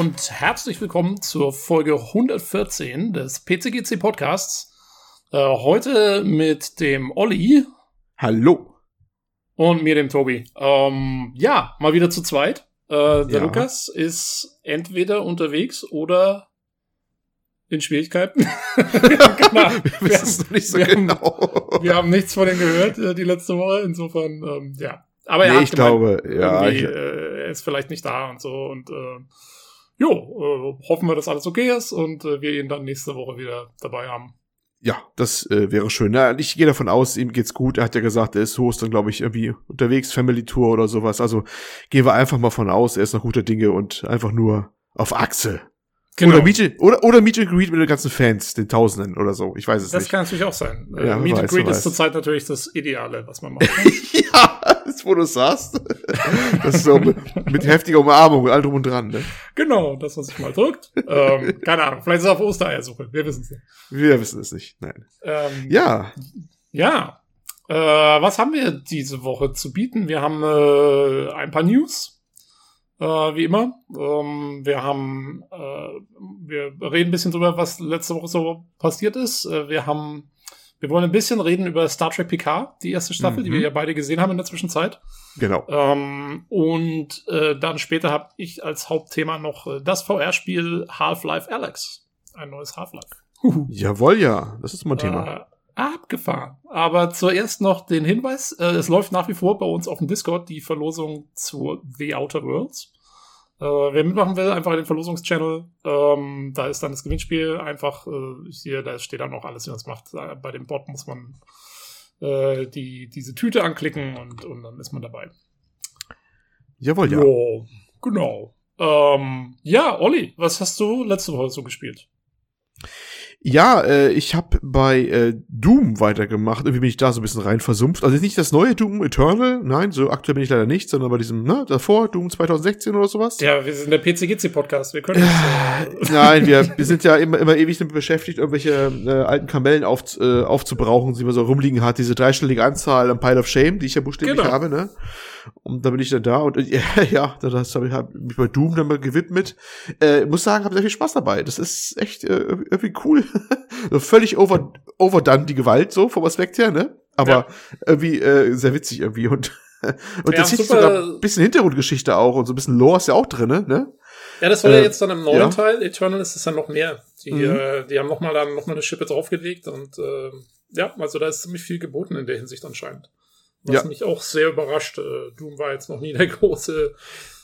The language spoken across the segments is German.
und herzlich willkommen zur Folge 114 des PCGC Podcasts. Äh, heute mit dem Olli. Hallo. Und mir, dem Tobi. Ähm, ja, mal wieder zu zweit. Äh, der ja. Lukas ist entweder unterwegs oder in Schwierigkeiten. genau. wir wissen es nicht so wir genau. Haben, wir haben nichts von ihm gehört äh, die letzte Woche. Insofern, ähm, ja. Aber nee, ich glaube, ja. Ich, äh, er ist vielleicht nicht da und so. Und äh, jo, äh, hoffen wir, dass alles okay ist und äh, wir ihn dann nächste Woche wieder dabei haben. Ja, das äh, wäre schön. Ja, ich gehe davon aus, ihm geht's gut. Er hat ja gesagt, er ist Host dann, glaube ich, irgendwie unterwegs, Family Tour oder sowas. Also gehen wir einfach mal von aus, er ist noch guter Dinge und einfach nur auf Achse. Genau. Oder, Meet, oder, oder Meet and Greet mit den ganzen Fans, den Tausenden oder so. Ich weiß es das nicht. Das kann natürlich auch sein. Äh, ja, Meet weiß, and Greet ist zurzeit natürlich das Ideale, was man macht. ja, das, wo du sagst. Das ist so mit, mit heftiger Umarmung all drum und dran. Ne? Genau, dass man sich mal drückt. ähm, keine Ahnung, vielleicht ist er auf Ostereiersuche. Wir wissen es nicht. Wir wissen es nicht. Nein. Ähm, ja. Ja. Äh, was haben wir diese Woche zu bieten? Wir haben äh, ein paar News äh, wie immer. Ähm, wir haben, äh, wir reden ein bisschen drüber, was letzte Woche so passiert ist. Äh, wir haben, wir wollen ein bisschen reden über Star Trek Picard, die erste Staffel, mhm. die wir ja beide gesehen haben in der Zwischenzeit. Genau. Ähm, und äh, dann später habe ich als Hauptthema noch äh, das VR-Spiel Half-Life Alex. Ein neues Half-Life. Jawohl, ja. Das ist mein Thema. Abgefahren. Aber zuerst noch den Hinweis, äh, es läuft nach wie vor bei uns auf dem Discord die Verlosung zu The Outer Worlds. Äh, wer mitmachen will, einfach in den Verlosungschannel. Ähm, da ist dann das Gewinnspiel einfach äh, hier, da steht dann auch alles, wie man es macht. Bei dem Bot muss man äh, die, diese Tüte anklicken und, und dann ist man dabei. Jawohl, ja. Jo, genau. Ähm, ja, Olli, was hast du letzte Woche so gespielt? Ja, äh, ich habe bei äh, Doom weitergemacht. Irgendwie bin ich da so ein bisschen rein versumpft. Also nicht das neue Doom Eternal, nein, so aktuell bin ich leider nicht, sondern bei diesem, ne, davor, Doom 2016 oder sowas. Ja, wir sind der PCGC-Podcast, wir können äh, Nein, wir, wir sind ja immer, immer ewig damit beschäftigt, irgendwelche äh, alten Kamellen auf, äh, aufzubrauchen, die man so rumliegen hat, diese dreistellige Anzahl am Pile of Shame, die ich ja buchstäblich genau. habe, ne? Und da bin ich dann da und äh, ja, das habe ich hab mich bei Doom dann mal gewidmet. Äh, muss sagen, habe sehr viel Spaß dabei. Das ist echt äh, irgendwie cool. so völlig over, overdone die Gewalt so vom Aspekt her, ne? Aber ja. irgendwie äh, sehr witzig irgendwie und und ja, das ist sogar ein bisschen Hintergrundgeschichte auch und so ein bisschen Lore ist ja auch drin, ne? Ja, das war äh, ja jetzt dann im neuen ja. Teil. Eternal ist es dann noch mehr. Die, mhm. äh, die haben noch mal dann noch mal eine Schippe draufgelegt und äh, ja, also da ist ziemlich viel geboten in der Hinsicht anscheinend. Was ja. mich auch sehr überrascht. Äh, Doom war jetzt noch nie der große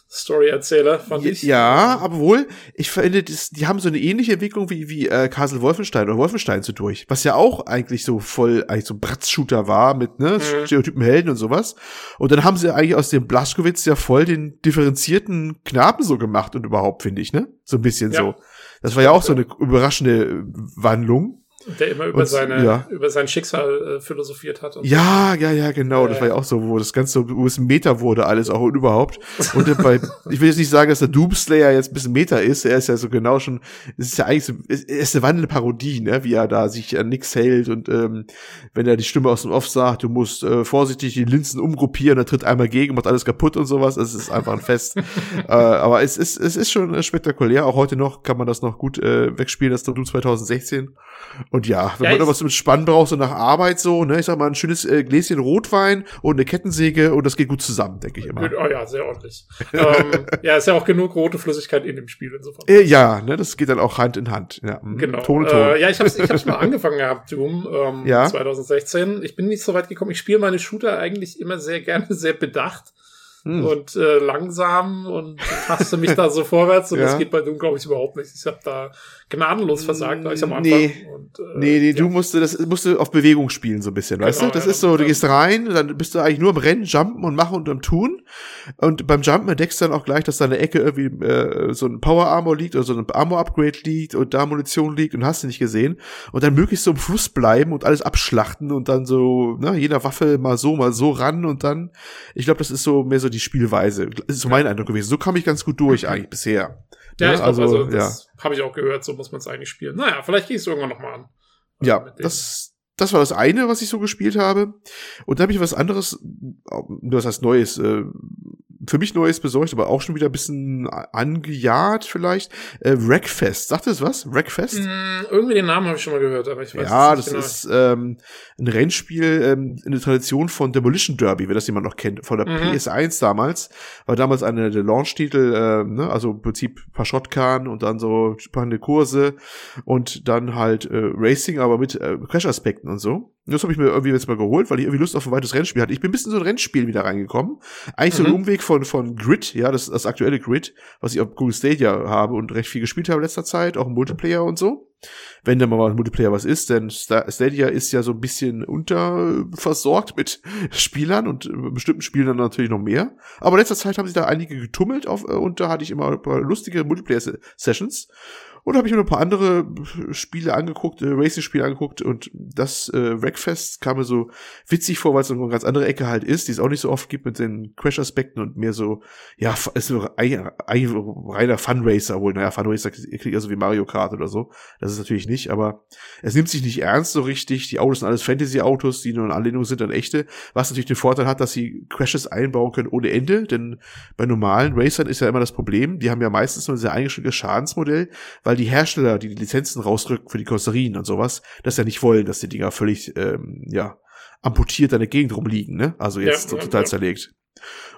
Story-Erzähler, fand ja, ich. Ja, aber wohl, ich finde, die haben so eine ähnliche Entwicklung wie, wie äh, Castle Wolfenstein oder Wolfenstein so durch. Was ja auch eigentlich so voll, eigentlich so Bratz-Shooter war mit, ne, mhm. Stereotypen Helden und sowas. Und dann haben sie eigentlich aus dem Blaschkowitz ja voll den differenzierten Knaben so gemacht und überhaupt, finde ich, ne? So ein bisschen ja. so. Das war ja auch so eine überraschende Wandlung. Der immer über, und, seine, ja. über sein Schicksal äh, philosophiert hat. ja, ja, ja, genau. Äh, das war ja auch so, wo das Ganze, wo es Meta wurde, alles auch und überhaupt. Und bei, ich will jetzt nicht sagen, dass der Doomslayer jetzt ein bisschen Meta ist. Er ist ja so genau schon, es ist ja eigentlich so, es ist eine wandelnde Parodie, ne, wie er da sich an nix hält und ähm, wenn er die Stimme aus dem Off sagt, du musst äh, vorsichtig die Linsen umgruppieren, er tritt einmal gegen, macht alles kaputt und sowas. Es ist einfach ein Fest. äh, aber es ist, es ist schon spektakulär. Auch heute noch kann man das noch gut äh, wegspielen, das Doom 2016. Und ja, wenn ja, man was mit Spannen braucht, so nach Arbeit so, ne, ich sag mal, ein schönes äh, Gläschen Rotwein und eine Kettensäge und das geht gut zusammen, denke ich immer. Oh ja, sehr ordentlich. ähm, ja, ist ja auch genug rote Flüssigkeit in dem Spiel insofern. Äh, ja, ne, das geht dann auch Hand in Hand. Ja, mhm. genau. Ton, Ton. Äh, ja, ich hab's, ich hab's mal angefangen gehabt, Doom, ähm, ja? 2016. Ich bin nicht so weit gekommen. Ich spiele meine Shooter eigentlich immer sehr gerne, sehr bedacht hm. und äh, langsam und taste mich da so vorwärts und ja. das geht bei Doom, glaube ich, überhaupt nicht. Ich habe da gnadenlos versagt gleich am Anfang. Nee, und, äh, nee, nee ja. du musst das musst du auf Bewegung spielen so ein bisschen, genau, weißt du? Das ja, ist so, du gehst rein, dann bist du eigentlich nur im Rennen, Jumpen und Machen und am Tun und beim Jumpen entdeckst du dann auch gleich, dass da eine Ecke irgendwie äh, so ein Power Armor liegt oder so ein Armor Upgrade liegt und da Munition liegt und hast du nicht gesehen und dann möglichst so im Fluss bleiben und alles abschlachten und dann so, ne, jeder Waffe mal so, mal so ran und dann, ich glaube, das ist so mehr so die Spielweise. Das ist so mein Eindruck gewesen. So kam ich ganz gut durch eigentlich bisher. Ja, ich also, also das ja. habe ich auch gehört, so muss man es eigentlich spielen. Naja, vielleicht gehe ich es irgendwann nochmal an. Ja, das, das war das eine, was ich so gespielt habe. Und da habe ich was anderes, das heißt Neues, äh, für mich Neues besorgt, aber auch schon wieder ein bisschen angejagt vielleicht. Äh, Wreckfest, sagt das was? Wreckfest? Mm, irgendwie den Namen habe ich schon mal gehört, aber ich weiß Ja, das genau. ist ähm, ein Rennspiel ähm, in der Tradition von Demolition Derby, wenn das jemand noch kennt, von der mhm. PS1 damals. War damals eine der Launch-Titel, äh, ne? also im Prinzip paar Shotgun und dann so spannende Kurse und dann halt äh, Racing, aber mit äh, Crash-Aspekten und so. Das habe ich mir irgendwie jetzt mal geholt, weil ich irgendwie Lust auf ein weites Rennspiel hatte. Ich bin ein bisschen so ein Rennspiel wieder reingekommen. Eigentlich mhm. so ein mhm. Umweg von, von Grid, ja, das, das aktuelle Grid, was ich auf Google Stadia habe und recht viel gespielt habe in letzter Zeit, auch im Multiplayer und so. Wenn da mal Multiplayer was ist, denn Stadia ist ja so ein bisschen unterversorgt mit Spielern und bestimmten Spielen dann natürlich noch mehr. Aber in letzter Zeit haben sich da einige getummelt auf, und da hatte ich immer ein paar lustige Multiplayer-Sessions. Und habe ich mir ein paar andere Spiele angeguckt, äh, Racing-Spiele angeguckt und das äh, Wreckfest kam mir so witzig vor, weil es so eine ganz andere Ecke halt ist, die es auch nicht so oft gibt mit den Crash-Aspekten und mehr so, ja, ist ein, ein reiner Funracer, wohl, naja, Funracer klingt ja so wie Mario Kart oder so. Das ist natürlich nicht, aber es nimmt sich nicht ernst so richtig. Die Autos sind alles Fantasy-Autos, die nur in Anlehnung sind an echte, was natürlich den Vorteil hat, dass sie Crashes einbauen können ohne Ende, denn bei normalen Racern ist ja immer das Problem, die haben ja meistens nur ein sehr eingeschränktes Schadensmodell, weil weil die Hersteller, die die Lizenzen rausrücken für die Karosserien und sowas, das ja nicht wollen, dass die Dinger völlig, ähm, ja, amputiert an der Gegend rumliegen, ne? Also jetzt ja, total ja. zerlegt.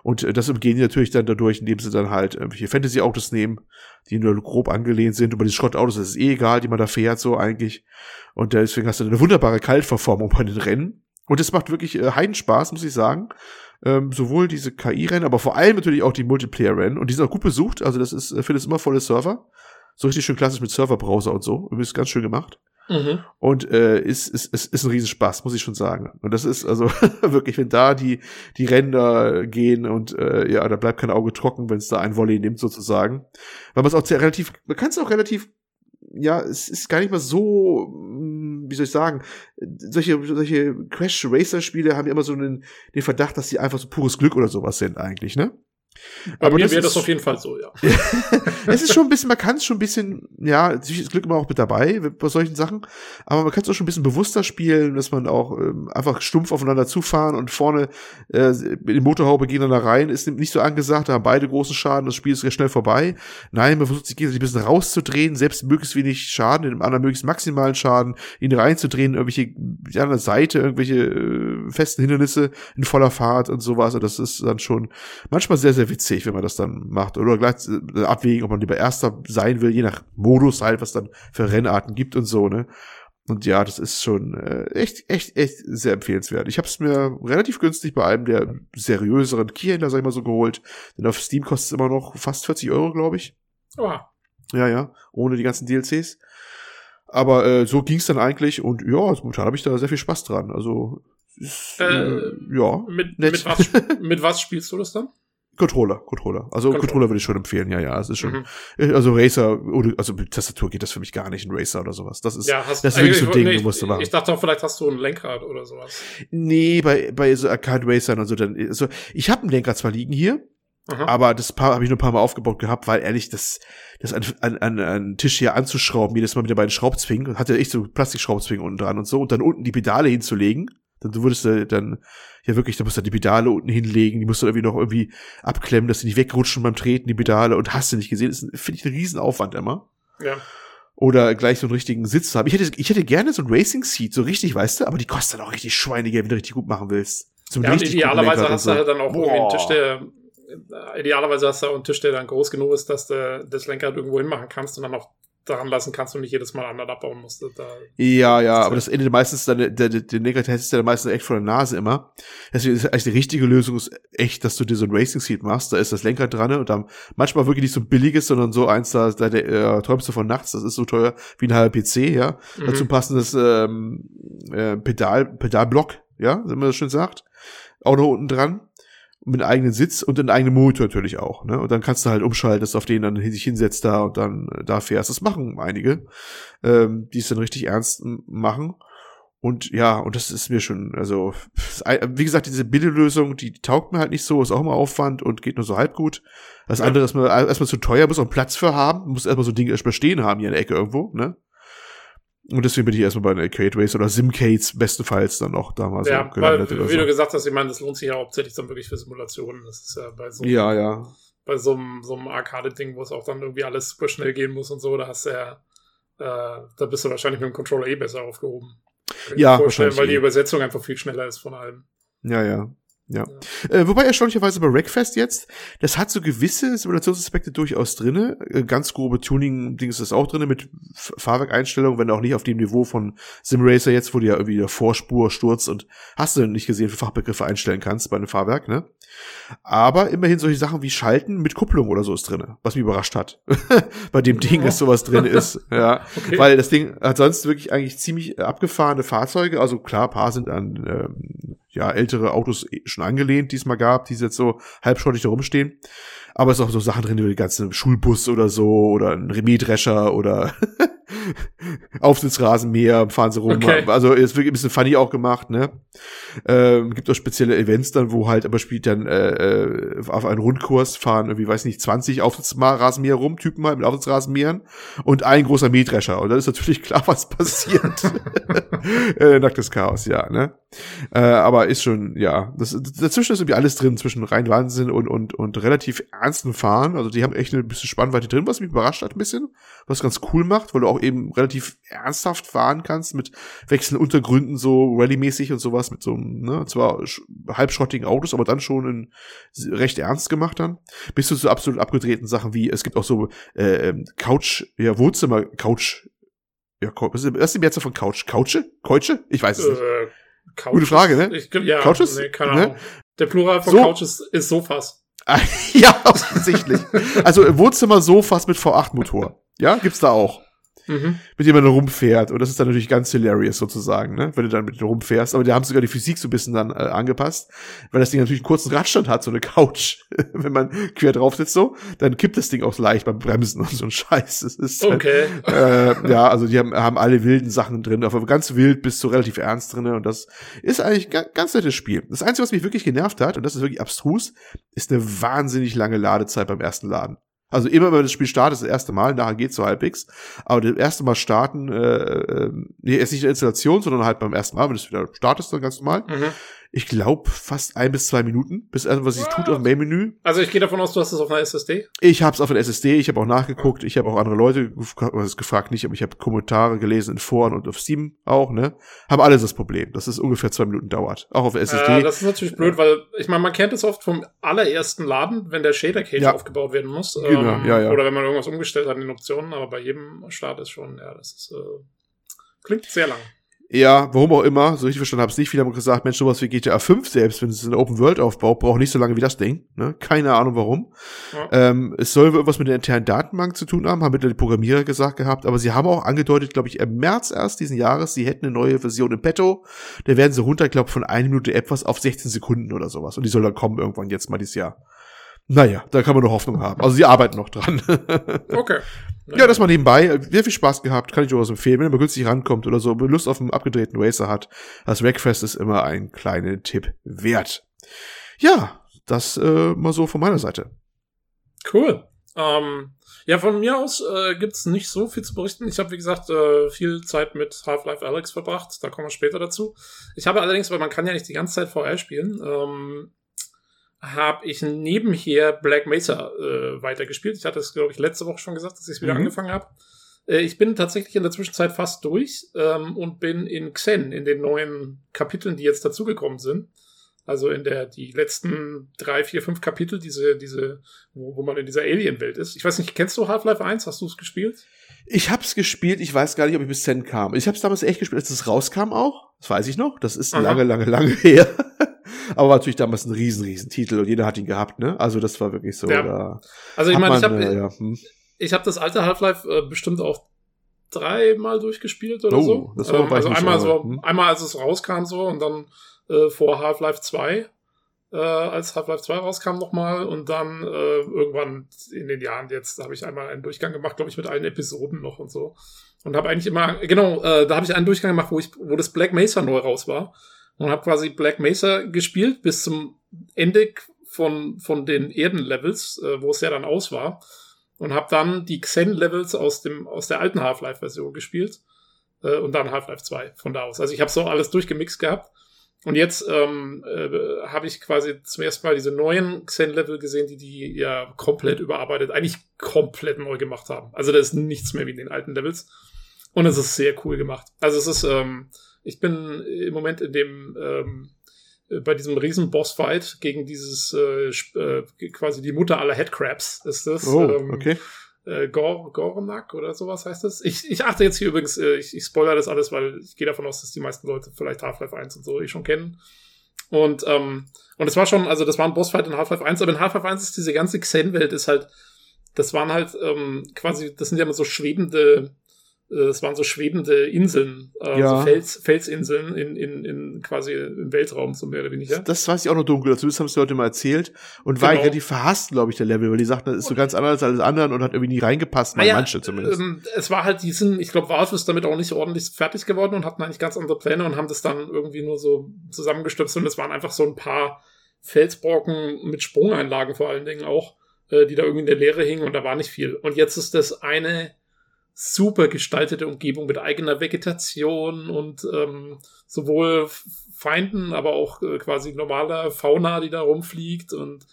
Und äh, das umgehen die natürlich dann dadurch, indem sie dann halt irgendwelche Fantasy-Autos nehmen, die nur grob angelehnt sind. Über die Schrottautos das ist eh egal, die man da fährt, so eigentlich. Und deswegen hast du eine wunderbare Kaltverformung bei den Rennen. Und es macht wirklich äh, Heidenspaß, muss ich sagen. Ähm, sowohl diese KI-Rennen, aber vor allem natürlich auch die Multiplayer-Rennen. Und die sind auch gut besucht. Also das ist, äh, finde ich, immer volle Server. So richtig schön klassisch mit Serverbrowser und so. Ist ganz schön gemacht. Mhm. Und äh, ist, ist, ist, ist ein Riesenspaß, muss ich schon sagen. Und das ist also wirklich, wenn da die, die Ränder gehen und äh, ja, da bleibt kein Auge trocken, wenn es da ein Volley nimmt, sozusagen. Weil man es auch sehr relativ, man kann es auch relativ, ja, es ist gar nicht mal so, hm, wie soll ich sagen, solche, solche Crash-Racer-Spiele haben ja immer so einen, den Verdacht, dass sie einfach so pures Glück oder sowas sind, eigentlich, ne? Bei aber mir wäre das auf jeden Fall so, ja. es ist schon ein bisschen, man kann es schon ein bisschen, ja, ist Glück immer auch mit dabei bei solchen Sachen, aber man kann es auch schon ein bisschen bewusster spielen, dass man auch ähm, einfach stumpf aufeinander zufahren und vorne äh, mit dem Motorhaube gegeneinander rein, ist nicht so angesagt, da haben beide großen Schaden, das Spiel ist sehr schnell vorbei. Nein, man versucht sich gegenseitig ein bisschen rauszudrehen, selbst möglichst wenig Schaden, dem anderen möglichst maximalen Schaden, ihn reinzudrehen, irgendwelche, die andere Seite, irgendwelche äh, festen Hindernisse in voller Fahrt und sowas, und das ist dann schon manchmal sehr, sehr witzig, wenn man das dann macht. Oder gleich äh, abwägen, ob man lieber Erster sein will, je nach Modus halt, was dann für Rennarten gibt und so, ne? Und ja, das ist schon äh, echt, echt, echt sehr empfehlenswert. Ich habe es mir relativ günstig bei einem der seriöseren Keyhändler, sag ich mal so, geholt. Denn auf Steam kostet es immer noch fast 40 Euro, glaube ich. Oh. Ja, ja, ohne die ganzen DLCs. Aber äh, so ging's dann eigentlich und ja, momentan habe ich da sehr viel Spaß dran. Also ist, äh, äh, ja. Mit, mit, was, mit was spielst du das dann? Controller, Controller. Also Controller, Controller würde ich schon empfehlen, ja, ja. Es ist schon, mhm. also Racer, oder, also mit Tastatur geht das für mich gar nicht, ein Racer oder sowas. Das ist, ja, hast, das ist wirklich so ein Ding, nee, du musst du machen. Ich dachte auch, vielleicht hast du ein Lenkrad oder sowas. Nee, bei, bei so Arcade Racern und so, dann, also, ich habe ein Lenkrad zwar liegen hier, Aha. Aber das paar habe ich nur ein paar Mal aufgebaut gehabt, weil ehrlich, das, das an, an, an, an Tisch hier anzuschrauben, jedes Mal mit den beiden Schraubzwingen, hat ja echt so Plastikschraubzwingen unten dran und so, und dann unten die Pedale hinzulegen, dann du würdest du dann ja wirklich, da musst du die Pedale unten hinlegen, die musst du irgendwie noch irgendwie abklemmen, dass sie nicht wegrutschen beim Treten, die Pedale, und hast du nicht gesehen, das finde ich ein Riesenaufwand immer. Ja. Oder gleich so einen richtigen Sitz haben. Ich hätte, ich hätte gerne so ein Racing Seat, so richtig, weißt du, aber die kostet dann auch richtig Schweinegeld, wenn du richtig gut machen willst. Zum ja, idealerweise hast du halt dann auch Boah. irgendwie einen Tisch, der idealerweise hast du auch einen Tisch, der dann groß genug ist, dass du das Lenkrad irgendwo hinmachen kannst und dann auch daran lassen kannst und nicht jedes Mal anderen abbauen musst. Da ja, ja, aber das endet meistens dann, der, der, der Negativ ist ja meistens echt vor der Nase immer. Deswegen ist eigentlich die richtige Lösung ist echt, dass du dir so ein Racing Seat machst, da ist das Lenkrad dran und dann manchmal wirklich nicht so billiges, sondern so eins, da, da der äh, träumst du von nachts, das ist so teuer wie ein halber PC, ja. Mhm. Dazu passendes ähm, äh, Pedal, Pedalblock, ja, wenn man das schön sagt. Auch noch unten dran mit einem eigenen Sitz und einen eigenen Motor natürlich auch. Ne? Und dann kannst du halt umschalten, dass du auf den dann sich hinsetzt da und dann äh, da fährst. Das machen einige, ähm, die es dann richtig ernst machen. Und ja, und das ist mir schon, also, wie gesagt, diese Bildlösung, die, taugt mir halt nicht so, ist auch immer Aufwand und geht nur so halb gut. Das ja. andere ist mal erstmal zu teuer, muss auch einen Platz für haben, muss erstmal so Dinge erstmal stehen haben hier in der Ecke irgendwo, ne? Und deswegen bin ich erstmal bei den Arcade Race oder Simcades bestenfalls dann auch damals ja, gelandet. Weil, wie so. du gesagt hast, ich meine, das lohnt sich ja hauptsächlich dann wirklich für Simulationen. Das ist ja bei so ja, ja. bei so einem, so einem Arcade-Ding, wo es auch dann irgendwie alles super schnell gehen muss und so, da hast du ja, äh, da bist du wahrscheinlich mit dem Controller eh besser aufgehoben. Ja, wahrscheinlich. Weil die eh. Übersetzung einfach viel schneller ist von allem. Ja, ja. Ja. ja. Äh, wobei erstaunlicherweise bei Wreckfest jetzt, das hat so gewisse Simulationsaspekte durchaus drinne. Äh, ganz grobe Tuning-Dings ist auch drinne mit Fahrwerkeinstellungen, wenn auch nicht auf dem Niveau von SimRacer jetzt, wo du ja irgendwie der Vorspur, Sturz und hast du nicht gesehen, für Fachbegriffe einstellen kannst bei einem Fahrwerk, ne? Aber immerhin solche Sachen wie Schalten mit Kupplung oder so ist drinne, was mich überrascht hat. bei dem Ding, dass sowas drin ist. Ja. Okay. Weil das Ding hat sonst wirklich eigentlich ziemlich abgefahrene Fahrzeuge. Also klar, paar sind an ähm, ja, ältere Autos schon angelehnt, die es mal gab, die jetzt so halbschottig da rumstehen. Aber es ist auch so Sachen drin, wie die ganze Schulbus oder so, oder ein Remähdrescher oder Aufsitzrasenmäher, fahren sie rum. Okay. Also ist wirklich ein bisschen funny auch gemacht, ne? Ähm, gibt auch spezielle Events dann, wo halt aber spielt dann äh, äh, auf einen Rundkurs fahren irgendwie, weiß nicht, 20 Aufsitzrasenmäher rum, Typen halt mit Aufsitzrasenmähern und ein großer Mähdrescher. Und dann ist natürlich klar, was passiert. äh, nacktes Chaos, ja, ne? Äh, aber ist schon, ja, das, dazwischen ist irgendwie alles drin, zwischen rein Wahnsinn und, und, und relativ ernsten Fahren. Also die haben echt eine bisschen Spannweite drin, was mich überrascht hat ein bisschen, was ganz cool macht, weil du auch eben relativ ernsthaft fahren kannst mit wechselnden Untergründen, so Rallye-mäßig und sowas, mit so ne, zwar halbschrottigen Autos, aber dann schon in, recht ernst gemacht dann. Bis zu so absolut abgedrehten Sachen wie, es gibt auch so äh, ähm, Couch, ja, Wohnzimmer, Couch, ja, was ist die Mehrzahl von Couch? Couche? Couche? Ich weiß es nicht. Couches? Gute Frage, ne? Ich, ja, Couches? Nee, keine ne? Ahnung. Der Plural von so. Couches ist Sofas. ja, offensichtlich. also Wohnzimmer-Sofas mit V8-Motor. Ja, gibt's da auch mhm. mit dem man rumfährt. Und das ist dann natürlich ganz hilarious sozusagen, ne? wenn du dann mit dem rumfährst. Aber die haben sogar die Physik so ein bisschen dann äh, angepasst, weil das Ding natürlich einen kurzen Radstand hat, so eine Couch. wenn man quer drauf sitzt so, dann kippt das Ding auch leicht beim Bremsen und so ein Scheiß. Das ist okay. Halt, äh, ja, also die haben, haben alle wilden Sachen drin, aber ganz wild bis zu relativ ernst drin. Und das ist eigentlich ein ganz nettes Spiel. Das Einzige, was mich wirklich genervt hat, und das ist wirklich abstrus, ist eine wahnsinnig lange Ladezeit beim ersten Laden. Also immer, wenn das Spiel startet, das erste Mal, nachher geht's so halbwegs. Aber das erste Mal starten, äh, äh, nee, ist nicht eine Installation, sondern halt beim ersten Mal, wenn du es wieder startest, dann ganz normal. Mhm ich glaube, fast ein bis zwei Minuten, bis was sich tut auf dem Main-Menü. Also ich gehe davon aus, du hast es auf einer SSD? Ich habe es auf einer SSD, ich habe auch nachgeguckt, ich habe auch andere Leute gefragt, nicht, aber ich habe Kommentare gelesen in Foren und auf Steam auch, ne? Haben alles das Problem, dass es ungefähr zwei Minuten dauert. Auch auf SSD. Äh, das ist natürlich blöd, weil ich meine, man kennt es oft vom allerersten Laden, wenn der Shader Cage ja. aufgebaut werden muss. Genau, ähm, ja, ja. Oder wenn man irgendwas umgestellt hat in den Optionen, aber bei jedem Start ist schon, ja, das ist, äh, klingt sehr lang. Ja, warum auch immer, so richtig verstanden habe es nicht. Viele haben gesagt, Mensch, sowas wie GTA 5 selbst, wenn es eine Open World aufbaut, braucht nicht so lange wie das Ding. Ne? Keine Ahnung warum. Ja. Ähm, es soll irgendwas mit der internen Datenbank zu tun haben, haben die Programmierer gesagt gehabt, aber sie haben auch angedeutet, glaube ich, im März erst diesen Jahres, sie hätten eine neue Version im Petto. Da werden sie runter, glaube von einer Minute etwas auf 16 Sekunden oder sowas. Und die soll dann kommen irgendwann jetzt mal dieses Jahr. Naja, da kann man noch Hoffnung haben. Also sie arbeiten noch dran. okay. Ja, das mal nebenbei. Sehr viel Spaß gehabt, kann ich durchaus empfehlen. Wenn man günstig rankommt oder so, Lust auf einen abgedrehten Racer hat, das Wreckfest ist immer ein kleiner Tipp wert. Ja, das äh, mal so von meiner Seite. Cool. Ähm, ja, von mir aus äh, gibt's nicht so viel zu berichten. Ich habe, wie gesagt, äh, viel Zeit mit Half-Life Alex verbracht. Da kommen wir später dazu. Ich habe allerdings, weil man kann ja nicht die ganze Zeit VR spielen, ähm, habe ich nebenher Black Mesa äh, weitergespielt. Ich hatte es, glaube ich, letzte Woche schon gesagt, dass ich es wieder mhm. angefangen habe. Äh, ich bin tatsächlich in der Zwischenzeit fast durch ähm, und bin in Xen, in den neuen Kapiteln, die jetzt dazugekommen sind. Also in der, die letzten drei, vier, fünf Kapitel, diese, diese, wo, wo man in dieser Alien-Welt ist. Ich weiß nicht, kennst du Half-Life 1? Hast du es gespielt? Ich hab's gespielt, ich weiß gar nicht, ob ich bis Zen kam. Ich hab's damals echt gespielt, als es rauskam auch. Das weiß ich noch. Das ist Aha. lange, lange, lange her. Aber war natürlich damals ein riesen, riesen Titel und jeder hat ihn gehabt, ne? Also das war wirklich so. Ja. also ich meine, ich habe äh, ja, hm. ich hab das alte Half-Life äh, bestimmt auch dreimal durchgespielt oder oh, so. Das war ähm, also einmal so, hm. einmal als es rauskam so und dann äh, vor Half-Life 2, äh, als Half-Life 2 rauskam nochmal und dann äh, irgendwann in den Jahren jetzt habe ich einmal einen Durchgang gemacht, glaube ich, mit allen Episoden noch und so. Und habe eigentlich immer, genau, äh, da habe ich einen Durchgang gemacht, wo ich, wo das Black Mesa neu raus war und habe quasi Black Mesa gespielt bis zum Ende von, von den Erden-Levels, äh, wo es ja dann aus war. Und habe dann die Xen-Levels aus, dem aus der alten Half-Life-Version gespielt. Äh, und dann Half-Life 2 von da aus. Also ich habe so alles durchgemixt gehabt. Und jetzt ähm, äh, habe ich quasi zum ersten Mal diese neuen Xen-Level gesehen, die die ja komplett überarbeitet, eigentlich komplett neu gemacht haben. Also da ist nichts mehr wie in den alten Levels. Und es ist sehr cool gemacht. Also es ist, ähm, ich bin im Moment in dem, ähm, äh, bei diesem riesen Bossfight gegen dieses äh, äh, quasi die Mutter aller Headcrabs ist das. Oh, ähm, okay äh, Gor Gornak oder sowas heißt das. Ich, ich achte jetzt hier übrigens, äh, ich, ich spoilere das alles, weil ich gehe davon aus, dass die meisten Leute vielleicht Half-Life 1 und so eh schon kennen. Und, ähm, und es war schon, also das war ein Bossfight in Half-Life 1, aber in Half-Life 1 ist diese ganze Xen-Welt ist halt, das waren halt ähm, quasi, das sind ja immer so schwebende es waren so schwebende Inseln, äh, ja. so Fels, Felsinseln in, in, in quasi im Weltraum, so mehr oder weniger. Das weiß ich auch noch dunkel, dazu das haben sie heute mal erzählt und genau. war relativ verhasst, glaube ich, der Level, weil die sagten, das ist so ganz anders als alles anderen und hat irgendwie nie reingepasst, naja, manche zumindest. Ähm, es war halt, die sind, ich glaube, Valve ist damit auch nicht ordentlich fertig geworden und hatten eigentlich ganz andere Pläne und haben das dann irgendwie nur so zusammengestöpselt und es waren einfach so ein paar Felsbrocken mit Sprungeinlagen vor allen Dingen auch, äh, die da irgendwie in der Leere hingen und da war nicht viel. Und jetzt ist das eine super gestaltete Umgebung mit eigener Vegetation und ähm, sowohl Feinden, aber auch äh, quasi normaler Fauna, die da rumfliegt und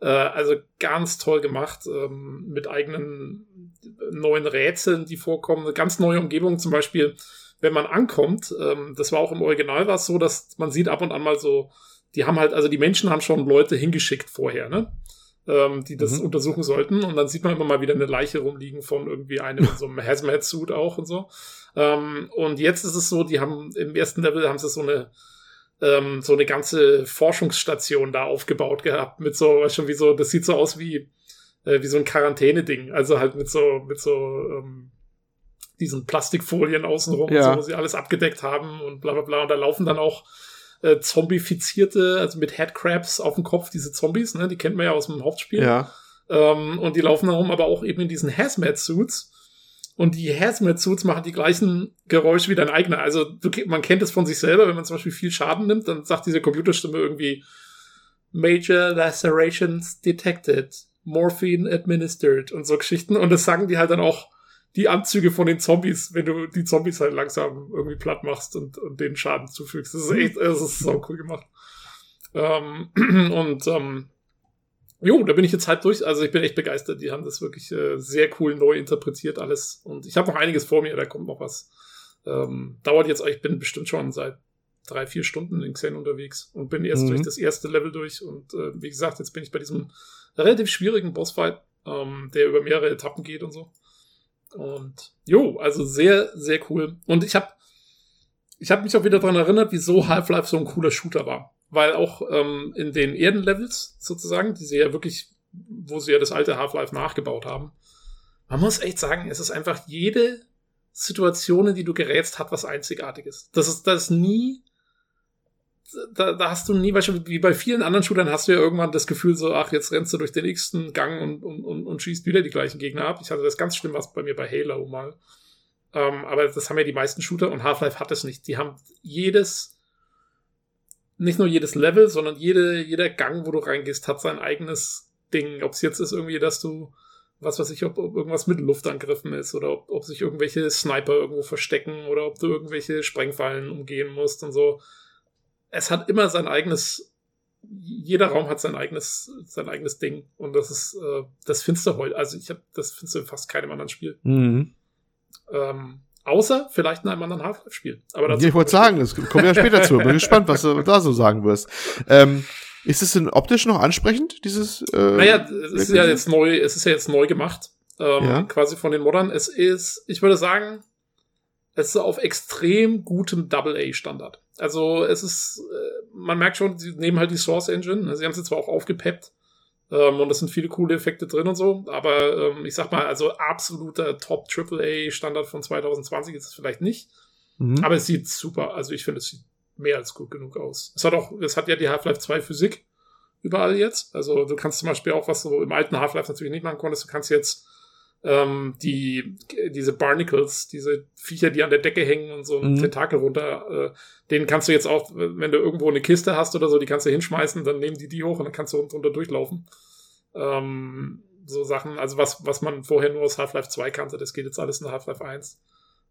äh, also ganz toll gemacht ähm, mit eigenen neuen Rätseln, die vorkommen, eine ganz neue Umgebung zum Beispiel, wenn man ankommt. Ähm, das war auch im Original war es so, dass man sieht ab und an mal so, die haben halt, also die Menschen haben schon Leute hingeschickt vorher, ne? Ähm, die das mhm. untersuchen sollten. Und dann sieht man immer mal wieder eine Leiche rumliegen von irgendwie einem in so einem Hazmat-Suit auch und so. Ähm, und jetzt ist es so, die haben im ersten Level haben sie so eine ähm, so eine ganze Forschungsstation da aufgebaut gehabt mit so, weißt schon wie so, das sieht so aus wie äh, wie so ein Quarantäne-Ding. Also halt mit so mit so ähm, diesen Plastikfolien außenrum, ja. so, wo sie alles abgedeckt haben und bla bla bla. Und da laufen dann auch äh, zombifizierte, also mit Headcrabs auf dem Kopf, diese Zombies, ne, die kennt man ja aus dem Hauptspiel. Ja. Ähm, und die laufen herum, aber auch eben in diesen Hazmat-Suits. Und die Hazmat-Suits machen die gleichen Geräusche wie dein eigener. Also du, man kennt es von sich selber, wenn man zum Beispiel viel Schaden nimmt, dann sagt diese Computerstimme irgendwie Major Lacerations detected, Morphine administered und so Geschichten. Und das sagen die halt dann auch die Anzüge von den Zombies, wenn du die Zombies halt langsam irgendwie platt machst und, und denen Schaden zufügst. Das ist echt, das ist so cool gemacht. Ähm, und ähm, jo, da bin ich jetzt halt durch. Also ich bin echt begeistert. Die haben das wirklich äh, sehr cool neu interpretiert alles. Und ich habe noch einiges vor mir, da kommt noch was. Ähm, dauert jetzt, ich bin bestimmt schon seit drei, vier Stunden in Xen unterwegs und bin erst mhm. durch das erste Level durch. Und äh, wie gesagt, jetzt bin ich bei diesem relativ schwierigen Bossfight, ähm, der über mehrere Etappen geht und so. Und jo, also sehr, sehr cool. Und ich habe ich hab mich auch wieder dran erinnert, wieso Half-Life so ein cooler Shooter war. Weil auch ähm, in den Erdenlevels sozusagen, die sie ja wirklich, wo sie ja das alte Half-Life nachgebaut haben, man muss echt sagen, es ist einfach jede Situation, in die du gerätst, hat was Einzigartiges. Das ist, das ist nie da, da hast du nie, wie bei vielen anderen Shootern hast du ja irgendwann das Gefühl so, ach, jetzt rennst du durch den nächsten Gang und, und, und, und schießt wieder die gleichen Gegner ab. Ich hatte das ganz schlimm was bei mir bei Halo mal. Ähm, aber das haben ja die meisten Shooter und Half-Life hat es nicht. Die haben jedes, nicht nur jedes Level, sondern jede, jeder Gang, wo du reingehst, hat sein eigenes Ding. Ob es jetzt ist irgendwie, dass du, was weiß ich, ob, ob irgendwas mit Luftangriffen ist oder ob, ob sich irgendwelche Sniper irgendwo verstecken oder ob du irgendwelche Sprengfallen umgehen musst und so es hat immer sein eigenes, jeder Raum hat sein eigenes, sein eigenes Ding. Und das ist, äh, das findest du heute, also ich habe, das findest du in fast keinem anderen Spiel. Mhm. Ähm, außer vielleicht in einem anderen Half-Life-Spiel. Aber dazu ich wollte sagen, das kommen wir ja später zu. Bin gespannt, was du da so sagen wirst. Ähm, ist es denn optisch noch ansprechend, dieses? Äh, naja, es ist ja jetzt neu, es ist ja jetzt neu gemacht, ähm, ja. quasi von den Modern. Es ist, ich würde sagen, es ist auf extrem gutem Double-A-Standard. Also es ist, äh, man merkt schon, sie nehmen halt die Source Engine. Also sie haben sie zwar auch aufgepeppt ähm, und es sind viele coole Effekte drin und so, aber ähm, ich sag mal, also absoluter Top AAA-Standard von 2020 ist es vielleicht nicht. Mhm. Aber es sieht super. Also ich finde, es sieht mehr als gut genug aus. Es hat auch, es hat ja die Half-Life 2 Physik überall jetzt. Also du kannst zum Beispiel auch, was du im alten Half-Life natürlich nicht machen konntest, du kannst jetzt ähm, die, diese Barnacles, diese Viecher, die an der Decke hängen und so ein mhm. Tentakel runter, äh, den kannst du jetzt auch, wenn du irgendwo eine Kiste hast oder so, die kannst du hinschmeißen, dann nehmen die die hoch und dann kannst du drunter durchlaufen. Ähm, so Sachen, also was, was man vorher nur aus Half-Life 2 kannte, das geht jetzt alles in Half-Life 1.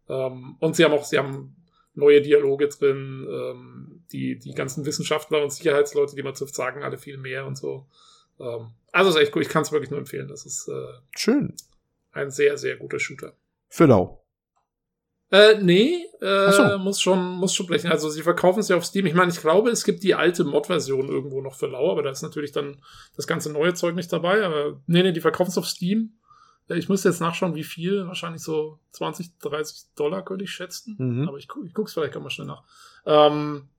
Ähm, und sie haben auch, sie haben neue Dialoge drin, ähm, die, die ganzen Wissenschaftler und Sicherheitsleute, die man trifft, sagen alle viel mehr und so. Ähm, also ist echt gut, ich kann es wirklich nur empfehlen. Das ist äh, Schön. Ein sehr, sehr guter Shooter. Für lau. Äh, nee, äh, so. muss schon, muss schon blechen. Also sie verkaufen es ja auf Steam. Ich meine, ich glaube, es gibt die alte Mod-Version irgendwo noch für lau, aber da ist natürlich dann das ganze neue Zeug nicht dabei. Aber nee, nee, die verkaufen es auf Steam. Äh, Ich müsste jetzt nachschauen, wie viel. Wahrscheinlich so 20, 30 Dollar könnte ich schätzen. Mhm. Aber ich, gu ich guck's vielleicht auch mal schnell nach. Ähm,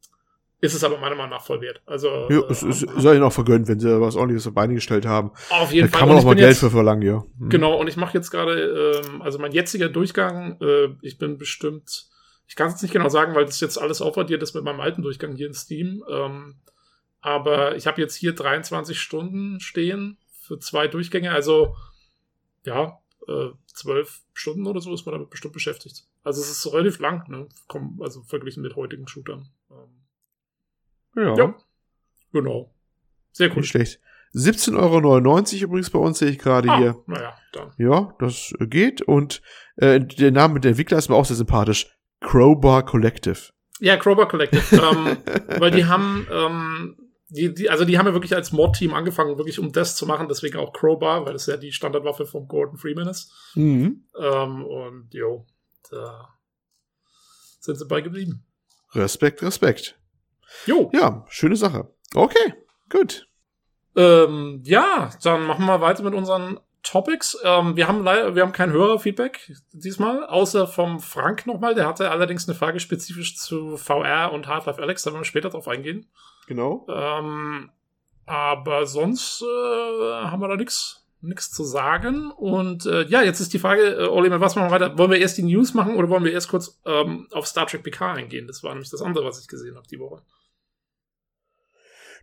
ist es aber meiner Meinung nach voll wert. Also Ja, äh, es, es sei ihnen auch vergönnt, wenn sie was ordentliches auf Beine gestellt haben. auf jeden Da Fall. kann man auch mal Geld jetzt- für verlangen, ja. Mhm. Genau, und ich mache jetzt gerade, ähm, also mein jetziger Durchgang, äh, ich bin bestimmt, ich kann es nicht genau sagen, weil das jetzt alles aufaddiert ist mit meinem alten Durchgang hier in Steam. Ähm, aber ich habe jetzt hier 23 Stunden stehen für zwei Durchgänge, also ja, äh, zwölf Stunden oder so ist man damit bestimmt beschäftigt. Also es ist relativ lang, ne? Komm, also verglichen mit heutigen Shootern. Ja, Ja. genau. Sehr cool. nicht schlecht. 17,99 Euro übrigens bei uns, sehe ich gerade Ah, hier. naja, dann. Ja, das äh, geht. Und äh, der Name der Entwickler ist mir auch sehr sympathisch. Crowbar Collective. Ja, Crowbar Collective. ähm, weil die haben, ähm, die, die, also die haben ja wirklich als Mod-Team angefangen, wirklich um das zu machen, deswegen auch Crowbar, weil das ja die Standardwaffe von Gordon Freeman ist. Mhm. Ähm, und jo, da sind sie bei geblieben. Respekt, Respekt. Jo, Ja, schöne Sache. Okay, gut. ähm, ja, dann machen wir weiter mit unseren Topics. Ähm, wir haben leider, wir haben kein Hörerfeedback diesmal, außer vom Frank nochmal. Der hatte allerdings eine Frage spezifisch zu VR und Half-Life Alex, da werden wir später drauf eingehen. Genau. Ähm, aber sonst äh, haben wir da nichts nichts zu sagen. Und äh, ja, jetzt ist die Frage, äh, Oli, mit was machen wir weiter? Wollen wir erst die News machen oder wollen wir erst kurz ähm, auf Star Trek PK eingehen? Das war nämlich das andere, was ich gesehen habe die Woche.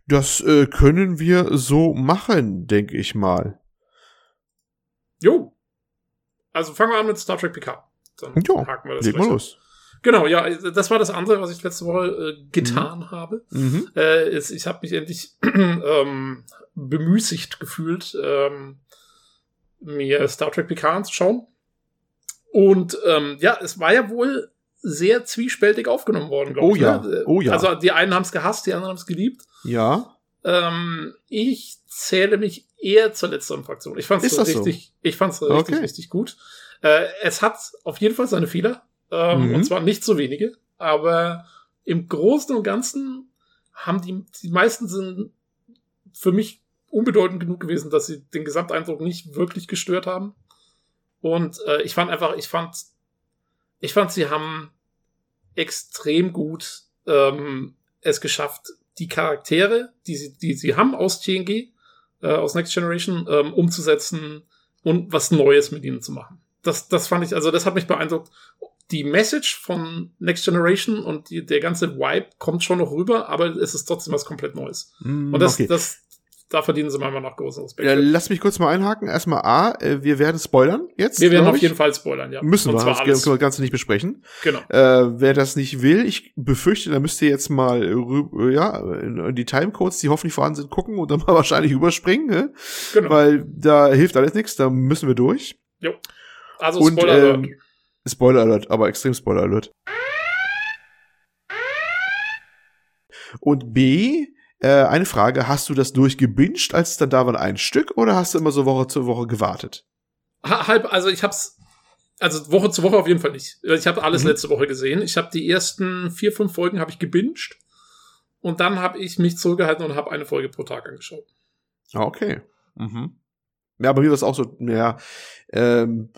Das äh, können wir so machen, denke ich mal. Jo. Also fangen wir an mit Star Trek PK. Dann Ja, haken wir das Leg mal los. Genau, ja, das war das andere, was ich letzte Woche äh, getan habe. Mhm. Äh, es, ich habe mich endlich ähm, bemüßigt gefühlt, ähm, mir Star Trek PK anzuschauen. Und ähm, ja, es war ja wohl sehr zwiespältig aufgenommen worden, glaube Oh ich. ja, ne? oh ja. Also die einen haben es gehasst, die anderen haben es geliebt. Ja. Ähm, ich zähle mich eher zur letzteren Fraktion. Ich fand es Ist das so? richtig, ich fand es richtig, Okay. richtig gut. Äh, es hat auf jeden Fall seine Fehler, ähm, Mhm. und zwar nicht so wenige, aber im Großen und Ganzen haben die, die meisten sind für mich unbedeutend genug gewesen, dass sie den Gesamteindruck nicht wirklich gestört haben. Und äh, ich fand einfach, ich fand, ich fand, sie haben extrem gut ähm, es geschafft, die Charaktere, die sie, die sie haben aus TNG, äh, aus Next Generation, ähm, umzusetzen und was Neues mit ihnen zu machen. Das, das fand ich, also das hat mich beeindruckt. Die Message von Next Generation und die, der ganze Vibe kommt schon noch rüber, aber es ist trotzdem was komplett Neues. Mm, Und das, okay. das, da verdienen sie Meinung nach großen Respekt. Ja, lass mich kurz mal einhaken. Erstmal A, äh, wir werden spoilern jetzt. wir werden auf jeden Fall spoilern, ja. Müssen und wir, zwar das alles. können wir ganz nicht besprechen. Genau. Äh, wer das nicht will, ich befürchte, da müsst ihr jetzt mal rü- äh, ja, in, die Timecodes, die hoffentlich vorhanden sind, gucken und dann mal wahrscheinlich überspringen, ne? genau. weil da hilft alles nichts, da müssen wir durch. also und, Spoiler ähm, Alert. Spoiler Alert, aber extrem Spoiler Alert. Und B, äh, eine Frage, hast du das durchgebinged, als es dann da war, ein Stück, oder hast du immer so Woche zu Woche gewartet? Ha- halb, also ich hab's, also Woche zu Woche auf jeden Fall nicht. Ich habe alles Mhm. letzte Woche gesehen. Ich habe die ersten vier, fünf Folgen habe ich gebinged und dann habe ich mich zurückgehalten und habe eine Folge pro Tag angeschaut. Ah, okay. Mhm. Ja, bei mir war es auch so, ja, ähm,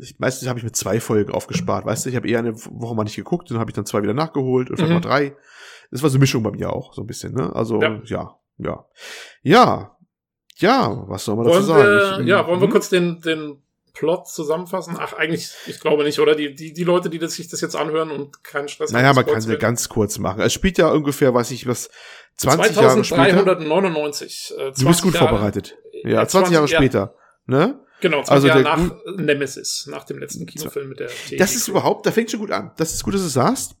ich, meistens habe ich mit zwei Folgen aufgespart, weißt du, ich habe eher eine Woche mal nicht geguckt, dann habe ich dann zwei wieder nachgeholt und vielleicht Mhm. mal drei. Das war so eine Mischung bei mir auch, so ein bisschen, ne? Also, Ja. ja, ja. Ja, ja, was soll man dazu Wollen sagen? wir, Ich, ja, wollen wir mhm. kurz den, den Plot zusammenfassen? Ach, eigentlich, ich glaube nicht, oder? Die, die, die Leute, die das, sich das jetzt anhören und keinen Stress Naja, haben, man kann sie werden. ganz kurz machen. Es spielt ja ungefähr, weiß ich was, 20 Jahre später. 2399. Äh, 20 Du bist gut Jahre- vorbereitet. äh, Ja, 20 Jahre ja, später. Ne? Genau, 20 Also Jahre nach Nemesis, nach dem letzten Kinofilm mit der TNG. Das ist überhaupt, da fängt schon gut an. Das ist gut, dass du es sagst.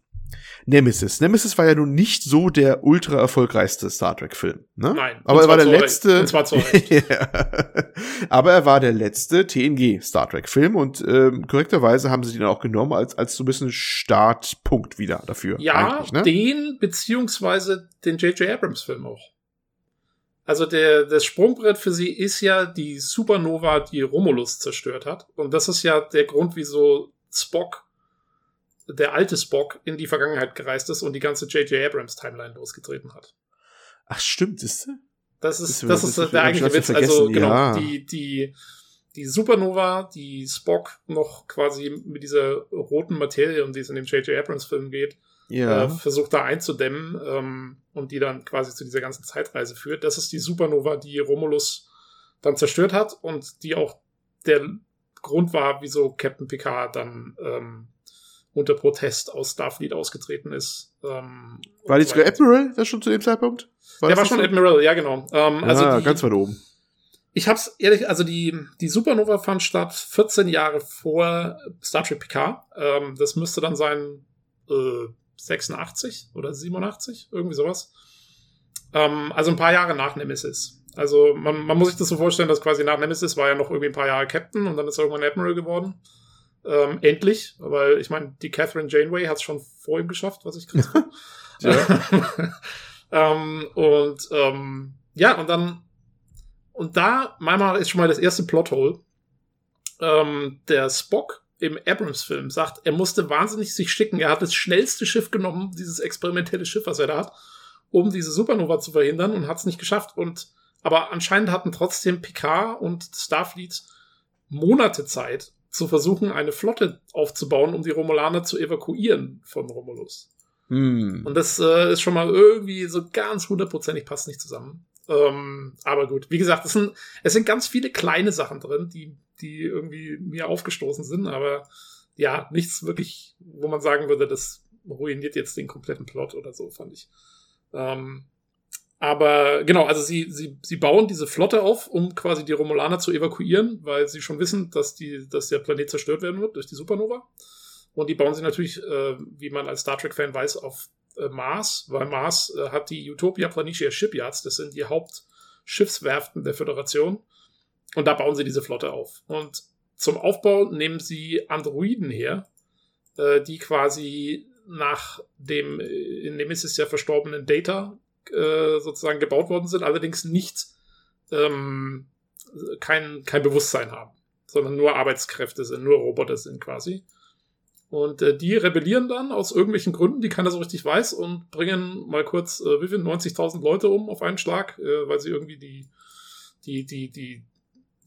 Nemesis. Nemesis war ja nun nicht so der ultra erfolgreichste Star Trek Film, ne? Nein. Aber er war der letzte. Und zwar zu Recht. ja. Aber er war der letzte TNG Star Trek Film und ähm, korrekterweise haben sie ihn auch genommen als als so ein bisschen Startpunkt wieder dafür. Ja, ne? den beziehungsweise den J.J. Abrams Film auch. Also der, das Sprungbrett für sie ist ja die Supernova, die Romulus zerstört hat. Und das ist ja der Grund, wieso Spock, der alte Spock, in die Vergangenheit gereist ist und die ganze J.J. Abrams Timeline losgetreten hat. Ach stimmt, ist? Das ist, Das- das, das ist der ich eigentliche Witz. Also genau, ja. die, die, die Supernova, die Spock noch quasi mit dieser roten Materie, um die es in dem J.J. Abrams Film geht, Ja. äh, versucht da einzudämmen ähm, und die dann quasi zu dieser ganzen Zeitreise führt. Das ist die Supernova, die Romulus dann zerstört hat und die auch der Grund war, wieso Captain Picard dann ähm, unter Protest aus Starfleet ausgetreten ist. Ähm, war die so sogar. Admiral, das schon zu dem Zeitpunkt? Der das war schon? Admiral, ja genau. Ähm, Ja, also die, ganz weit oben. ich hab's ehrlich, also die, die Supernova fand statt 14 Jahre vor Star Trek Picard. Ähm, das müsste dann sein äh, 86 oder 87, irgendwie sowas. Ähm, also ein paar Jahre nach Nemesis. Also man, man muss sich das so vorstellen, dass quasi nach Nemesis war ja noch irgendwie ein paar Jahre Captain und dann ist er irgendwann Admiral geworden. Ähm, endlich, weil ich meine, die Catherine Janeway hat es schon vor ihm geschafft, was ich krass finde. ähm, und ähm, ja, und dann und da, manchmal ist schon mal das erste Plothole. Ähm, der Spock im Abrams-Film sagt, er musste wahnsinnig sich schicken. Er hat das schnellste Schiff genommen, dieses experimentelle Schiff, was er da hat, um diese Supernova zu verhindern und hat es nicht geschafft. Und aber anscheinend hatten trotzdem Picard und Starfleet Monate Zeit, zu versuchen, eine Flotte aufzubauen, um die Romulaner zu evakuieren von Romulus. Hm. Und das äh, ist schon mal irgendwie so ganz hundertprozentig passt nicht zusammen. Ähm, aber gut, wie gesagt, es sind, es sind ganz viele kleine Sachen drin, die, die irgendwie mir aufgestoßen sind, aber ja, nichts wirklich, wo man sagen würde, das ruiniert jetzt den kompletten Plot oder so, fand ich. Ähm, aber genau, also sie, sie, sie bauen diese Flotte auf, um quasi die Romulaner zu evakuieren, weil sie schon wissen, dass, die, dass der Planet zerstört werden wird durch die Supernova. Und die bauen sie natürlich, äh, wie man als Star Trek-Fan weiß, auf äh, Mars, weil Mars äh, hat die Utopia Planitia Shipyards, das sind die Hauptschiffswerften der Föderation. Und da bauen sie diese Flotte auf. Und zum Aufbau nehmen sie Androiden her, äh, die quasi nach dem äh, in Nemesis ja verstorbenen Data äh, sozusagen gebaut worden sind, allerdings nicht ähm, kein, kein Bewusstsein haben, sondern nur Arbeitskräfte sind, nur Roboter sind quasi. Und äh, die rebellieren dann aus irgendwelchen Gründen, die keiner so richtig weiß, und bringen mal kurz, äh, wie viel, 90.000 Leute um auf einen Schlag, äh, weil sie irgendwie die, die, die, die,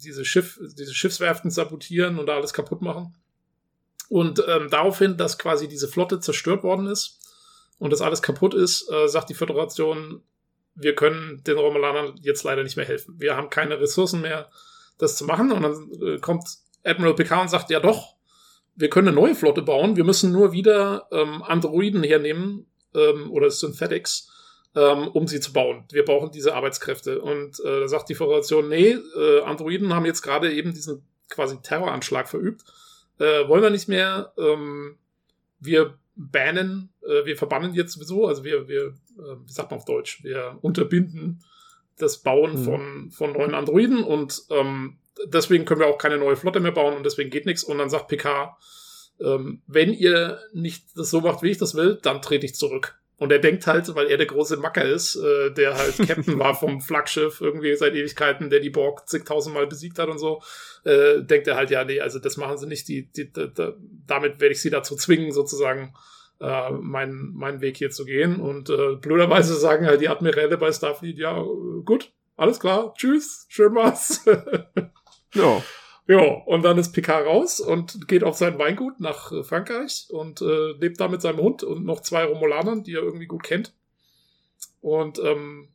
diese Schiff, diese Schiffswerften sabotieren und da alles kaputt machen. Und ähm, daraufhin, dass quasi diese Flotte zerstört worden ist und das alles kaputt ist, äh, sagt die Föderation, wir können den Romulanern jetzt leider nicht mehr helfen. Wir haben keine Ressourcen mehr, das zu machen. Und dann äh, kommt Admiral Picard und sagt, ja doch, wir können eine neue Flotte bauen. Wir müssen nur wieder ähm, Androiden hernehmen ähm, oder Synthetics, ähm, um sie zu bauen. Wir brauchen diese Arbeitskräfte. Und äh, da sagt die Föderation, nee, äh, Androiden haben jetzt gerade eben diesen quasi Terroranschlag verübt. Äh, wollen wir nicht mehr. Ähm, wir bannen, äh, wir verbannen jetzt sowieso, also wir, wir äh, wie sagt man auf Deutsch, wir unterbinden das Bauen Mhm. von, von neuen Androiden und ähm, deswegen können wir auch keine neue Flotte mehr bauen und deswegen geht nichts. Und dann sagt PK, ähm, wenn ihr nicht das so macht, wie ich das will, dann trete ich zurück. Und er denkt halt, weil er der große Macker ist, äh, der halt Captain war vom Flaggschiff irgendwie seit Ewigkeiten, der die Borg zigtausendmal besiegt hat und so, äh, denkt er halt, ja, nee, also das machen sie nicht, die, die, die, damit werde ich sie dazu zwingen, sozusagen äh, meinen, meinen Weg hier zu gehen. Und äh, blöderweise sagen halt die Admiräle bei Starfleet, ja, äh, gut, alles klar, tschüss, schön war's. Ja. Ja, und dann ist Picard raus und geht auf sein Weingut nach äh, Frankreich und äh, lebt da mit seinem Hund und noch zwei Romulanern, die er irgendwie gut kennt. Und ähm,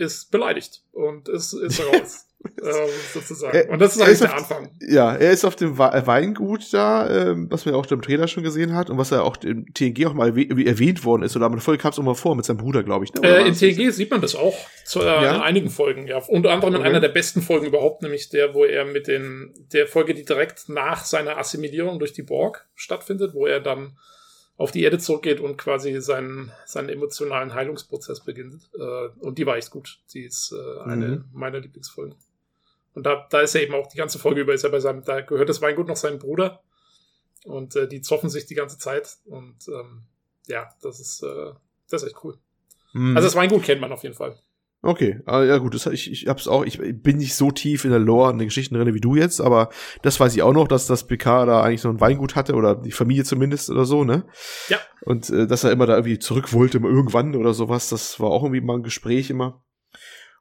ist beleidigt und ist, ist raus. ähm, sozusagen. Er- Und das ist er eigentlich der auf- Anfang. Ja, er ist auf dem Weingut da, ähm, was man ja auch im Trailer schon gesehen hat und was ja auch im TNG auch mal erwäh- erwähnt worden ist. Oder am Folge kam es auch mal vor mit seinem Bruder, glaube ich. Ne? Äh, in das- TNG sieht man das auch zu, äh, Ja? in einigen Folgen, ja. Unter anderem in Okay. einer der besten Folgen überhaupt, nämlich der, wo er mit den, der Folge, die direkt nach seiner Assimilierung durch die Borg stattfindet, wo er dann auf die Erde zurückgeht und quasi seinen, seinen emotionalen Heilungsprozess beginnt. Äh, und die war echt gut. Die ist äh, eine mhm. meiner Lieblingsfolgen. Und da, da ist er eben auch die ganze Folge über, ist er bei seinem, da gehört das Weingut noch seinem Bruder. Und äh, die zoffen sich die ganze Zeit. Und ähm, ja, das ist, äh, das ist echt cool. Mhm. Also das Weingut kennt man auf jeden Fall. Okay, ah, ja gut, das, ich, ich hab's auch, ich bin nicht so tief in der Lore, in den Geschichten drin wie du jetzt, aber das weiß ich auch noch, dass das PK da eigentlich so ein Weingut hatte oder die Familie zumindest oder so, ne? Ja. Und äh, dass er immer da irgendwie zurück wollte, irgendwann oder sowas, das war auch irgendwie mal ein Gespräch immer.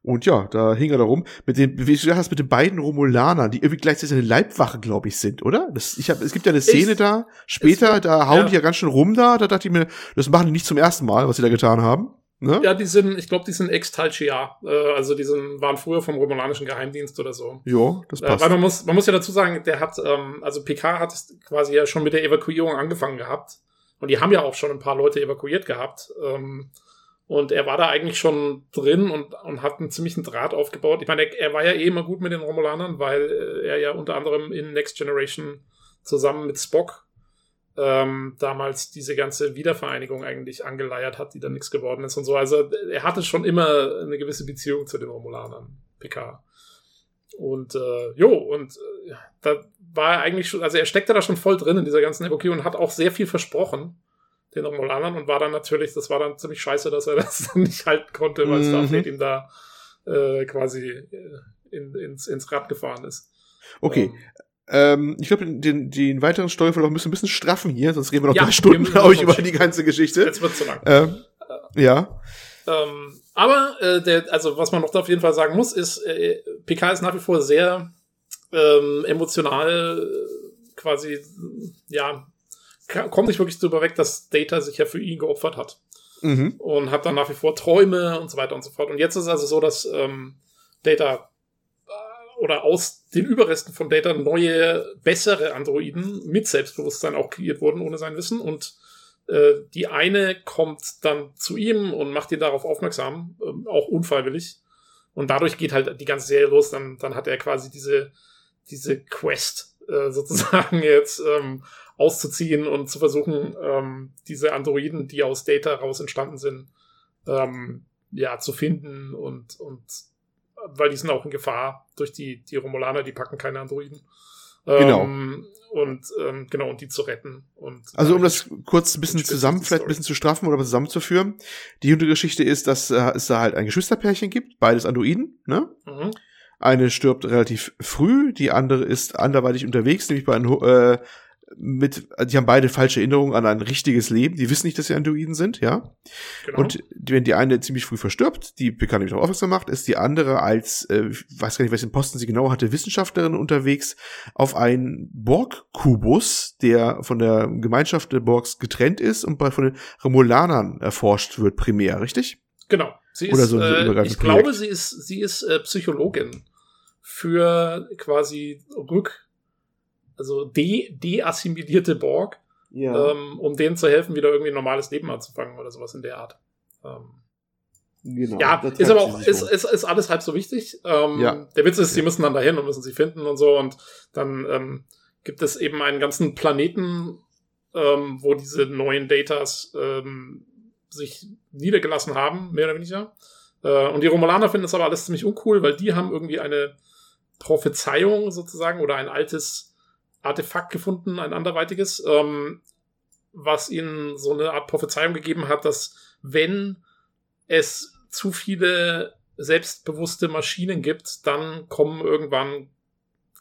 Und ja, da hing er da rum mit den, wie du hast, mit den beiden Romulanern, die irgendwie gleichzeitig eine Leibwache, glaube ich, sind, oder? Das, ich hab, es gibt ja eine Szene ich, da, später, da hauen ja. die ja ganz schön rum da, da dachte ich mir, das machen die nicht zum ersten Mal, was sie da getan haben. Ne? Ja, die sind, ich glaube, die sind Ex-Talchia. Äh, also die sind, waren früher vom romulanischen Geheimdienst oder so. Jo, das passt. Äh, weil man muss, man muss ja dazu sagen, der hat, ähm, also PK hat quasi ja schon mit der Evakuierung angefangen gehabt. Und die haben ja auch schon ein paar Leute evakuiert gehabt. Ähm, und er war da eigentlich schon drin und, und hat einen ziemlichen Draht aufgebaut. Ich meine, er, er war ja eh immer gut mit den Romulanern, weil äh, er ja unter anderem in Next Generation zusammen mit Spock ähm, damals diese ganze Wiedervereinigung eigentlich angeleiert hat, die dann nichts geworden ist und so. Also er hatte schon immer eine gewisse Beziehung zu den Romulanern, PK. Und äh, jo, und äh, da war er eigentlich schon, also er steckte da schon voll drin in dieser ganzen Epoche und hat auch sehr viel versprochen den Romulanern und war dann natürlich, das war dann ziemlich scheiße, dass er das dann nicht halten konnte, weil mhm. Starfleet ihm da äh, quasi äh, in, ins, ins Rad gefahren ist. Okay, ähm, ähm, ich glaube, den, den weiteren Steuerverlauf müssen wir ein bisschen straffen hier, sonst reden wir noch ja, drei Stunden, glaube ich, über die ganze Geschichte. Jetzt wird zu lang. Ähm, ja. Ähm, aber äh, der, also was man noch auf jeden Fall sagen muss, ist, äh, PK ist nach wie vor sehr ähm, emotional äh, quasi, ja, kommt nicht wirklich drüber weg, dass Data sich ja für ihn geopfert hat. Mhm. Und hat dann nach wie vor Träume und so weiter und so fort. Und jetzt ist also so, dass ähm, Data oder aus den Überresten von Data neue, bessere Androiden mit Selbstbewusstsein auch kreiert wurden, ohne sein Wissen. Und äh, die eine kommt dann zu ihm und macht ihn darauf aufmerksam, äh, auch unfreiwillig. Und dadurch geht halt die ganze Serie los. Dann, dann hat er quasi diese, diese Quest äh, sozusagen jetzt ähm, auszuziehen und zu versuchen, ähm, diese Androiden, die aus Data raus entstanden sind, ähm, ja, zu finden und, und weil die sind auch in Gefahr durch die, die Romulaner, die packen keine Androiden. Genau. Ähm, und ähm, genau, und die zu retten. Und also um das kurz ein bisschen zusammen, vielleicht ein bisschen zu straffen oder zusammenzuführen. Die Hintergeschichte ist, dass äh, es da halt ein Geschwisterpärchen gibt, beides Androiden, ne? Mhm. Eine stirbt relativ früh, die andere ist anderweitig unterwegs, nämlich bei einem äh, mit, die haben beide falsche Erinnerungen an ein richtiges Leben. Die wissen nicht, dass sie Androiden sind, ja. Genau. Und wenn die eine ziemlich früh verstirbt, die bekannt nämlich auch aufmerksam macht, ist die andere als, äh, weiß gar nicht, welchen Posten sie genau hatte, Wissenschaftlerin unterwegs auf einen Borg-Kubus, der von der Gemeinschaft der Borgs getrennt ist und bei von den Romulanern erforscht wird, primär, richtig? Genau. Sie Oder ist, so äh, ich glaube, sie ist, sie ist äh, Psychologin für quasi Rück also de deassimilierte Borg, ja. ähm, um denen zu helfen, wieder irgendwie ein normales Leben anzufangen oder sowas in der Art. Ähm, Genau, ja, ist aber auch, ist, ist, ist alles halb so wichtig. Ähm, ja. Der Witz ist, sie müssen dann dahin und müssen sie finden und so. Und dann ähm, gibt es eben einen ganzen Planeten, ähm, wo diese neuen Datas ähm, sich niedergelassen haben, mehr oder weniger. Äh, und die Romulaner finden das aber alles ziemlich uncool, weil die haben irgendwie eine Prophezeiung sozusagen oder ein altes Artefakt gefunden, ein anderweitiges, ähm, was ihnen so eine Art Prophezeiung gegeben hat, dass wenn es zu viele selbstbewusste Maschinen gibt, dann kommen irgendwann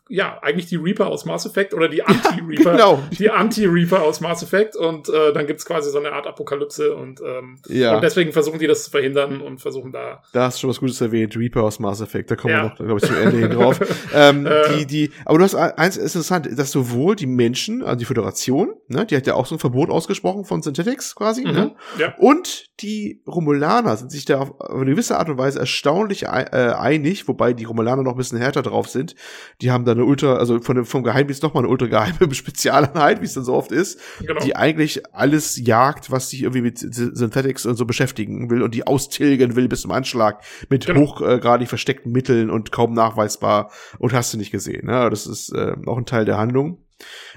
ja, eigentlich die Reaper aus Mass Effect oder die Anti-Reaper. Ja, genau. Die Anti-Reaper aus Mass Effect und äh, dann gibt's quasi so eine Art Apokalypse und, ähm, ja. und deswegen versuchen die das zu verhindern und versuchen da. Da hast du schon was Gutes erwähnt, Reaper aus Mass Effect, da kommen ja. wir noch, glaube ich, zum Ende hin drauf. ähm, äh. die, die, aber du hast eins ist interessant, dass sowohl die Menschen, also die Föderation, ne, die hat ja auch so ein Verbot ausgesprochen von Synthetics quasi, mhm. ne? Ja. Und die Romulaner sind sich da auf eine gewisse Art und Weise erstaunlich äh, einig, wobei die Romulaner noch ein bisschen härter drauf sind. Die haben dann eine ultra, also von dem, vom Geheimdienst nochmal eine ultra geheime Spezialeinheit, wie es dann so oft ist, genau. die eigentlich alles jagt, was sich irgendwie mit Synthetics und so beschäftigen will und die austilgen will bis zum Anschlag mit genau. hochgradig versteckten Mitteln und kaum nachweisbar und hast du nicht gesehen. Ne? Das ist äh, auch ein Teil der Handlung.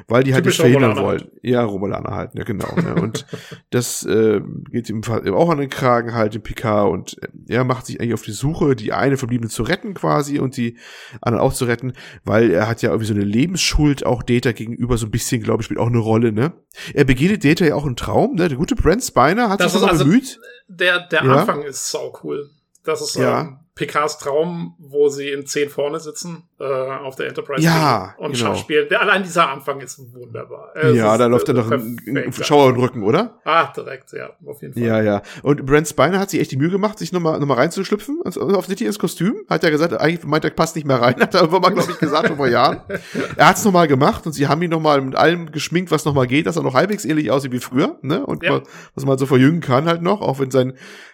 Weil die halt Typisch das verhindern Romulaner wollen. Ja, Romulaner halt, ja genau. ne? Und das äh, geht ihm auch an den Kragen halt, dem Picard und äh, er macht sich eigentlich auf die Suche, die eine Verbliebene zu retten quasi und die anderen auch zu retten, weil er hat ja irgendwie so eine Lebensschuld auch Data gegenüber so ein bisschen, glaube ich, spielt auch eine Rolle, ne? Er begegnet Data ja auch im Traum, ne? Der gute Brent Spiner hat Das sich das also- bemüht. Der, der Ja. Anfang ist sau cool. Das ist Ja. ähm, Picards Traum, wo sie in zehn vorne sitzen äh, auf der Enterprise Ja, und genau. Schach spielen. Der, allein dieser Anfang ist wunderbar. Es Ja, ist, da läuft er noch ein. Schauer im Rücken, oder? Ah, direkt, ja, auf jeden Fall. Ja, ja. Und Brent Spiner hat sich echt die Mühe gemacht, sich nochmal noch mal reinzuschlüpfen, also offensichtlich ins Kostüm. Hat ja gesagt, eigentlich meint er, passt nicht mehr rein. Hat er irgendwann mal, glaube ich, gesagt, schon vor Jahren. Er hat's nochmal gemacht und sie haben ihn nochmal mit allem geschminkt, was nochmal geht, dass er noch halbwegs ähnlich aussieht wie früher, ne? Und Ja. was man so verjüngen kann halt noch, auch wenn sein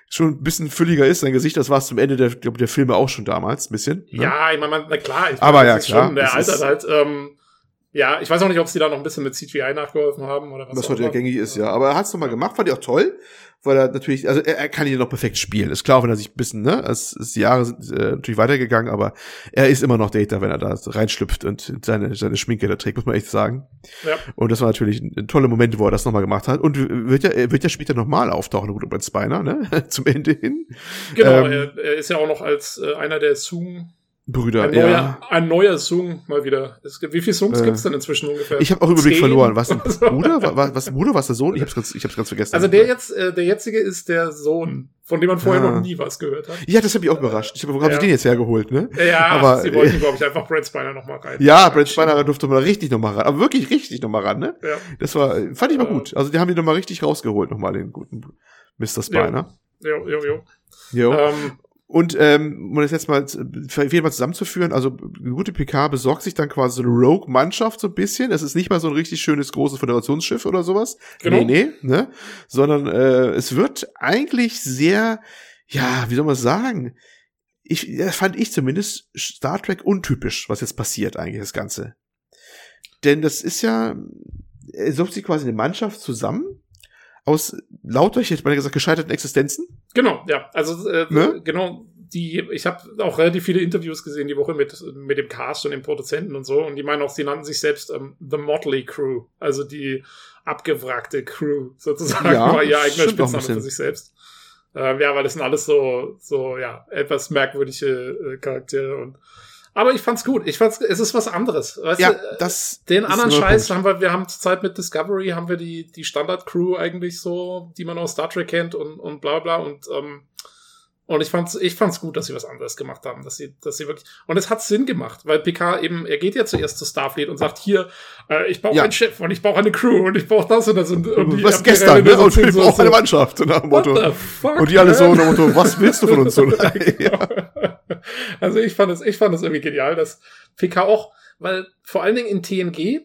schon ein bisschen fülliger ist, sein Gesicht, das war es zum Ende der, glaub, der Filme auch schon damals, ein bisschen. Ne? Ja, ich meine, na klar, ich Aber meine, ja, klar, Schon, der ist- halt, ähm, ja, ich weiß auch nicht, ob sie da noch ein bisschen mit CGI nachgeholfen haben oder was. was heute ja gängig ist, ja. Aber er hat's nochmal gemacht, fand ich auch toll, weil er natürlich, also er, er kann hier noch perfekt spielen. Ist klar, wenn er sich ein bisschen, ne, es, es die Jahre sind äh, natürlich weitergegangen, aber er ist immer noch Data, wenn er da reinschlüpft und seine, seine Schminke da trägt, muss man echt sagen. Ja. Und das war natürlich ein, toller Moment, wo er das nochmal gemacht hat. Und wird ja, er wird ja später nochmal auftauchen, gut über Spiner, ne, zum Ende hin. Genau, Ähm, er, er ist ja auch noch als äh, einer der Zoom, Brüder, ein neuer, ja. ein neuer Zoom mal wieder. Gibt, wie viele Zooms Äh, gibt's denn inzwischen ungefähr? Ich habe auch Überblick Zehn? verloren. Was ein Bruder? Was, was ein Bruder? Was der Sohn? Ich hab's ganz, ich hab's ganz vergessen. Also der jetzt, äh, der jetzige ist der Sohn, von dem man vorher Ah. noch nie was gehört hat. ja, das hat mich auch überrascht. Ich hab, wo haben Ja. sie den jetzt hergeholt, ne? Ja, Aber- sie wollten, glaube ich, einfach Brad Spiner noch mal rein. Ja, Brent Spiner durfte mal richtig nochmal ran. Aber wirklich richtig nochmal ran, ne? Ja, Das war, fand ich mal gut. Also die haben ihn nochmal richtig rausgeholt, nochmal den guten Mr. Spiner. jo, jo, jo. Jo. Ähm, Und ähm, um das jetzt mal für jeden mal zusammenzuführen, also eine gute PK besorgt sich dann quasi so eine Rogue-Mannschaft so ein bisschen. Es ist nicht mal so ein richtig schönes großes Föderationsschiff oder sowas. Genau. Nee, nee, ne? Sondern äh, es wird eigentlich sehr, ja, wie soll man sagen? Ich, ja, fand ich zumindest Star Trek untypisch, was jetzt passiert eigentlich, das Ganze. Denn das ist ja, er sucht sich quasi eine Mannschaft zusammen aus lauter, ich hätte mal gesagt, gescheiterten Existenzen. Genau, ja. Also äh, Ne? genau, die, ich habe auch relativ viele Interviews gesehen die Woche mit, mit dem Cast und dem Produzenten und so. Und die meinen auch, sie nannten sich selbst ähm, The Motley Crew, also die abgewrackte Crew sozusagen, Ja, war ihr eigener Spitzname für sich selbst. Ähm, ja, weil das sind alles so, so, ja, etwas merkwürdige äh, Charaktere und aber ich fand's gut. Ich fand's, es ist was anderes. Weißt Ja, du, das. den anderen Scheiß haben wir, wir haben zurzeit mit Discovery, haben wir die, die Standard-Crew eigentlich so, die man aus Star Trek kennt und, und bla bla und, ähm, und ich fand's, ich fand's gut, dass sie was anderes gemacht haben, dass sie, dass sie wirklich, und es hat Sinn gemacht, weil Picard eben, er geht ja zuerst zu Starfleet und sagt, hier, äh, ich brauche Ja. einen Chef und ich brauche eine Crew und ich brauche das und das und, und die was gestern, ne? Und ich so- brauche eine so, Mannschaft, nach dem Motto. fuck, Und die alle so man? nach dem Motto, was willst du von uns? So, ja. Also ich fand es, ich fand es irgendwie genial, dass PK auch, weil vor allen Dingen in TNG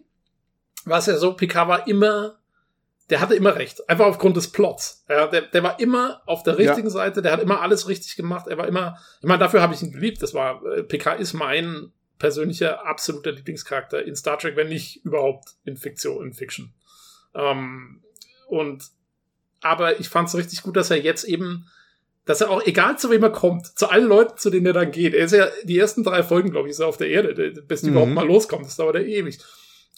war es ja so, PK war immer, der hatte immer recht, einfach aufgrund des Plots. Ja, der, der war immer auf der richtigen Seite, der hat immer alles richtig gemacht, er war immer, ich meine, dafür habe ich ihn geliebt, das war, äh, PK ist mein persönlicher, absoluter Lieblingscharakter in Star Trek, wenn nicht überhaupt in Fiktion, in Fiction. Ähm, und, aber ich fand es richtig gut, dass er jetzt eben dass er auch, egal zu wem er kommt, zu allen Leuten, zu denen er dann geht, er ist ja die ersten drei Folgen, glaube ich, ist er auf der Erde, bis die Mhm. überhaupt mal loskommt, das dauert ja ewig.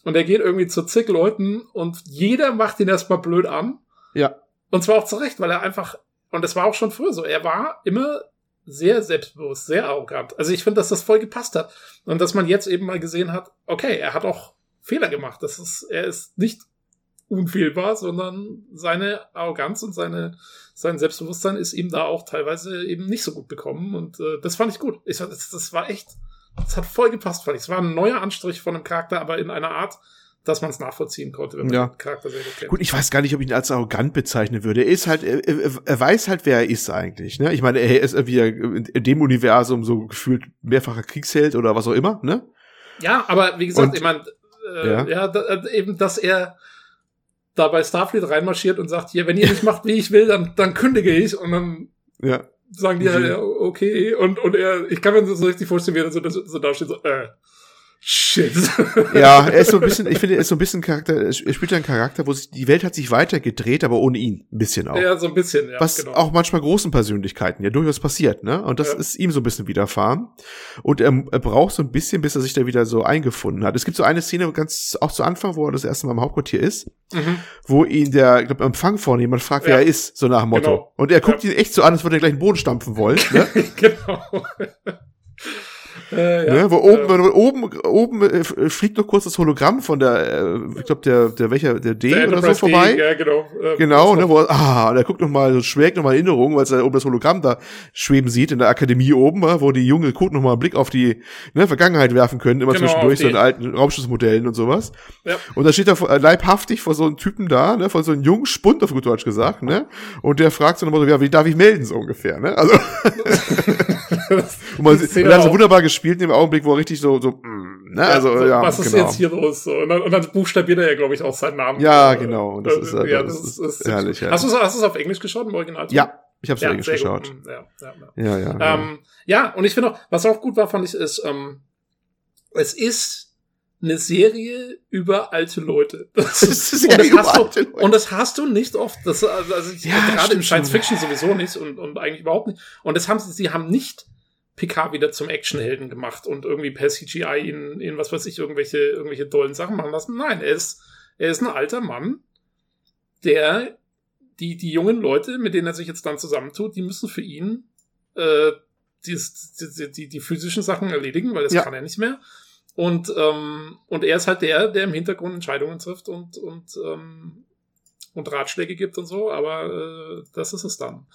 Und er geht irgendwie zu zig Leuten und jeder macht ihn erstmal blöd an. Ja. Und zwar auch zu Recht, weil er einfach, und das war auch schon früher so, er war immer sehr selbstbewusst, sehr arrogant. Also ich finde, dass das voll gepasst hat. Und dass man jetzt eben mal gesehen hat, okay, er hat auch Fehler gemacht. Das ist, er ist nicht unfehlbar, sondern seine Arroganz und seine, sein Selbstbewusstsein ist ihm da auch teilweise eben nicht so gut bekommen. Und äh, das fand ich gut. Ich, das, das war echt, das hat voll gepasst, fand ich. Es war ein neuer Anstrich von einem Charakter, aber in einer Art, dass man es nachvollziehen konnte, wenn man Ja. den Charakter sehr gut kennt. Gut, ich weiß gar nicht, ob ich ihn als arrogant bezeichnen würde. Er ist halt, er, er, weiß halt, wer er ist eigentlich. Ne? Ich meine, er ist irgendwie in dem Universum so gefühlt mehrfacher Kriegsheld oder was auch immer. Ne? Ja, aber wie gesagt, Und- ich meine, äh, Ja. ja, da, äh, eben, dass er da bei Starfleet reinmarschiert und sagt, hier, wenn ihr nicht macht, wie ich will, dann, dann kündige ich und dann Ja. Sagen die halt, Mhm. ja, okay, und, und er, ich kann mir so richtig vorstellen, wie er so, so da steht, so, äh, Shit. ja, er ist so ein bisschen, ich finde, er ist so ein bisschen Charakter, er spielt einen Charakter, wo sich, die Welt hat sich weiter gedreht, aber ohne ihn. Ein bisschen auch. Ja, so ein bisschen, ja. Was genau. auch manchmal großen Persönlichkeiten ja durchaus passiert, ne? Und das ja. ist ihm so ein bisschen widerfahren. Und er, er, braucht so ein bisschen, bis er sich da wieder so eingefunden hat. Es gibt so eine Szene ganz, auch zu Anfang, wo er das erste Mal im Hauptquartier ist, mhm. wo ihn der, ich glaube, Empfang vorne jemand fragt, ja. wer er ist, so nach dem Motto. Genau. Und er guckt ja. ihn echt so an, als würde er gleich den Boden stampfen wollen, ne? genau. Äh, ja, ne, wo oben, äh, oben, oben äh, fliegt noch kurz das Hologramm von der, äh, ich glaube der, der welcher, der D der oder so vorbei. D, ja, genau. Äh, genau, ne, wo, ah, und er guckt noch mal, schwelgt noch mal Erinnerungen, weil er oben das Hologramm da schweben sieht in der Akademie oben, wo die junge Kurt noch mal einen Blick auf die ne, Vergangenheit werfen können, immer genau, zwischendurch so in alten Raumschutzmodellen und sowas. Ja. Und da steht er äh, leibhaftig vor so einem Typen da, ne, von so einem jungen Spund auf gut Deutsch gesagt, ne, und der fragt so nochmal so, ja, wie darf ich melden so ungefähr, ne, also. und man, und dann so wunderbar gespielt in dem Augenblick, wo er richtig so, so, mm, ne, also, so, ja, was ist genau. jetzt hier los? Und dann, und dann buchstabiert er ja, glaube ich, auch seinen Namen. Ja, genau. Und das ist, ja, das, das ist, ist herrlich, herrlich. Hast du es auf Englisch geschaut im Original? Ja, ich habe es ja, Englisch geschaut. Gut. Ja, ja, ja. ja, ja, ähm, ja, und ich finde auch, was auch gut war, fand ich, ist, ähm, es ist eine Serie über alte Leute. Das ist, das und, das hast du, und das hast du nicht oft. Das, also, also ja, gerade in Science Fiction sowieso nicht und, und eigentlich überhaupt nicht. Und das haben sie, sie haben nicht Picard wieder zum Actionhelden gemacht und irgendwie per CGI in, in was weiß ich, irgendwelche, irgendwelche dollen Sachen machen lassen. Nein, er ist, er ist ein alter Mann, der die, die jungen Leute, mit denen er sich jetzt dann zusammentut, die müssen für ihn äh, die, die, die, die physischen Sachen erledigen, weil das ja. kann er nicht mehr. Und, ähm, und er ist halt der, der im Hintergrund Entscheidungen trifft und, und, ähm, und Ratschläge gibt und so, aber äh, das ist es dann.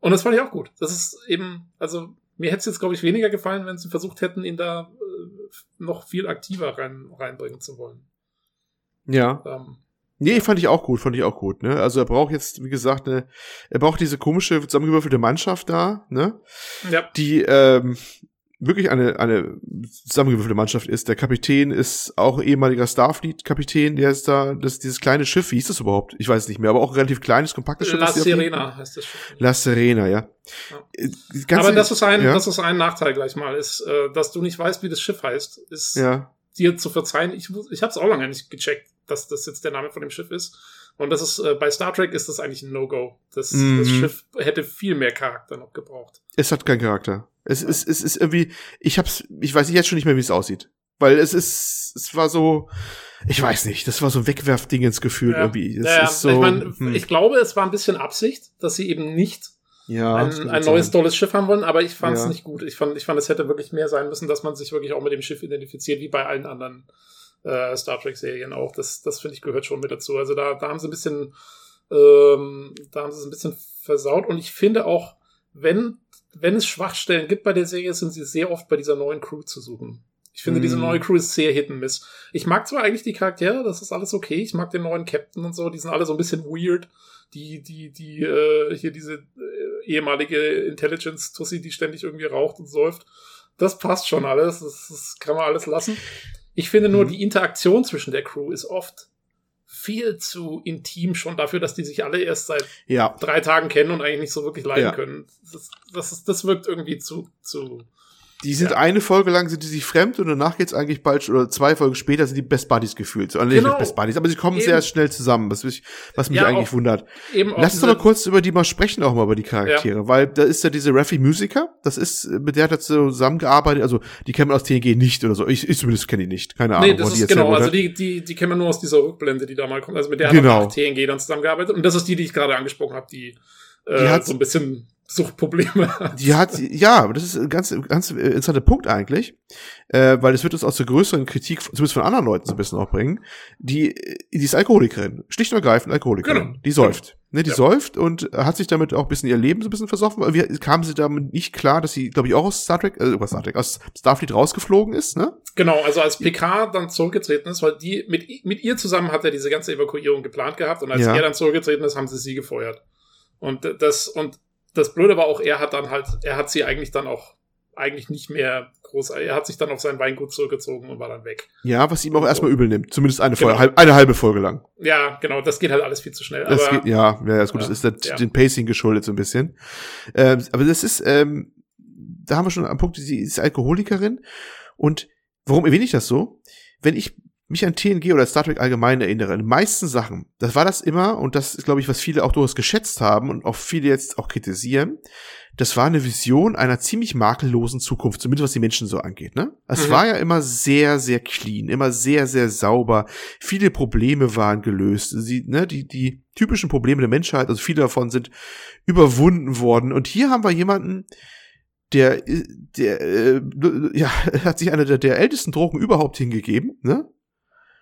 Und das fand ich auch gut. Das ist eben, also mir hätte es jetzt, glaube ich, weniger gefallen, wenn sie versucht hätten, ihn da äh, noch viel aktiver rein, reinbringen zu wollen. Ja. Ähm, Nee, fand ich auch gut, fand ich auch gut, ne? Also er braucht jetzt, wie gesagt, ne, er braucht diese komische zusammengewürfelte Mannschaft da, ne? Ja. Die ähm, wirklich eine, eine zusammengewürfelte Mannschaft ist. Der Kapitän ist auch ehemaliger Starfleet-Kapitän, der ist da, das, dieses kleine Schiff, wie hieß das überhaupt? Ich weiß nicht mehr, aber auch ein relativ kleines, kompaktes Schiff. La Serena heißt das Schiff. La Serena, ja. ja. Äh, aber das ist ein, ja? das ist ein Nachteil gleich mal, ist, äh, dass du nicht weißt, wie das Schiff heißt, ist ja. dir zu verzeihen. Ich, ich habe es auch lange nicht gecheckt, dass das jetzt der Name von dem Schiff ist. Und das ist, äh, bei Star Trek ist das eigentlich ein No-Go. Das, mhm. das Schiff hätte viel mehr Charakter noch gebraucht. Es hat keinen Charakter. Es, ja. ist, es ist irgendwie, ich hab's, ich weiß jetzt schon nicht mehr, wie es aussieht. Weil es ist, es war so, ich weiß nicht, das war so ein Wegwerfding ins Gefühl ja. irgendwie. Es ja, so, ich, mein, hm. ich glaube, es war ein bisschen Absicht, dass sie eben nicht ja, ein, ein neues tolles Schiff haben wollen, aber ich fand es ja. nicht gut. Ich fand, ich fand, es hätte wirklich mehr sein müssen, dass man sich wirklich auch mit dem Schiff identifiziert, wie bei allen anderen äh, Star Trek-Serien auch. Das, das finde ich gehört schon mit dazu. Also da, da haben sie ein bisschen, ähm, da haben sie es ein bisschen versaut. Und ich finde auch, wenn, wenn es Schwachstellen gibt bei der Serie, sind sie sehr oft bei dieser neuen Crew zu suchen. Ich finde, mm. diese mhm. neue Crew ist sehr and miss. Ich mag zwar eigentlich die Charaktere, das ist alles okay. Ich mag den neuen Captain und so, die sind alle so ein bisschen weird. Die, die, die, äh, hier diese äh, ehemalige Intelligence-Tussi, die ständig irgendwie raucht und säuft. Das passt schon alles. Das, das kann man alles lassen. Ich finde nur, mhm. die Interaktion zwischen der Crew ist oft viel zu intim schon dafür, dass die sich alle erst seit ja. drei Tagen kennen und eigentlich nicht so wirklich leiden ja. können. Das, das, das wirkt irgendwie zu, zu die sind ja. eine Folge lang sind die sich fremd und danach geht's eigentlich bald oder zwei Folgen später sind die Best Buddies gefühlt. Oder genau. nicht Best Buddies, aber sie kommen eben. sehr schnell zusammen, was mich, was mich ja, eigentlich auch, wundert. Lass uns doch mal kurz über die mal sprechen, auch mal über die Charaktere, ja. weil da ist ja diese Raffi Musiker, das ist, mit der hat er zusammengearbeitet, also die kennt man aus TNG nicht oder so. Ich, ich zumindest kenne die nicht, keine Ahnung. Nee, das ist genau, also die, die, die kennen wir nur aus dieser Rückblende, die da mal kommt. Also mit der genau. hat TNG dann zusammengearbeitet und das ist die, die ich gerade angesprochen habe, die, die äh, hat so ein bisschen Suchtprobleme hat. Die hat, ja, das ist ein ganz, ganz interessanter Punkt eigentlich, äh, weil es wird uns auch zur größeren Kritik, zumindest von anderen Leuten so ein bisschen auch bringen, die, die ist Alkoholikerin, schlicht und ergreifend Alkoholikerin, genau. die säuft. Genau. Ne, die ja. säuft und hat sich damit auch ein bisschen ihr Leben so ein bisschen versoffen. Wie kam sie damit nicht klar, dass sie, glaube ich, auch aus Star Trek, äh, Star Trek, aus Starfleet rausgeflogen ist, ne? Genau, also als PK dann zurückgetreten ist, weil die, mit, mit ihr zusammen hat er diese ganze Evakuierung geplant gehabt und als ja. er dann zurückgetreten ist, haben sie sie gefeuert. Und das, und das Blöde war auch, er hat dann halt, er hat sie eigentlich dann auch eigentlich nicht mehr groß, er hat sich dann auf sein Weingut zurückgezogen und war dann weg. Ja, was ihm auch erstmal übel nimmt. Zumindest eine genau. Folge, eine halbe Folge lang. Ja, genau, das geht halt alles viel zu schnell. Das aber, geht, ja, ja, ist gut, ja, das ist der, ja. den Pacing geschuldet so ein bisschen. Ähm, aber das ist, ähm, da haben wir schon am Punkt, sie ist Alkoholikerin und warum erwähne ich das so? Wenn ich mich an TNG oder Star Trek allgemein erinnere, in den meisten Sachen, das war das immer, und das ist, glaube ich, was viele auch durchaus geschätzt haben und auch viele jetzt auch kritisieren, das war eine Vision einer ziemlich makellosen Zukunft, zumindest was die Menschen so angeht. Ne? Es mhm. war ja immer sehr, sehr clean, immer sehr, sehr sauber. Viele Probleme waren gelöst. Sie, ne, die, die typischen Probleme der Menschheit, also viele davon sind überwunden worden. Und hier haben wir jemanden, der, der, äh, ja, hat sich einer der, der ältesten Drogen überhaupt hingegeben, ne?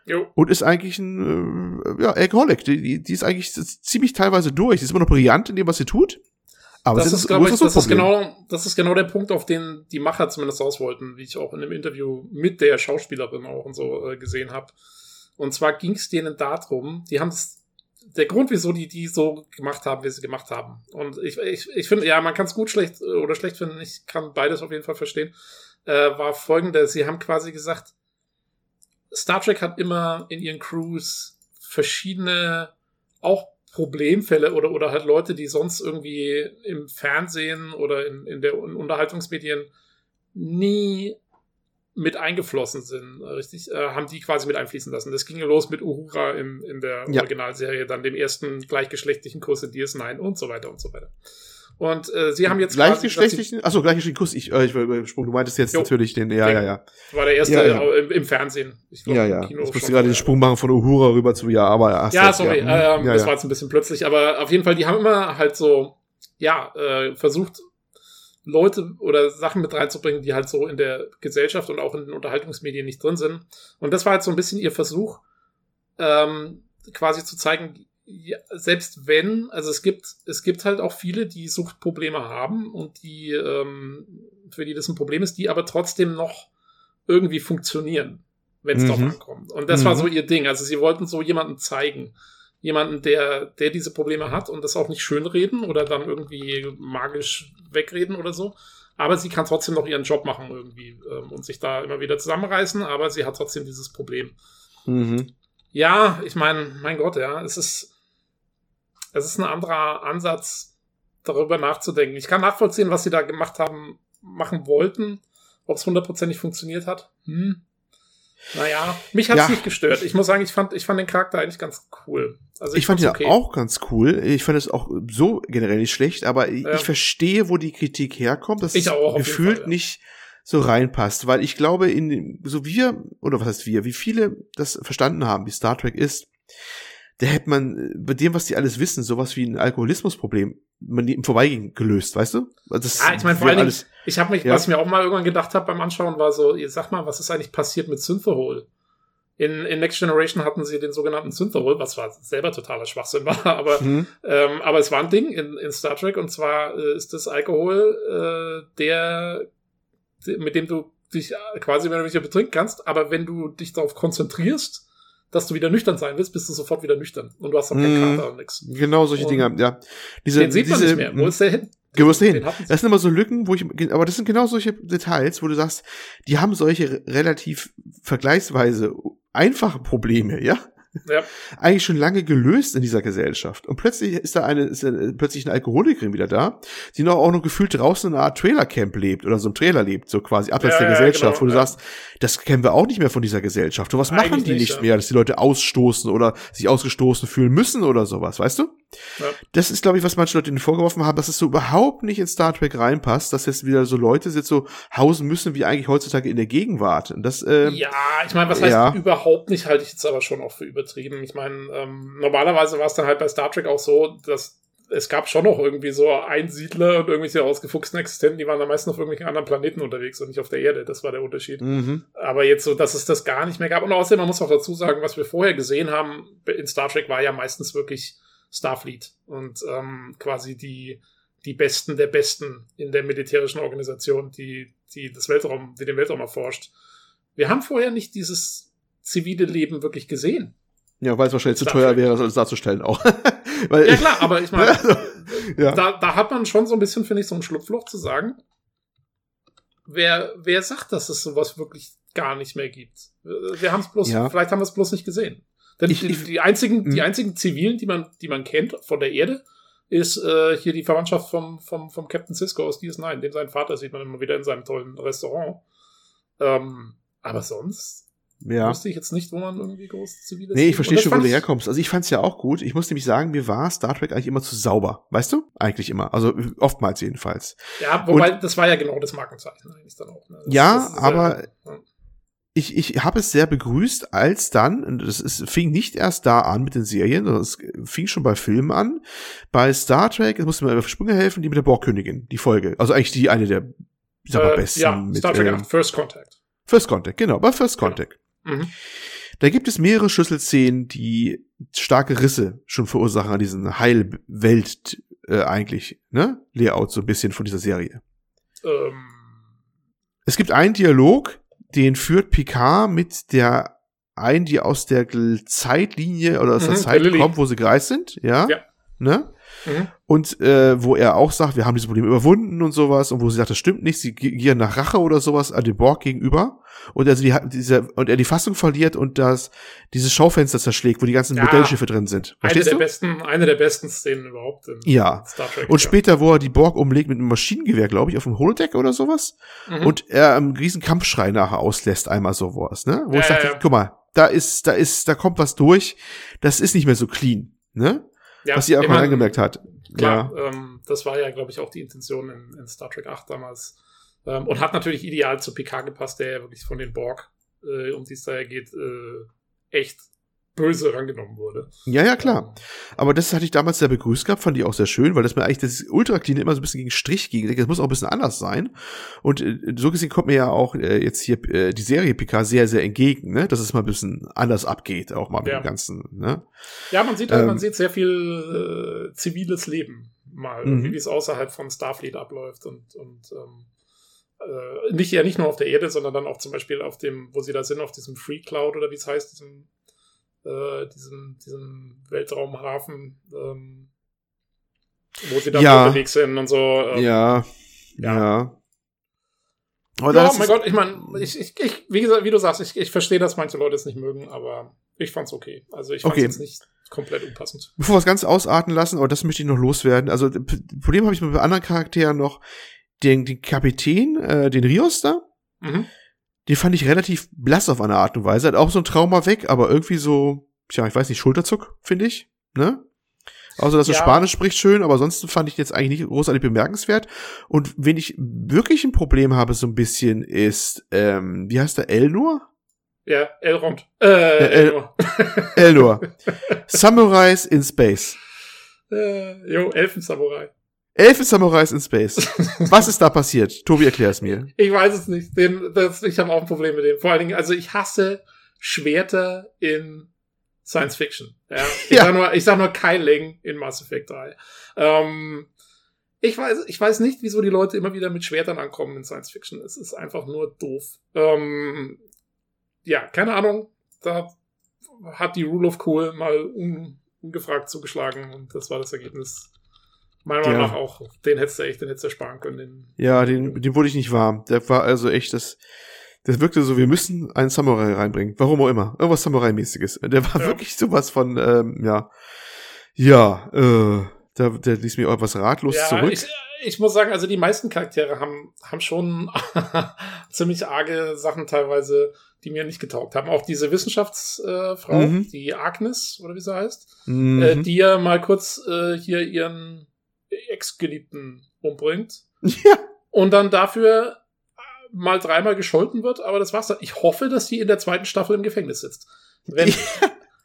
Jo. Und ist eigentlich ein äh, ja, Alcoholic. Die, die, die ist eigentlich ziemlich teilweise durch. Die ist immer noch brillant in dem, was sie tut. Aber das ist, glaube ich, das ist genau, das ist genau der Punkt, auf den die Macher zumindest raus wollten, wie ich auch in dem Interview mit der Schauspielerin auch und so äh, gesehen habe. Und zwar ging es denen darum, die haben der Grund, wieso die die so gemacht haben, wie sie gemacht haben. Und ich, ich, ich finde, ja, man kann es gut schlecht oder schlecht finden, ich kann beides auf jeden Fall verstehen, äh, war folgende, sie haben quasi gesagt, Star Trek hat immer in ihren Crews verschiedene, auch Problemfälle oder, oder halt Leute, die sonst irgendwie im Fernsehen oder in, in der in Unterhaltungsmedien nie mit eingeflossen sind, richtig, äh, haben die quasi mit einfließen lassen. Das ging los mit Uhura in, in der ja. Originalserie, dann dem ersten gleichgeschlechtlichen Kurs in DS9 und so weiter und so weiter. Und äh, sie haben jetzt gleichgeschlechtlichen, achso, gleichgeschlechtlichen Kuss. Ich, äh, ich war übersprungen. Du meintest jetzt jo, natürlich den, ja, ja, ja. War der erste ja, ja. Im, im, Fernsehen. Ich glaub, ja, ja. Kino ich musste gerade den Sprung machen von Uhura rüber zu ja, aber ja. Ja, sorry, ja. Ähm, das war jetzt ein bisschen plötzlich, aber auf jeden Fall, die haben immer halt so, ja, äh, versucht Leute oder Sachen mit reinzubringen, die halt so in der Gesellschaft und auch in den Unterhaltungsmedien nicht drin sind. Und das war halt so ein bisschen ihr Versuch, ähm, quasi zu zeigen, ja, selbst wenn, also es gibt, es gibt halt auch viele, die Suchtprobleme haben und die, ähm, für die das ein Problem ist, die aber trotzdem noch irgendwie funktionieren, wenn es mhm. drauf ankommt. Und das mhm. war so ihr Ding. Also sie wollten so jemanden zeigen. Jemanden, der, der diese Probleme hat und das auch nicht schönreden oder dann irgendwie magisch wegreden oder so. Aber sie kann trotzdem noch ihren Job machen irgendwie ähm, und sich da immer wieder zusammenreißen, aber sie hat trotzdem dieses Problem. Mhm. Ja, ich meine, mein Gott, ja, es ist, es ist ein anderer Ansatz, darüber nachzudenken. Ich kann nachvollziehen, was sie da gemacht haben, machen wollten. Ob es hundertprozentig funktioniert hat. Hm. Naja, mich hat's ja. nicht gestört. Ich muss sagen, ich fand, ich fand den Charakter eigentlich ganz cool. Also ich, ich fand ihn okay. auch ganz cool. Ich fand es auch so generell nicht schlecht, aber ja. ich verstehe, wo die Kritik herkommt, dass es auch, gefühlt Fall, ja. nicht so reinpasst, weil ich glaube, in so wir, oder was heißt wir, wie viele das verstanden haben, wie Star Trek ist, da hätte man äh, bei dem, was die alles wissen, sowas wie ein Alkoholismusproblem man im Vorbeigehen gelöst, weißt du? Das ja, ich meine, vor allen Dingen, ich habe mich, ja. was ich mir auch mal irgendwann gedacht habe beim Anschauen, war so, ihr sag mal, was ist eigentlich passiert mit Synthahol? In, in Next Generation hatten sie den sogenannten Synthahol, was zwar selber totaler Schwachsinn war, aber, mhm. ähm, aber es war ein Ding in, in Star Trek und zwar äh, ist das Alkohol, äh, der, mit dem du dich quasi mehr oder weniger betrinken kannst, aber wenn du dich darauf konzentrierst, dass du wieder nüchtern sein willst, bist du sofort wieder nüchtern. Und du hast dann keinen mm, Kater und nix. Genau solche und Dinge, ja. Diese, den sieht diese, man nicht mehr. Wo ist der hin? Wo ist der hin? Das sind immer so Lücken, wo ich, aber das sind genau solche Details, wo du sagst, die haben solche relativ vergleichsweise einfache Probleme, ja? Ja. eigentlich schon lange gelöst in dieser Gesellschaft. Und plötzlich ist da eine, ist da plötzlich eine Alkoholikerin wieder da, die noch auch noch gefühlt draußen in einer Art Trailercamp lebt oder so im Trailer lebt, so quasi abseits ja, der Gesellschaft, genau, wo du sagst, das kennen wir auch nicht mehr von dieser Gesellschaft. Und was eigentlich machen die nicht, nicht mehr, dass die Leute ausstoßen oder sich ausgestoßen fühlen müssen oder sowas, weißt du? Ja. Das ist, glaube ich, was manche Leute ihnen vorgeworfen haben, dass es so überhaupt nicht in Star Trek reinpasst, dass jetzt wieder so Leute jetzt so hausen müssen, wie eigentlich heutzutage in der Gegenwart. Und das, ähm, ja, ich meine, was heißt ja. überhaupt nicht, halte ich jetzt aber schon auch für übertrieben. Ich meine, ähm, normalerweise war es dann halt bei Star Trek auch so, dass es gab schon noch irgendwie so Einsiedler und irgendwelche ausgefuchsten Existenten, die waren dann meistens auf irgendwelchen anderen Planeten unterwegs und nicht auf der Erde. Das war der Unterschied. Mhm. Aber jetzt so, dass es das gar nicht mehr gab. Und außerdem, man muss auch dazu sagen, was wir vorher gesehen haben in Star Trek war ja meistens wirklich Starfleet und ähm, quasi die, die Besten der Besten in der militärischen Organisation, die, die das Weltraum, die den Weltraum erforscht. Wir haben vorher nicht dieses zivile Leben wirklich gesehen. Ja, weil es wahrscheinlich zu teuer wäre, das darzustellen auch. weil ja klar, aber ich meine, also, ja. da, da hat man schon so ein bisschen, finde ich, so ein Schlupfloch zu sagen. Wer, wer sagt, dass es sowas wirklich gar nicht mehr gibt? Wir haben es bloß, ja. vielleicht haben wir es bloß nicht gesehen. Denn ich, die, die, einzigen, die hm. einzigen Zivilen, die man, die man kennt von der Erde, ist äh, hier die Verwandtschaft vom, vom, vom Captain Cisco aus DS9, den sein Vater sieht man immer wieder in seinem tollen Restaurant. Ähm, Aber sonst Ja. wusste ich jetzt nicht, wo man irgendwie groß ziviles. Nee, ich verstehe Und schon, wo du herkommst. Also ich fand's ja auch gut. Ich muss nämlich sagen, mir war Star Trek eigentlich immer zu sauber. Weißt du? Eigentlich immer. Also oftmals jedenfalls. Ja, wobei, das war ja genau das Markenzeichen eigentlich dann auch. Ne? Das, Ja, das aber- ja, Ich, ich habe es sehr begrüßt, als dann, und das ist, fing nicht erst da an mit den Serien, sondern es fing schon bei Filmen an. Bei Star Trek, es musste mir auf Sprünge helfen, die mit der Borgkönigin, die Folge. Also eigentlich die eine der, ich sag mal, äh, besten. ja, mit, Star Trek ähm, 8, First Contact. First Contact, genau, bei First Contact. Mhm. Da gibt es mehrere Schlüsselszenen, die starke Risse schon verursachen an diesen Heilwelt äh, eigentlich, ne? Layout so ein bisschen von dieser Serie. Ähm, Es gibt einen Dialog, den führt Picard mit der einen, die aus der Zeitlinie oder aus der Mhm, Zeit der kommt, wo sie gereist sind, ja. Ja. Ne? mhm. Und äh, wo er auch sagt, wir haben dieses Problem überwunden und sowas, und wo sie sagt, das stimmt nicht, sie gieren nach Rache oder sowas an dem Borg gegenüber. Und also die, diese, und er die Fassung verliert und das dieses Schaufenster zerschlägt, wo die ganzen Ja. Modellschiffe drin sind. Eine Verstehst der du? besten, eine der besten Szenen überhaupt in Ja. Star Trek. Und ja. später, wo er die Borg umlegt mit einem Maschinengewehr, glaube ich, auf dem Holodeck oder sowas. Mhm. Und er einen riesen Kampfschrei nachher auslässt, einmal sowas, ne? Wo Ja, ich dachte, guck mal, da ist, da ist, da kommt was durch, das ist nicht mehr so clean, ne? Ja, was sie auch mal angemerkt hat. Klar, ähm, das war ja, glaube ich, auch die Intention in, in Star Trek 8 damals. Ähm, und hat natürlich ideal zu Picard gepasst, der ja wirklich von den Borg, äh, um die es da geht, äh, echt böse rangenommen wurde. Ja, ja, klar. Ähm, Aber das hatte ich damals sehr begrüßt gehabt, fand ich auch sehr schön, weil das mir eigentlich das ultra clean immer so ein bisschen gegen Strich ging. Das muss auch ein bisschen anders sein. Und äh, so gesehen kommt mir ja auch äh, jetzt hier äh, die Serie Picard sehr, sehr entgegen, ne? Dass es mal ein bisschen anders abgeht, auch mal mit Ja. dem Ganzen, ne? Ja, man sieht halt, Ähm, man sieht sehr viel äh, ziviles Leben mal, Mhm. wie es außerhalb von Starfleet abläuft und, und ähm, äh, nicht ja nicht nur auf der Erde, sondern dann auch zum Beispiel auf dem, wo sie da sind, auf diesem Free Cloud oder wie es heißt, diesem, äh, diesem, diesem Weltraumhafen, ähm, wo sie dann Ja. unterwegs sind und so. Ähm, ja, ja. ja. Aber ja, mein Gott, ich meine, ich, ich, ich, wie, gesagt, wie du sagst, ich, ich verstehe, dass manche Leute es nicht mögen, aber ich fand's okay. Also ich fand's Okay. jetzt nicht komplett unpassend. Bevor wir es ganz ausarten lassen, aber das möchte ich noch loswerden. Also, das Problem habe ich mit anderen Charakteren noch. Den, den Kapitän, äh, den Rios da, Mhm. Den fand ich relativ blass auf eine Art und Weise. Hat auch so ein Trauma weg, aber irgendwie so, tja, ich weiß nicht, Schulterzuck, finde ich. Ne? Außer, dass er Ja. Spanisch spricht schön, aber ansonsten fand ich jetzt eigentlich nicht großartig bemerkenswert. Und wenn ich wirklich ein Problem habe, so ein bisschen, ist, ähm, wie heißt der, Elnor? Ja, Elrond. Äh, El- Elnor. Elnor. Samurais in Space. Äh, jo, Elfensamurai. Elfen Samurais in Space. Was ist da passiert? Tobi, erklär es mir. Ich weiß es nicht. Den, das, ich habe auch ein Problem mit dem. Vor allen Dingen, also ich hasse Schwerter in Science Fiction. Ja? Ich, Ja. Sag nur, ich sag nur Keiling in Mass Effect 3. Ähm, ich weiß, ich weiß nicht, wieso die Leute immer wieder mit Schwertern ankommen in Science Fiction. Es ist einfach nur doof. Ähm, ja, keine Ahnung. Da hat die Rule of Cool mal un, ungefragt zugeschlagen und das war das Ergebnis. Meiner Meinung Ja. nach auch. Den hättest du echt, den hättest du sparen können. Den, Ja, den, den wurde ich nicht warm. Der war also echt, das, das wirkte so, wir müssen einen Samurai reinbringen. Warum auch immer. Irgendwas Samurai-mäßiges. Der war Ja. wirklich sowas von, ähm, ja. Ja, äh, der, der ließ mich auch etwas ratlos zurück. Ich, ich muss sagen, also die meisten Charaktere haben, haben schon ziemlich arge Sachen teilweise, die mir nicht getaugt haben. Auch diese Wissenschaftsfrau, äh, Mhm. die Agnes, oder wie sie heißt, Mhm. äh, die ja mal kurz äh, hier ihren Ex-Geliebten umbringt ja, und dann dafür mal dreimal gescholten wird, aber das war's dann. Ich hoffe, dass die in der zweiten Staffel im Gefängnis sitzt. Wenn,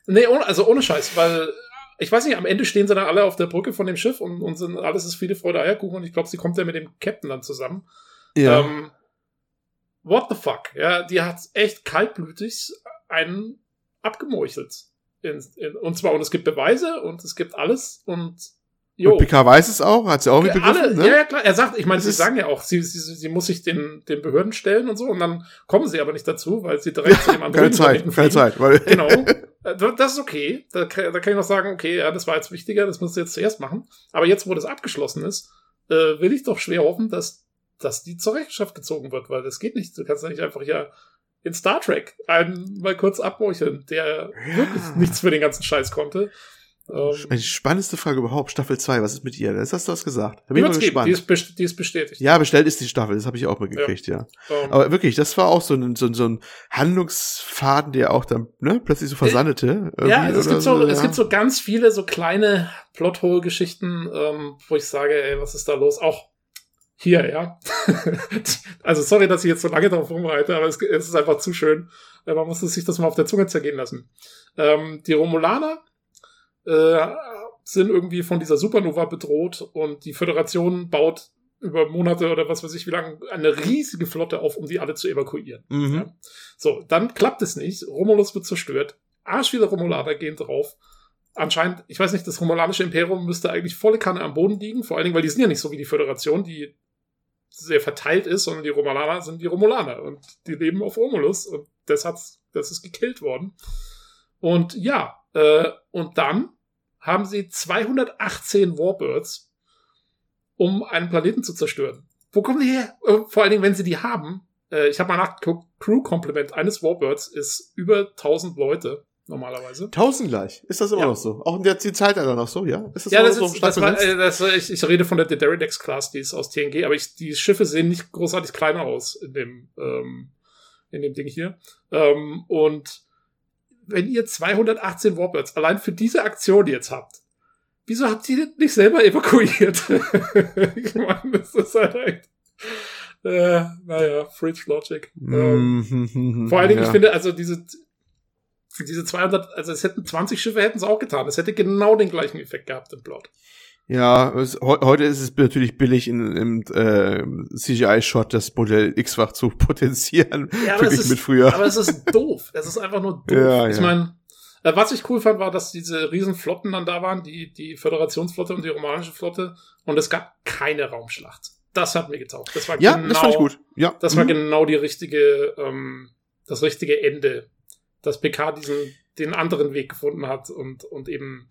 Nee, ohne, also ohne Scheiß, weil ich weiß nicht, am Ende stehen sie dann alle auf der Brücke von dem Schiff und, und sind alles ist Friede, Freude, Eierkuchen und ich glaube, sie kommt ja mit dem Captain dann zusammen. ja. Ähm, what the fuck? Ja, die hat echt kaltblütig einen abgemeuchelt. In, in, und zwar, und es gibt Beweise und es gibt alles und jo. Und Picard weiß es auch, hat sie auch Ja, mitbegriffen, alle, ne? Ja, ja, klar. Er sagt, ich meine, Das sie sagen ja auch, sie, sie, sie muss sich den, den Behörden stellen und so, und dann kommen sie aber nicht dazu, weil sie direkt zu dem anderen keine Zeit, keine Zeit, weil, Genau. Äh, Das ist okay. Da kann, da kann ich noch sagen, okay, ja, das war jetzt wichtiger, das musst du jetzt zuerst machen. Aber jetzt, wo das abgeschlossen ist, äh, will ich doch schwer hoffen, dass, dass die zur Rechenschaft gezogen wird, weil das geht nicht. Du kannst ja nicht einfach hier in Star Trek einen mal kurz abmeucheln, der Ja. wirklich nichts für den ganzen Scheiß konnte. Ähm, die spannendste Frage überhaupt, Staffel 2, was ist mit ihr? Das hast du was gesagt. Da bin ich mal gespannt. Die ist, die ist, bestätigt. Ja, bestellt ist die Staffel, das habe ich auch mal gekriegt, ja. ja. Um, ähm. Aber wirklich, das war auch so ein, so, so ein Handlungsfaden, der auch dann ne, plötzlich so versandete. Ja, also es, gibt so, so, es gibt so ganz viele so kleine Plothole-Geschichten, ähm, wo ich sage, ey, was ist da los? Auch hier, ja. also sorry, dass ich jetzt so lange darauf rumreite, aber es, es ist einfach zu schön. Äh, man muss sich das mal auf der Zunge zergehen lassen. Ähm, die Romulaner äh, sind irgendwie von dieser Supernova bedroht und die Föderation baut über Monate oder was weiß ich wie lange eine riesige Flotte auf, um die alle zu evakuieren. Mhm. Ja. So, dann klappt es nicht. Romulus wird zerstört. Arsch viele Romulaner gehen drauf. Anscheinend, ich weiß nicht, das romulanische Imperium müsste eigentlich volle Kanne am Boden liegen, vor allen Dingen, weil die sind ja nicht so wie die Föderation, die sehr verteilt ist, sondern die Romulaner sind die Romulaner und die leben auf Romulus und das hat, das ist gekillt worden. Und ja, äh, und dann haben sie 218 Warbirds, um einen Planeten zu zerstören. Wo kommen die her? Äh, vor allen Dingen, wenn sie die haben. Äh, ich habe mal nachgeguckt, Crew-Complement eines Warbirds ist über 1000 Leute normalerweise. 1000 gleich. Ist das immer ja. noch so? Auch in der Zeitalter noch so, ja? Ist das ja, das so ist, das war, äh, das, ich, ich rede von der Derridex Class, die ist aus TNG, aber ich, die Schiffe sehen nicht großartig kleiner aus in dem, ähm, in dem Ding hier. Ähm, und wenn ihr 218 Warbirds allein für diese Aktion jetzt habt, wieso habt ihr nicht selber evakuiert? ich meine, das ist halt echt. Äh, naja, Fridge Logic. Ähm, vor allen Dingen, ja. ich finde, also diese, diese 200, also es hätten 20 Schiffe hätten es auch getan. Es hätte genau den gleichen Effekt gehabt im Plot. Ja, es, heute ist es natürlich billig in, im äh, CGI-Shot das Modell X-fach zu potenzieren, ja, verglichen ist, mit früher. Aber es ist doof. Es ist einfach nur doof. Ja, ich ja. meine, äh, was ich cool fand, war, dass diese Riesenflotten dann da waren, die, die Föderationsflotte und die romanische Flotte, und es gab keine Raumschlacht. Das hat mir getaucht. Das war ja, genau, das fand ich gut. Ja. Das war mhm. genau die richtige, ähm, das richtige Ende, dass PK diesen, den anderen Weg gefunden hat und, und eben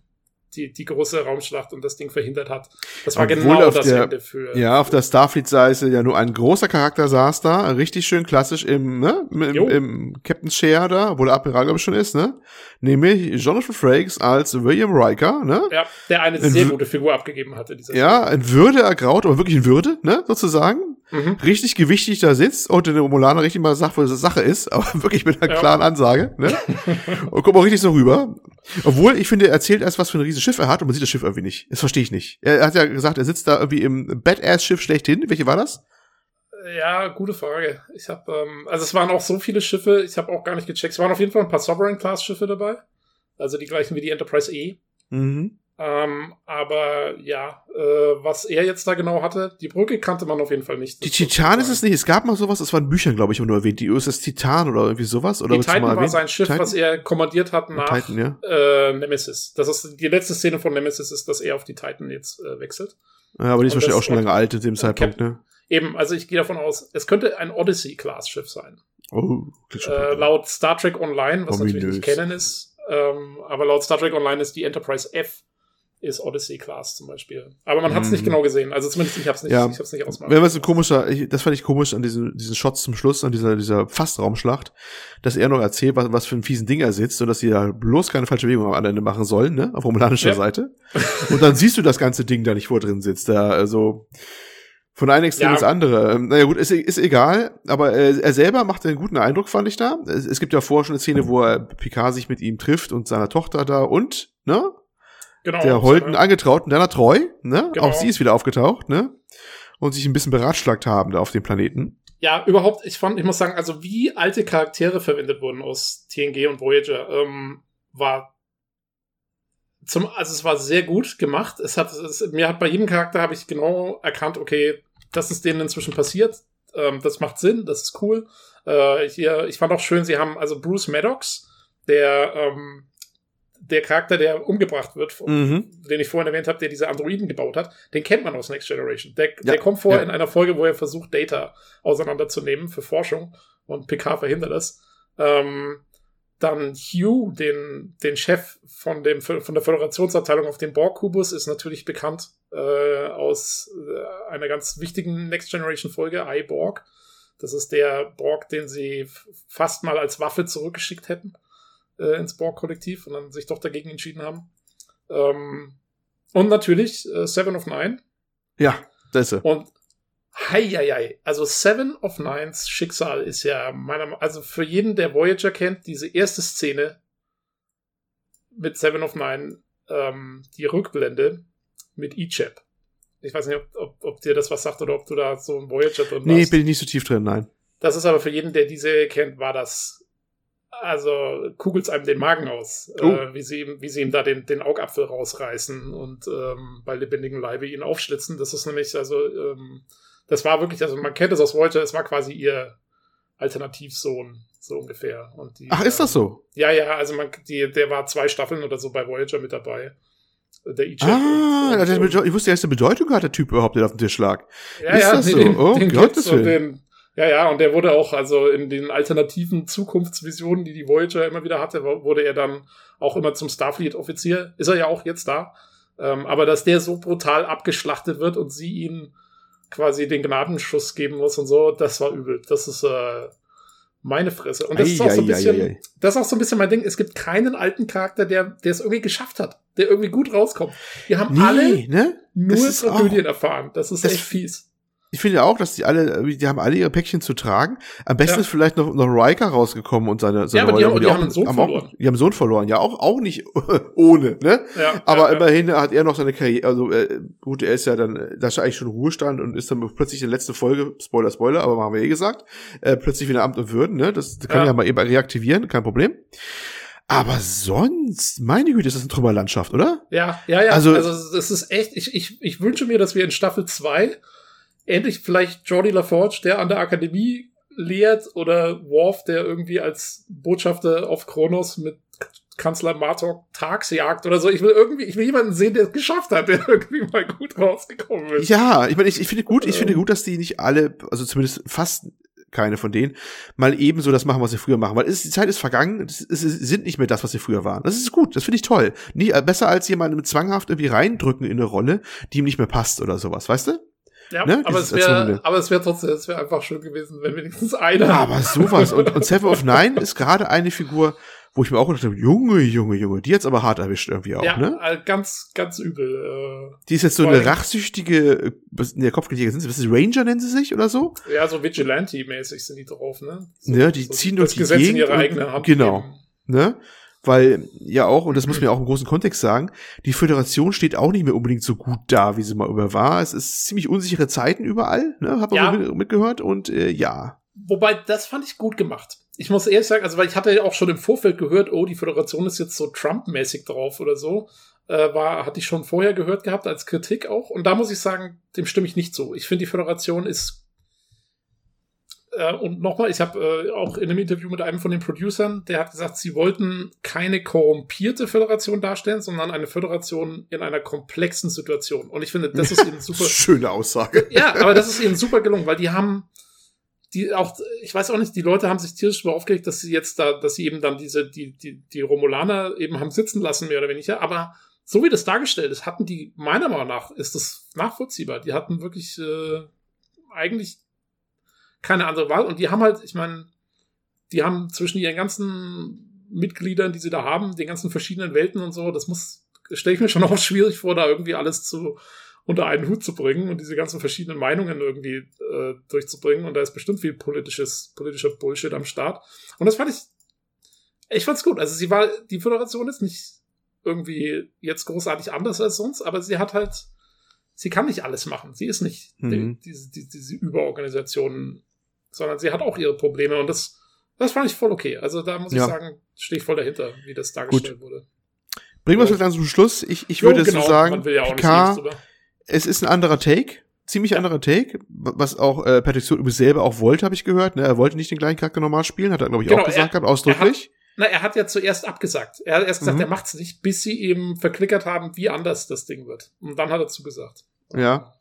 die, die große Raumschlacht und das Ding verhindert hat. Das war Obwohl genau das der, Ende für. Ja, auf der Starfleet-Seite ja nur ein großer Charakter saß da, richtig schön klassisch im, ne, im, im Captain Share da, wo der Admiral, glaube ich, schon ist, ne? Nämlich Jonathan Frakes als William Riker, ne? Ja, der eine sehr gute Figur abgegeben hatte. Dieser ja, in Würde ergraut, aber wirklich in Würde, ne, sozusagen mhm. richtig gewichtig da sitzt und der Romulaner richtig mal sagt, wo das Sache ist, aber wirklich mit einer ja. klaren Ansage. Ne? und kommt auch richtig so rüber. Obwohl, ich finde, er erzählt erst, was für ein riesiges Schiff er hat und man sieht das Schiff irgendwie nicht. Das verstehe ich nicht. Er hat ja gesagt, er sitzt da irgendwie im Badass-Schiff schlechthin. Welche war das? Ja, gute Frage. Ich habe, ähm, also es waren auch so viele Schiffe, ich habe auch gar nicht gecheckt. Es waren auf jeden Fall ein paar Sovereign-Class-Schiffe dabei. Also die gleichen wie die Enterprise E. Mhm. Ähm, aber ja, äh, was er jetzt da genau hatte, die Brücke kannte man auf jeden Fall nicht. Die Titan ist es nicht. Es gab mal sowas, das war in Büchern, glaube ich, nur erwähnt. Die USS Titan oder irgendwie sowas. Oder die Titan war sein Schiff, Titan? was er kommandiert hat nach Titan, ja. äh, Nemesis. Das ist die letzte Szene von Nemesis, ist, dass er auf die Titan jetzt äh, wechselt. Ja, aber die ist wahrscheinlich auch schon lange alt in dem Zeitpunkt, ne? Eben, also ich gehe davon aus, es könnte ein Odyssey-Class-Schiff sein. Oh, äh, laut Star Trek Online, was Ominös. natürlich nicht kennen ist, ähm, aber laut Star Trek Online ist die Enterprise F ist Odyssey Class zum Beispiel. Aber man hat es nicht mhm. genau gesehen. Also zumindest ich habe es nicht, ja. ich hab's nicht ausmachen. Wenn was ein komischer, ich, das fand ich komisch an diesen, diesen Shots zum Schluss, an dieser, dieser Fastraumschlacht, dass er noch erzählt, was, was für ein fiesen Ding er sitzt und dass sie da bloß keine falsche Bewegung am Ende machen sollen, ne, auf romulanischer ja. Seite. Und dann siehst du das ganze Ding da nicht vor drin sitzt, da, also, von einem Extrem ja. ins andere. Ähm, naja gut, ist, ist egal, aber äh, er selber macht einen guten Eindruck, fand ich da. Es, es gibt ja vorher schon eine Szene, wo er Picard sich mit ihm trifft und seiner Tochter da und, ne? Genau, der Holden angetrauten, deiner treu, ne? Genau. Auch sie ist wieder aufgetaucht, ne? Und sich ein bisschen beratschlagt haben da auf dem Planeten. Ja, überhaupt, ich fand, ich muss sagen, also wie alte Charaktere verwendet wurden aus TNG und Voyager, ähm, war zum, also es war sehr gut gemacht. Es hat, es, mir hat bei jedem Charakter habe ich genau erkannt, okay, das ist denen inzwischen passiert. Ähm, das macht Sinn, das ist cool. Äh, hier, ich fand auch schön, sie haben also Bruce Maddox, der ähm, der Charakter, der umgebracht wird, mhm. den ich vorhin erwähnt habe, der diese Androiden gebaut hat, den kennt man aus Next Generation. Der, ja, der kommt vor ja. in einer Folge, wo er versucht, Data auseinanderzunehmen für Forschung und PK verhindert das. Ähm, dann Hugh, den, den Chef von, dem, von der Föderationsabteilung auf dem Borg-Kubus, ist natürlich bekannt äh, aus äh, einer ganz wichtigen Next Generation Folge, iBorg. Das ist der Borg, den sie fast mal als Waffe zurückgeschickt hätten äh, ins Borg-Kollektiv und dann sich doch dagegen entschieden haben. Ähm, und natürlich äh, Seven of Nine. Ja, das ist er. Und Heieiei. Also Seven of Nines Schicksal ist ja meiner also für jeden, der Voyager kennt, diese erste Szene mit Seven of Nine, ähm, die Rückblende mit Ichab. Ich weiß nicht, ob, ob, ob dir das was sagt oder ob du da so ein Voyager drin Nee, hast. bin ich nicht so tief drin, nein. Das ist aber für jeden, der diese kennt, war das also kugelt's einem den Magen aus, Oh. äh, wie sie ihm, wie sie ihm da den, den Augapfel rausreißen und ähm, bei lebendigem Leibe ihn aufschlitzen. Das ist nämlich, also, ähm, das war wirklich, also man kennt es aus Voyager, es war quasi ihr Alternativsohn, so ungefähr. Und die, Ach, ist das so? Ja, ja, also man, die, der war zwei Staffeln oder so bei Voyager mit dabei. Der Ichab Ah, und- und- Bedeu- ich wusste ja, der Bedeutung hat, der Typ überhaupt, der auf dem Tisch lag. ja, Ist ja, das nee, so? Den, Oh, den Gottes und Willen. Ja, ja, und der wurde auch, also in den alternativen Zukunftsvisionen, die die Voyager immer wieder hatte, wurde er dann auch immer zum Starfleet-Offizier. Ist er ja auch jetzt da. Ähm, aber dass der so brutal abgeschlachtet wird und sie ihm quasi den Gnadenschuss geben muss und so, das war übel. Das ist äh, meine Fresse. Und das ist auch so ein Ei, ei, bisschen, ei, ei. das ist auch so ein bisschen mein Ding. Es gibt keinen alten Charakter, der, der es irgendwie geschafft hat, der irgendwie gut rauskommt. Wir haben alle Nee, ne? nur Tragödien erfahren. Das ist das- echt fies. Ich finde auch, dass die alle, die haben alle ihre Päckchen zu tragen. Am besten Ja. ist vielleicht noch, noch Riker rausgekommen und seine, seine aber die haben- wo die haben einen Sohn auch, verloren. Die haben einen Sohn verloren, ja, auch, auch nicht ohne, ne? Ja, Aber ja, ja. immerhin hat er noch seine Karriere, also äh, gut, er ist ja dann, äh, da ist er eigentlich schon Ruhestand und ist dann plötzlich in der letzten Folge, Spoiler, Spoiler, aber haben wir eh gesagt, äh, plötzlich wieder Amt und Würden, ne? Das kann Ja. ja mal eben reaktivieren, kein Problem. Aber sonst, meine Güte, ist das eine Trümmerlandschaft, oder? Ja, ja, ja. Also- Also, das ist echt, ich, ich, ich wünsche mir, dass wir in Staffel 2 endlich vielleicht Jordi LaForge, der an der Akademie lehrt, oder Worf, der irgendwie als Botschafter auf Kronos mit Kanzler Martok Tagsjagd oder so. Ich will irgendwie, ich will jemanden sehen, der es geschafft hat, der irgendwie mal gut rausgekommen ist. Ja, ich meine, ich, ich finde gut, ich Ähm. finde gut, dass die nicht alle, also zumindest fast keine von denen, mal ebenso das machen, was sie früher machen. Weil es, die Zeit ist vergangen, es, es sind nicht mehr das, was sie früher waren. Das ist gut, das finde ich toll. Nie, besser als jemanden zwanghaft irgendwie reindrücken in eine Rolle, die ihm nicht mehr passt oder sowas, weißt du? Ja, ne, aber, es wäre, Erzwungene. aber es wäre trotzdem, es wäre einfach schön gewesen, wenn wenigstens einer. Aber sowas. Und, und Seven of Nine ist gerade eine Figur, wo ich mir auch gedacht habe, Junge, Junge, Junge, die hat's aber hart erwischt irgendwie auch, ja, ne? äh, ganz, ganz übel. Äh, Die ist jetzt so eine rachsüchtige, äh, was, in der Kopfgeldjäger sind sie, was ist Ranger nennen sie sich oder so? Ja, so Vigilante-mäßig sind die drauf, ne? So, Ja, die ziehen durch die Gesetz in Gegend ihre und- eigene Hand. genau. geben. ne? Weil ja auch, und das muss man ja auch im großen Kontext sagen, die Föderation steht auch nicht mehr unbedingt so gut da, wie sie mal über war. Es ist ziemlich unsichere Zeiten überall, ne? Hab Ja. mit, mitgehört und äh, ja. Wobei, das fand ich gut gemacht. Ich muss ehrlich sagen, also weil ich hatte ja auch schon im Vorfeld gehört, oh, die Föderation ist jetzt so Trump-mäßig drauf oder so. Äh, war, hatte ich schon vorher gehört gehabt als Kritik auch. Und da muss ich sagen, dem stimme ich nicht zu. Ich finde, die Föderation ist äh, und nochmal, ich habe äh, auch in einem Interview mit einem von den Producern, der hat gesagt, sie wollten keine korrumpierte Föderation darstellen, sondern eine Föderation in einer komplexen Situation. Und ich finde, das ist ihnen super. Schöne Aussage. Ja, aber das ist ihnen super gelungen, weil die haben die auch, ich weiß auch nicht, die Leute haben sich tierisch darüber aufgeregt, dass sie jetzt da, dass sie eben dann diese, die, die, die Romulaner eben haben sitzen lassen, mehr oder weniger. Aber so wie das dargestellt ist, hatten die, meiner Meinung nach, ist das nachvollziehbar. Die hatten wirklich äh, eigentlich keine andere Wahl. Und die haben halt, ich meine, die haben zwischen ihren ganzen Mitgliedern, die sie da haben, den ganzen verschiedenen Welten und so, das muss, stelle ich mir schon auch schwierig vor, da irgendwie alles zu unter einen Hut zu bringen und diese ganzen verschiedenen Meinungen irgendwie äh, durchzubringen. Und da ist bestimmt viel politisches, politischer Bullshit am Start. Und das fand ich, ich fand's gut. Also sie war, die Föderation ist nicht irgendwie jetzt großartig anders als sonst, aber sie hat halt, sie kann nicht alles machen. Sie ist nicht Mhm. die, diese, diese, diese Überorganisation, sondern sie hat auch ihre Probleme und das, das fand ich voll okay. Also da muss Ja. ich sagen, stehe ich voll dahinter, wie das dargestellt wurde. Bringen wir es Jo. dann zum Schluss. Ich, ich Jo, würde genau, so sagen, ja Picard, drüber. es ist ein anderer Take. Ziemlich anderer Take, was auch äh, Patrick Stewart übrigens selber auch wollte, habe ich gehört. Ne? Er wollte nicht den gleichen Charakter normal spielen, hat er, glaube ich, Genau, auch gesagt er- gehabt, ausdrücklich. Na, er hat ja zuerst abgesagt. Er hat erst gesagt, Mhm. er macht's nicht, bis sie eben verklickert haben, wie anders das Ding wird. Und dann hat er zugesagt. Ja.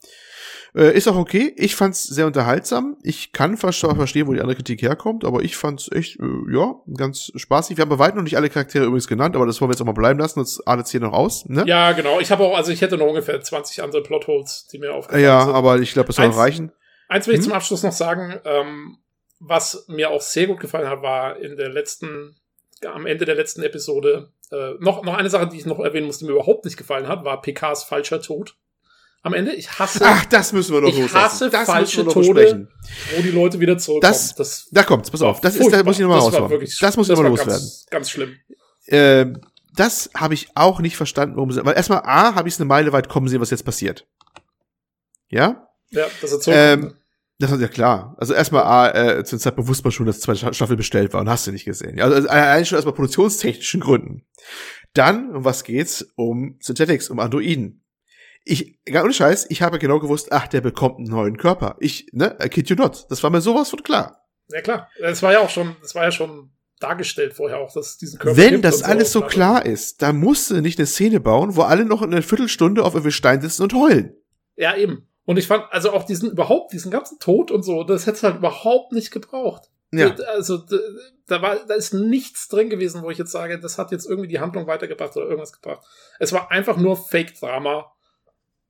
Äh, ist auch okay. Ich fand's sehr unterhaltsam. Ich kann fast verstehen, wo die andere Kritik herkommt, aber ich fand's echt, äh, ja, ganz spaßig. Wir haben bei weitem noch nicht alle Charaktere übrigens genannt, aber das wollen wir jetzt auch mal bleiben lassen, sonst ahnt hier noch aus, ne? Ja, genau. Ich habe auch, also ich hätte noch ungefähr 20 andere Plotholes, die mir aufgefallen Ja, sind. aber ich glaube, das soll Eins- reichen. Eins will ich Hm? zum Abschluss noch sagen, ähm, was mir auch sehr gut gefallen hat, war in der letzten, am Ende der letzten Episode, äh, noch, noch eine Sache, die ich noch erwähnen musste, die mir überhaupt nicht gefallen hat, war PKs falscher Tod. Am Ende, ich hasse. Ach, das müssen wir doch ich hasse das falsche müssen wir noch Tode, besprechen. wo die Leute wieder zurückkommen. Das- das Da kommt's, pass auf. Das ist, da muss ich nochmal Das raushauen. Das muss ich nochmal loswerden. Ganz, ganz schlimm. Ähm, das habe ich auch nicht verstanden, warum sie, weil erstmal A, habe ich es eine Meile weit kommen sehen, was jetzt passiert. Ja? Ja, dass er zurückkommt. Ähm, das ist ja klar. Also erstmal A, äh, zu der Zeit bewusst man schon, dass die zweite Staffel bestellt war und hast du nicht gesehen. Ja, Also allein schon erstmal produktionstechnischen Gründen. Dann, um was geht's? Um Synthetics, um Androiden. Ich, gar ohne Scheiß, ich habe genau gewusst, ach, der bekommt einen neuen Körper. Ich, ne, I kid you not. Das war mir sowas von klar. ja klar, es war ja auch schon, es war ja schon dargestellt vorher auch, dass es diesen Körper Wenn das und alles so klar ist, dann musst du nicht eine Szene bauen, wo alle noch eine Viertelstunde auf irgendwelchen Stein sitzen und heulen. Ja, eben. Und ich fand, also auch diesen, überhaupt, diesen ganzen Tod und so, das hätte es halt überhaupt nicht gebraucht. Ja. Also, da war, da ist nichts drin gewesen, wo ich jetzt sage, das hat jetzt irgendwie die Handlung weitergebracht oder irgendwas gebracht. Es war einfach nur Fake-Drama.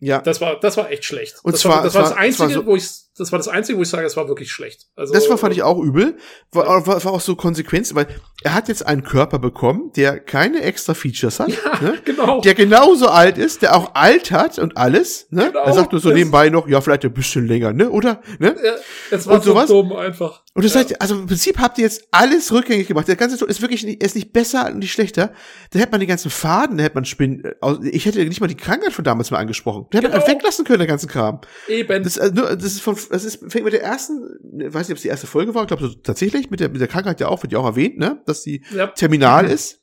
Ja. Das war, das war echt schlecht. Und das zwar- war, das war das es war- einzige, so- wo ich, das war das einzige, wo ich sage, es war wirklich schlecht. Also, Das war, fand ich auch übel. War, war, war auch so Konsequenz, weil er hat jetzt einen Körper bekommen, der keine extra Features hat, ne? genau. der genauso alt ist, der auch alt hat und alles. Ne? Genau, er sagt nur so das- nebenbei noch, ja, vielleicht ein bisschen länger, ne? Oder? Ne? Ja, es war Und so sowas? dumm einfach. Und das Ja. heißt, also im Prinzip habt ihr jetzt alles rückgängig gemacht. Der ganze Tod ist wirklich nicht, ist nicht besser und nicht schlechter. Da hätte man die ganzen Faden, da hätte man Spinnen. äh, Ich hätte nicht mal die Krankheit von damals mal angesprochen. Da hätte man Genau. einfach weglassen können, der ganzen Kram. Eben. Das, äh, das ist von, das ist, fängt mit der ersten, ich weiß nicht, ob es die erste Folge war, ich glaube so, tatsächlich, mit der, mit der Krankheit ja auch, wird ja auch erwähnt, ne, dass die ja. terminal Mhm. ist.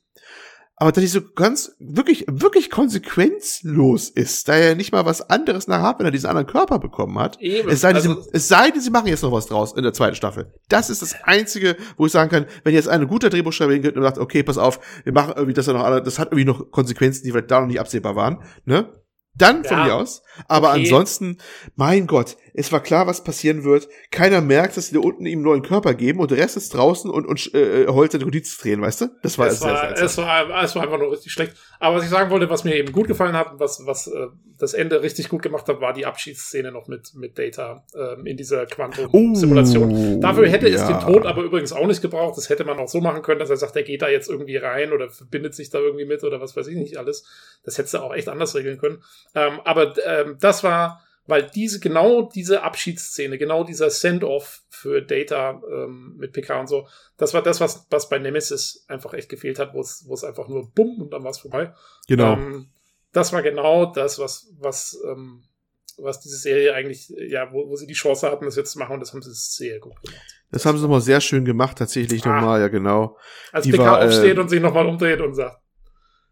Aber dass die so ganz, wirklich, wirklich konsequenzlos ist, da er nicht mal was anderes nach hat, wenn er diesen anderen Körper bekommen hat. Eben. Es sei, denn, Also- sie, es sei denn, sie machen jetzt noch was draus in der zweiten Staffel. Das ist das Einzige, wo ich sagen kann, wenn jetzt ein guter Drehbuchschreiber hingeht und sagt, okay, pass auf, wir machen irgendwie das ja noch, alle- das hat irgendwie noch Konsequenzen, die vielleicht da noch nicht absehbar waren, ne? Dann von Ja. mir aus. Aber Okay. ansonsten, mein Gott, es war klar, was passieren wird. Keiner merkt, dass sie da unten ihm einen neuen Körper geben und der Rest ist draußen und, und äh, heult seine Notiz drehen, weißt du? Das war es, sehr es, war, es war einfach nur richtig schlecht. Aber was ich sagen wollte, was mir eben gut gefallen hat, und was, was äh, das Ende richtig gut gemacht hat, war die Abschiedsszene noch mit, mit Data ähm, in dieser Quantum-Simulation. Oh, Dafür hätte es ja. den Tod aber übrigens auch nicht gebraucht. Das hätte man auch so machen können, dass er sagt, er geht da jetzt irgendwie rein oder verbindet sich da irgendwie mit oder was weiß ich nicht alles. Das hättest du auch echt anders regeln können. Ähm, aber ähm, das war, weil diese, genau diese Abschiedsszene, genau dieser Send-off für Data ähm, mit PK und so, das war das, was, was bei Nemesis einfach echt gefehlt hat, wo es, einfach nur bumm und dann war es vorbei. Genau. Ähm, das war genau das, was, was, ähm, was diese Serie eigentlich, äh, ja, wo, wo sie die Chance hatten, das jetzt zu machen, und das haben sie sehr gut gemacht. das haben sie nochmal sehr schön gemacht, tatsächlich Ah. nochmal, ja genau. Als Die PK war, äh, aufsteht und sich nochmal umdreht und sagt,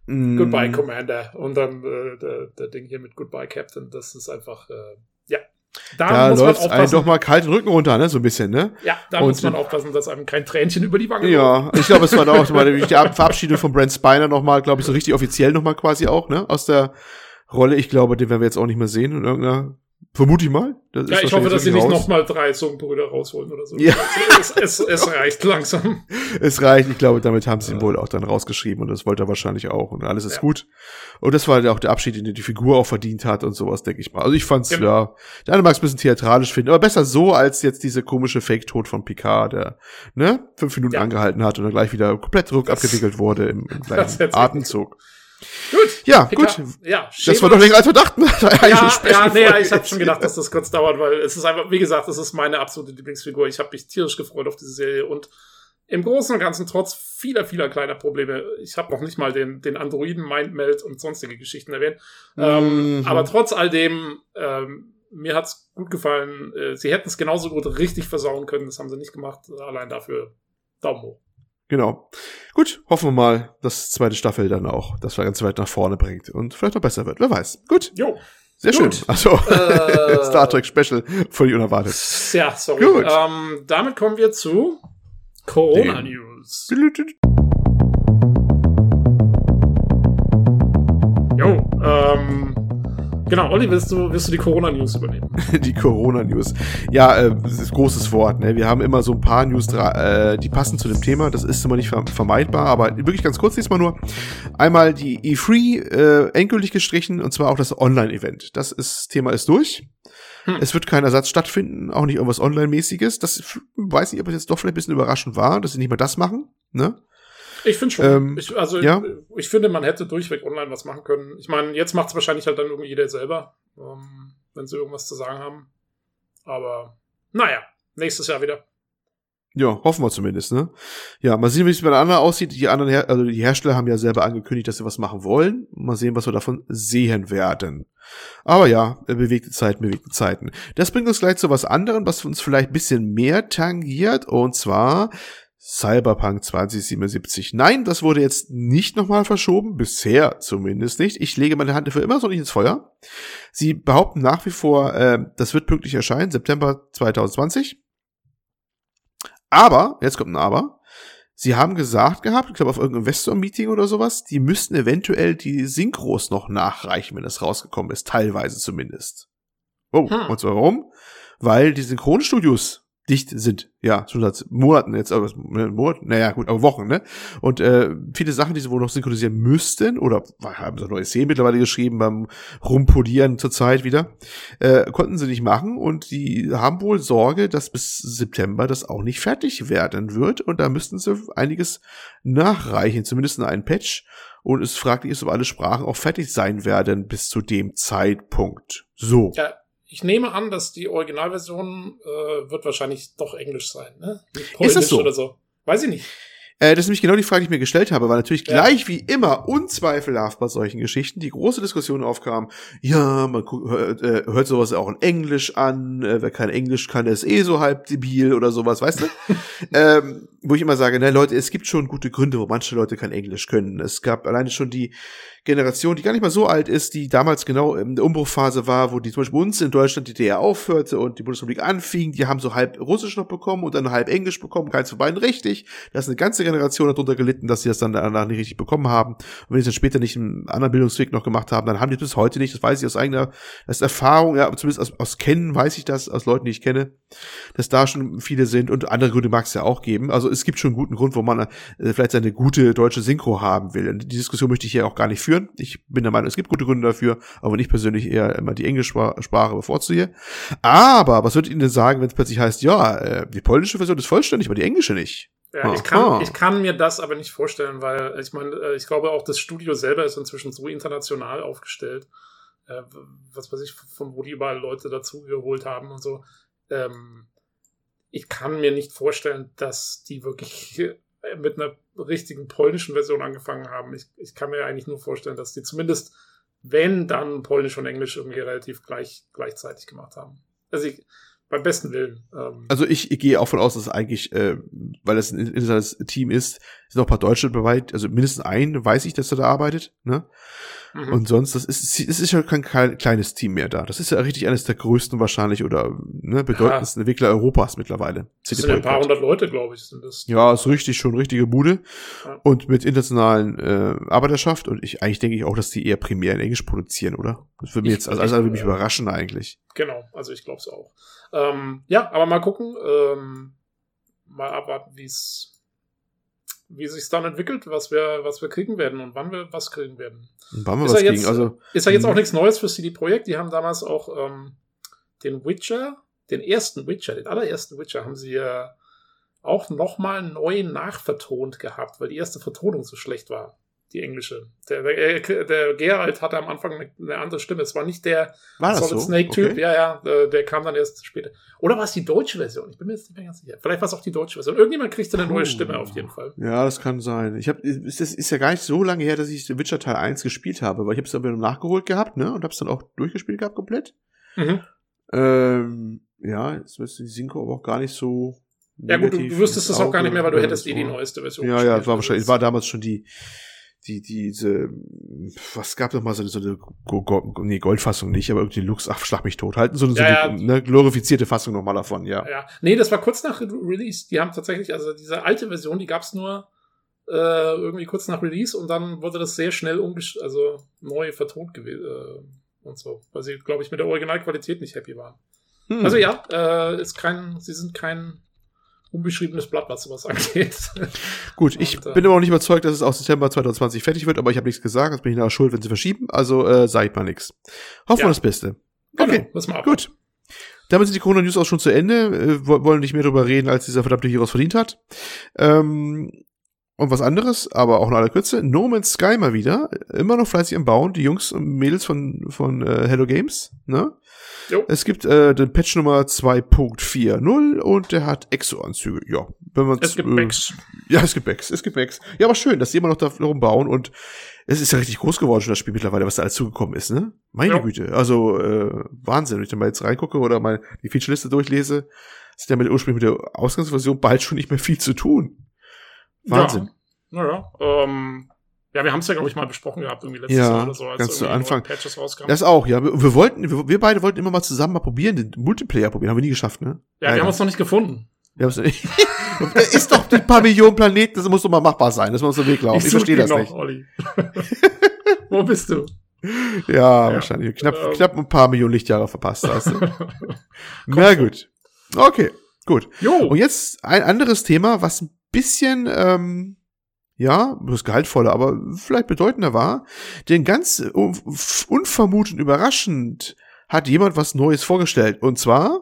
Mm, Goodbye, Commander. Und dann äh, der, der Ding hier mit Goodbye, Captain. Das ist einfach, äh, ja. Da, Da muss man läuft einem aufpassen. doch mal kalt den Rücken runter, ne, so ein bisschen, ne? ja, da Und- muss man aufpassen, dass einem kein Tränchen über die Wange. Ja, ich glaube, es war da auch mal die Ab- Verabschiedung von Brent Spiner nochmal, glaube ich, so richtig offiziell nochmal quasi auch, ne, aus der Rolle. Ich glaube, den werden wir jetzt auch nicht mehr sehen in irgendeiner, vermute ich mal. Das Ja, ich hoffe, dass sie nicht nochmal drei Zungenbrüder rausholen oder so. Ja. Es, es, es reicht langsam. Es reicht, ich glaube, damit haben sie ihn wohl auch dann rausgeschrieben und das wollte er wahrscheinlich auch und alles ist Ja. gut. Und das war ja auch der Abschied, den die Figur auch verdient hat und sowas, denke ich mal. Also ich fand's, Genau. ja, der eine mag es ein bisschen theatralisch finden, aber besser so, als jetzt diese komische Fake-Tod von Picard, der, ne, fünf Minuten Ja. angehalten hat und dann gleich wieder komplett rückabgewickelt wurde im, im gleichen Atemzug. Gut. Ja, Pika, gut. Ja, Das war doch länger als wir dachten. Ja, ja, nee, ja, ich habe hab schon gedacht, dass das kurz dauert, weil es ist einfach, wie gesagt, das ist meine absolute Lieblingsfigur. Ich habe mich tierisch gefreut auf diese Serie und im Großen und Ganzen, trotz vieler, vieler kleiner Probleme, ich habe noch nicht mal den, den Androiden Mindmeld und sonstige Geschichten erwähnt, ähm, Mhm. aber trotz all dem, ähm, mir hat's gut gefallen. Äh, sie hätten es genauso gut richtig versauen können, das haben sie nicht gemacht. Allein dafür Daumen hoch. Genau. Gut, hoffen wir mal, dass die zweite Staffel dann auch das ganz weit nach vorne bringt und vielleicht noch besser wird. Wer weiß. Gut, Jo. sehr Gut. schön. Also, Äh, Star Trek Special, völlig unerwartet. Ja, sorry. Gut. Ähm, damit kommen wir zu Corona News. Genau, Olli, willst du, willst du die Corona News übernehmen? Die Corona-News. Ja, äh, das ist großes Wort. Ne? Wir haben immer so ein paar News, äh, die passen zu dem Thema. Das ist immer nicht ver vermeidbar, aber wirklich ganz kurz diesmal nur. Einmal die E3 äh, endgültig gestrichen und zwar auch das Online-Event. Das ist, Thema ist durch. Hm. Es wird kein Ersatz stattfinden, auch nicht irgendwas Online-mäßiges. Das weiß nicht, ob es jetzt doch vielleicht ein bisschen überraschend war, dass sie nicht mal das machen. Ne? Ich finde schon. Ähm, ich, also ja? ich, ich, finde, man hätte durchweg online was machen können. Ich meine, jetzt macht es wahrscheinlich halt dann irgendwie jeder selber, ähm, wenn sie irgendwas zu sagen haben. Aber naja, nächstes Jahr wieder. Ja, hoffen wir zumindest, ne? Ja, mal sehen, wie es bei den anderen aussieht. Die anderen, Her also die Hersteller haben ja selber angekündigt, dass sie was machen wollen. Mal sehen, was wir davon sehen werden. Aber ja, bewegte Zeiten, bewegte Zeiten. Das bringt uns gleich zu was anderem, was uns vielleicht ein bisschen mehr tangiert, und zwar Cyberpunk 2077. Nein, das wurde jetzt nicht nochmal verschoben, bisher zumindest nicht. Ich lege meine Hand dafür immer so nicht ins Feuer. Sie behaupten nach wie vor, äh, das wird pünktlich erscheinen, September 2020. Aber, jetzt kommt ein Aber, sie haben gesagt gehabt, ich glaube auf irgendeinem Investor-Meeting oder sowas, die müssten eventuell die Synchros noch nachreichen, wenn das rausgekommen ist, teilweise zumindest. Oh, hm. und zwar warum? Weil die Synchronstudios dicht sind. Ja, schon seit Monaten jetzt, aber Monaten, naja, gut, aber Wochen, ne? Und äh, viele Sachen, die sie wohl noch synchronisieren müssten, oder haben sie neue Szenen mittlerweile geschrieben beim Rumpolieren zur Zeit wieder, äh, konnten sie nicht machen und die haben wohl Sorge, dass bis September das auch nicht fertig werden wird und da müssten sie einiges nachreichen, zumindest in einen Patch. Und es fraglich ist, ob alle Sprachen auch fertig sein werden bis zu dem Zeitpunkt. So. Ja ich nehme an, dass die Originalversion äh, wird wahrscheinlich doch Englisch sein, ne? Polnisch ist das so? oder so. Weiß ich nicht. Äh, das ist nämlich genau die Frage, die ich mir gestellt habe, weil natürlich ja. gleich wie immer unzweifelhaft bei solchen Geschichten die große Diskussion aufkam, ja, man hört, äh, hört sowas auch in Englisch an, äh, wer kein Englisch kann, ist eh so halb debil oder sowas, weißt du? ähm, wo ich immer sage, na Leute, es gibt schon gute Gründe, wo manche Leute kein Englisch können. Es gab alleine schon die Generation, die gar nicht mal so alt ist, die damals genau in der Umbruchphase war, wo die zum Beispiel uns in Deutschland die DDR aufhörte und die Bundesrepublik anfing, die haben so halb Russisch noch bekommen und dann halb Englisch bekommen, keins von beiden richtig. Da ist eine ganze Generation darunter gelitten, dass sie das dann danach nicht richtig bekommen haben. Und wenn sie dann später nicht einen anderen Bildungsweg noch gemacht haben, dann haben die bis heute nicht, das weiß ich aus eigener aus Erfahrung, ja, zumindest aus, aus Kennen weiß ich das, aus Leuten, die ich kenne, dass da schon viele sind und andere Gründe mag es ja auch geben. Also es gibt schon einen guten Grund, wo man äh, vielleicht seine gute deutsche Synchro haben will. Die Diskussion möchte ich hier auch gar nicht führen. Ich bin der Meinung, es gibt gute Gründe dafür, aber ich persönlich eher immer die Englischsprache bevorzuge. Aber was würdet ihr denn sagen, wenn es plötzlich heißt, ja, äh, die polnische Version ist vollständig, aber die englische nicht? Ja, ich kann, ich kann mir das aber nicht vorstellen, weil ich meine, äh, ich glaube auch das Studio selber ist inzwischen so international aufgestellt, äh, was weiß ich, von wo die überall Leute dazu geholt haben und so. Ähm, ich kann mir nicht vorstellen, dass die wirklich mit einer richtigen polnischen Version angefangen haben. Ich, ich kann mir eigentlich nur vorstellen, dass die zumindest, wenn dann Polnisch und Englisch irgendwie relativ gleich, gleichzeitig gemacht haben. Also ich, beim besten Willen. Ähm. Also ich, ich gehe auch von aus, dass eigentlich, äh, weil es ein internationales Team ist, sind noch ein paar Deutsche bereit, also mindestens ein weiß ich, dass er da arbeitet, ne? Mhm. Und sonst, das ist, es ist ja kein kleines Team mehr da. Das ist ja richtig eines der größten wahrscheinlich oder ne, bedeutendsten ja. Entwickler Europas mittlerweile. Das sind ein paar hundert Leute, glaube ich, sind das. Ja, ist richtig, schon richtige Bude. Ja. Und mit internationalen äh, Arbeiterschaft. Und ich eigentlich denke ich auch, dass die eher primär in Englisch produzieren, oder? Das würde mich jetzt, also, also würde mich überraschen eigentlich. Genau, also ich glaube es auch. Ähm, ja, aber mal gucken, ähm, mal abwarten, wie es wie sich dann entwickelt, was wir, was wir kriegen werden und wann wir was kriegen werden. wann wir ist was jetzt, kriegen, also. Ist ja jetzt auch nichts Neues für CD Projekt. Die haben damals auch ähm, den Witcher, den ersten Witcher, den allerersten Witcher, haben sie ja auch nochmal neu nachvertont gehabt, weil die erste Vertonung so schlecht war die englische. Der, der, der Geralt hatte am Anfang eine, eine andere Stimme. Es war nicht der war Solid so? Snake-Typ. Okay. Ja, ja, der, der, kam dann erst später. Oder war es die deutsche Version? Ich bin mir jetzt nicht mehr ganz sicher. Vielleicht war es auch die deutsche Version. Irgendjemand kriegte eine neue Stimme auf jeden Fall. Ja, das kann sein. Ich habe, es ist, ja gar nicht so lange her, dass ich The Witcher Teil 1 gespielt habe, weil ich habe es dann nachgeholt gehabt, ne, und habe es dann auch durchgespielt gehabt komplett. Mhm. Ähm, ja, jetzt müsste die Synchro aber auch gar nicht so ja gut, du, wüsstest es auch gar nicht mehr, weil du hättest eh die neueste Version. Ja, ja, war wahrscheinlich, war damals schon die die, diese, was gab noch mal so, so eine Gold, nee, Goldfassung nicht, aber irgendwie Lux, ach, schlag mich tot. Halten so eine, ja, so eine ja. ne, glorifizierte Fassung noch mal davon, ja. Ja, nee, das war kurz nach Release. Die haben tatsächlich, also diese alte Version, die gab's nur äh, irgendwie kurz nach Release und dann wurde das sehr schnell umgesch also neu vertont gewesen äh, und so, weil sie, glaube ich, mit der Originalqualität nicht happy waren. Hm. Also ja, äh, ist kein, sie sind kein unbeschriebenes Blatt, was sowas angeht. Gut, ich und, äh, bin aber auch nicht überzeugt, dass es auch September 2020 fertig wird, aber ich habe nichts gesagt, das bin ich nachher schuld, wenn sie verschieben, also äh, sag ich mal nichts. Hoffen wir ja. das Beste. Genau, okay, genau, gut. Damit sind die Corona-News auch schon zu Ende. Äh, wollen nicht mehr darüber reden, als dieser verdammte Virus verdient hat. Ähm, Und was anderes, aber auch in aller Kürze, No Man's Sky mal wieder. Immer noch fleißig am Bauen, die Jungs und Mädels von, von äh, Hello Games, ne? Jo. Es gibt äh, den Patch Nummer 2.40 und der hat Exo-Anzüge. Ja, wenn man Es gibt äh, Bags. Ja, es gibt Bags, es gibt Bags. Ja, aber schön, dass die immer noch da rumbauen und es ist ja richtig groß geworden schon das Spiel mittlerweile, was da alles zugekommen ist, ne? Meine Ja. Güte, also äh, Wahnsinn, wenn ich da mal jetzt reingucke oder mal die Feature-Liste durchlese, ist ja mit der ursprünglich mit der Ausgangsversion bald schon nicht mehr viel zu tun. Wahnsinn. Ja, naja. Ähm, ja, wir haben es ja, glaube ich, mal besprochen gehabt, irgendwie letztes Ja, Jahr oder so, als ganz zu Anfang. Patches rauskamen. Das auch, ja. Wir, wir wollten, wir, wir beide wollten immer mal zusammen mal probieren, den Multiplayer probieren. Haben wir nie geschafft, ne? ja, wir haben uns noch nicht gefunden. Wir haben's nicht. ist doch die paar Millionen Planeten, das muss doch mal machbar sein, dass wir uns den Weg laufen. Ich, such verstehe das noch, nicht. Olli. Wo bist du? Ja, Ja. wahrscheinlich. Knapp, Ähm. knapp ein paar Millionen Lichtjahre verpasst hast du. Na gut. Okay, gut. Jo. Und jetzt ein anderes Thema, was ein bisschen, ähm, ja, das gehaltvoller, aber vielleicht bedeutender war. Denn ganz un- unvermutet und überraschend hat jemand was Neues vorgestellt. Und zwar!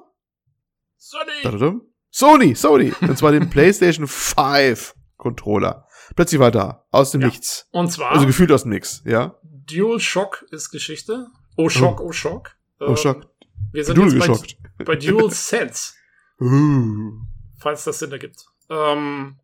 Tadadam. Sony, Sony. Und zwar den PlayStation 5 Controller. Plötzlich war da. Aus dem Ja. Nichts. Und zwar, Also gefühlt aus dem Nix, ja. Dual Shock ist Geschichte. Oh Shock, oh Shock. Oh, Ähm, Schock. Wir sind Du jetzt geschockt. bei, bei Dual Sense, Uh. falls das Sinn ergibt. Ähm,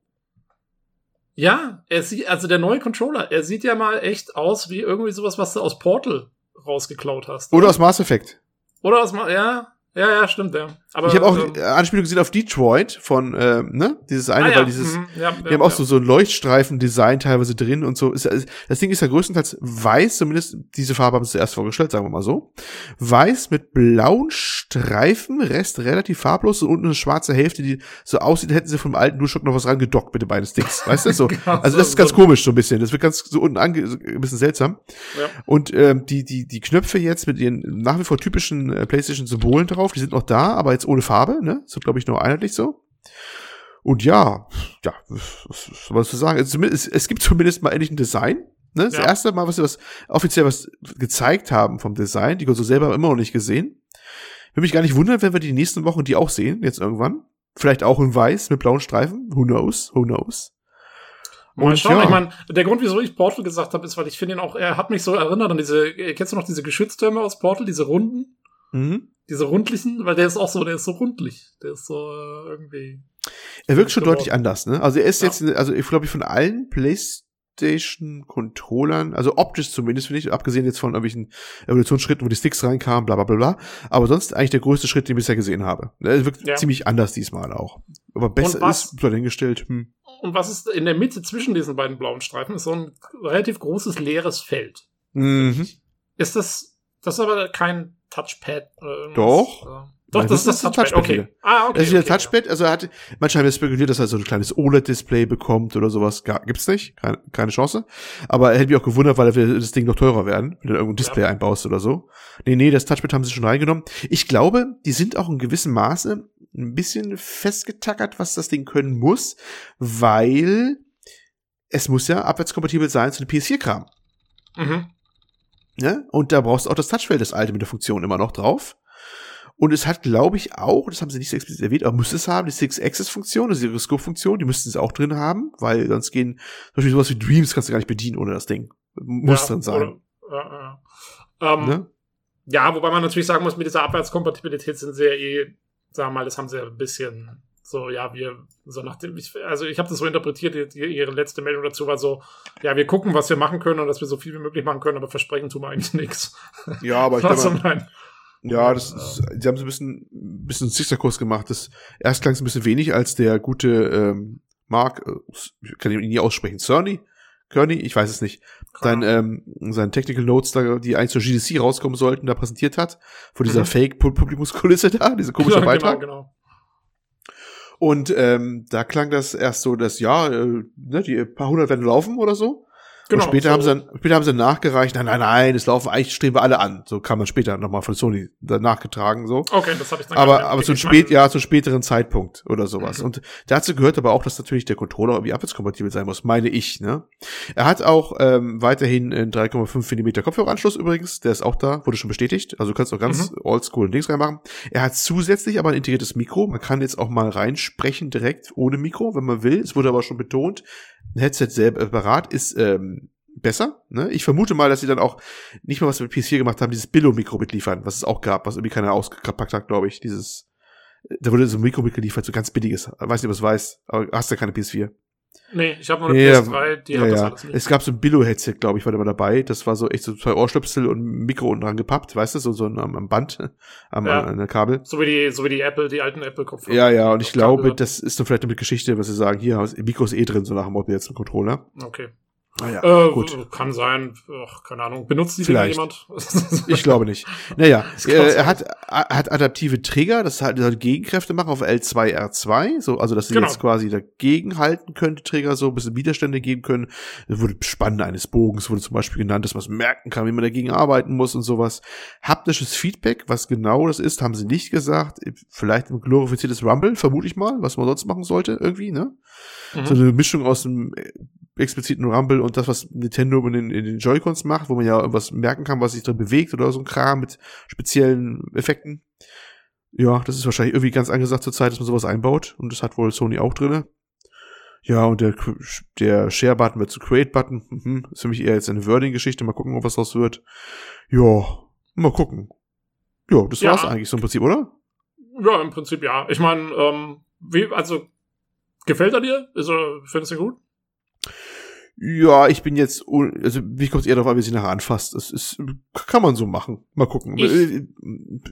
ja, er sieht, also der neue Controller, er sieht ja mal echt aus wie irgendwie sowas, was du aus Portal rausgeklaut hast. Oder aus Mass Effect. Oder aus, Ma- ja, ja, ja, stimmt, ja. Aber, ich habe auch ähm, äh, Anspielung gesehen auf Detroit von, ähm, ne? Dieses eine, ah, ja, weil dieses, mhm, ja, die ja, haben auch so, so ein Leuchtstreifen-Design teilweise drin und so. Ist, das Ding ist ja größtenteils weiß, zumindest diese Farbe haben sie zuerst vorgestellt, sagen wir mal so. Weiß mit blauen Streifen, Rest relativ farblos und unten eine schwarze Hälfte, die so aussieht, hätten sie vom alten DualShock noch was rangedockt mit den beiden Sticks. Weißt du? So. Genau, Also so- das ist ganz komisch so ein bisschen. Das wird ganz so unten ange so ein bisschen seltsam. Ja. Und ähm, die, die, die Knöpfe jetzt mit ihren nach wie vor typischen äh, PlayStation-Symbolen drauf, die sind noch da, aber jetzt ohne Farbe, ne? So glaube ich nur einheitlich so. Und ja, ja, was, was ich sagen? Es, es, es gibt zumindest mal endlich ein Design. Ne? Das Ja. erste Mal, was sie was offiziell was gezeigt haben vom Design. Die Konsole selber immer noch nicht gesehen. Würde mich gar nicht wundern, wenn wir die nächsten Wochen die auch sehen, jetzt irgendwann. Vielleicht auch in weiß mit blauen Streifen. Who knows? Who knows? Mal schauen, ja. ich meine, der Grund, wieso ich Portal gesagt habe, ist, weil ich finde ihn auch, er hat mich so erinnert an diese, kennst du noch diese Geschütztürme aus Portal, diese runden? Mhm. Diese rundlichen? Weil der ist auch so, der ist so rundlich. Der ist so äh, irgendwie. Er wirkt schon Genau. deutlich anders, ne? Also er ist Ja. jetzt, also ich glaube, von allen PlayStation-Controllern, also optisch zumindest, finde ich, abgesehen jetzt von irgendwelchen Evolutionsschritten, wo die Sticks reinkamen, bla bla bla bla, aber sonst eigentlich der größte Schritt, den ich bisher gesehen habe. Er wirkt Ja. ziemlich anders diesmal auch. Aber besser was- ist, bleibt hingestellt. Hm. Und was ist in der Mitte zwischen diesen beiden blauen Streifen? Ist so ein relativ großes leeres Feld. Mhm. Ist das, das ist aber kein Touchpad oder irgendwas? Doch. Äh, Doch, das, ist das ein Touchpad. okay. wieder. Ah, okay. Das ist okay, Touchpad, also er hat, manche haben ja spekuliert, dass er so ein kleines OLED-Display bekommt oder sowas. Gar, gibt's nicht, keine, keine Chance. Aber er hätte mich auch gewundert, weil er das Ding noch teurer werden, wenn du irgendein Display einbaust oder so. Nee, nee, das Touchpad haben sie schon reingenommen. Ich glaube, die sind auch in gewissem Maße ein bisschen festgetackert, was das Ding können muss, weil es muss ja abwärtskompatibel sein zu dem PS4-Kram. Ja. Mhm. Ne? Und da brauchst du auch das Touchfeld, das alte mit der Funktion immer noch drauf. Und es hat, glaube ich, auch, das haben sie nicht so explizit erwähnt, aber muss es haben, die Six-Axis-Funktion, also die Gyroskop-Funktion, die müssten sie auch drin haben, weil sonst gehen, zum Beispiel sowas wie Dreams kannst du gar nicht bedienen ohne das Ding. Muss Ja, drin sein. Oder, ja, ja. Ähm, Ne? Ja, wobei man natürlich sagen muss, mit dieser Abwärtskompatibilität sind sie ja eh, sagen wir mal, das haben sie ja ein bisschen so, ja, wir, so nach dem, ich, also ich habe das so interpretiert, die, ihre letzte Meldung dazu war so, ja, wir gucken, was wir machen können und dass wir so viel wie möglich machen können, aber versprechen tun wir eigentlich nichts. Ja, aber ich Was glaube, ja, das ist, sie haben so ein bisschen, ein bisschen einen Sisterkurs gemacht. Das erst klang es ein bisschen wenig, als der gute ähm, Mark, äh, ich kann ihn nie aussprechen, Cerny, Kearney, ich weiß es nicht, sein, ähm, seine Technical Notes, da, die eigentlich zur GDC rauskommen sollten, da präsentiert hat, vor dieser Mhm. Fake-Publikumskulisse da, diese komische Ja, Beitrag. Genau, genau. Und ähm, da klang das erst so, dass ja, äh, ne, die paar hundert werden laufen oder so. Genau und später so, haben sie dann, später haben sie nachgereicht, nein, nein, nein, es laufen, eigentlich streben wir alle an. So kam man später nochmal von Sony nachgetragen, so. Okay, das habe ich dann Aber, aber zu spät, ja, zu späteren Zeitpunkt oder sowas. Mhm. Und dazu gehört aber auch, dass natürlich der Controller irgendwie abwärtskompatibel sein muss, meine ich, ne? Er hat auch ähm, weiterhin einen 3,5 mm Kopfhöreranschluss übrigens, der ist auch da, wurde schon bestätigt. Also du kannst auch ganz Mhm. oldschool Dings reinmachen. Er hat zusätzlich aber ein integriertes Mikro. Man kann jetzt auch mal reinsprechen direkt ohne Mikro, wenn man will. Es wurde aber schon betont, ein Headset separat ist ähm, besser. Ne? Ich vermute mal, dass sie dann auch nicht mal was mit PS4 gemacht haben, dieses Billo-Mikro mitliefern, was es auch gab, was irgendwie keiner ausgepackt hat, glaube ich. Dieses, da wurde so ein Mikro mitgeliefert, so ganz billiges. Weiß nicht, ob es weißt, aber hast ja keine PS4. Nee, ich habe nur eine Ja, PS3, die ja, hat das ja. alles nicht. Es gab so ein Billo-Headset, glaube ich, war da mal dabei. Das war so echt so zwei Ohrstöpsel und ein Mikro unten dran gepappt, weißt du, so, so am, am Band, am, Ja. an der Kabel. So wie die, so wie die Apple, die alten Apple-Kopfhörer. Ja, ja, und ich glaube, Kabel. das ist dann vielleicht mit Geschichte, was sie sagen, hier, Mikro ist eh drin, so nach dem Motto jetzt ein Controller. Okay. Naja, äh, gut. Kann sein. Ach, keine Ahnung. Benutzt die Vielleicht. Jemand? Ich glaube nicht. Naja, Das äh, er hat, er hat adaptive Trigger, das das hat Gegenkräfte machen auf L2, R2, so, also dass sie Genau. jetzt quasi dagegen halten könnte, Trigger so ein bisschen Widerstände geben können. Es wurde Spannen eines Bogens, wurde zum Beispiel genannt, dass man es merken kann, wie man dagegen arbeiten muss und sowas. Haptisches Feedback, was genau das ist, haben sie nicht gesagt. Vielleicht ein glorifiziertes Rumble, vermute ich mal, was man sonst machen sollte, irgendwie, ne? Mhm. So eine Mischung aus dem äh, expliziten Rumble und das, was Nintendo in den, in den Joy-Cons macht, wo man ja irgendwas merken kann, was sich drin bewegt oder so ein Kram mit speziellen Effekten. Ja, das ist wahrscheinlich irgendwie ganz angesagt zur Zeit, dass man sowas einbaut. Und das hat wohl Sony auch drinne. Ja, und der, der Share-Button wird zu Create-Button. Mhm. Ist für mich eher jetzt eine Wording-Geschichte. Mal gucken, ob was draus wird. Ja, mal gucken. Ja, das Ja. war's eigentlich so im Prinzip, oder? Ja, im Prinzip ja. Ich meine, ähm, wie, also, gefällt er dir? Ist er, findest du ihn gut? Ja, ich bin jetzt, also mich kommt eher darauf an, wie sie nachher anfasst. Das ist, kann man so machen. Mal gucken. Ich-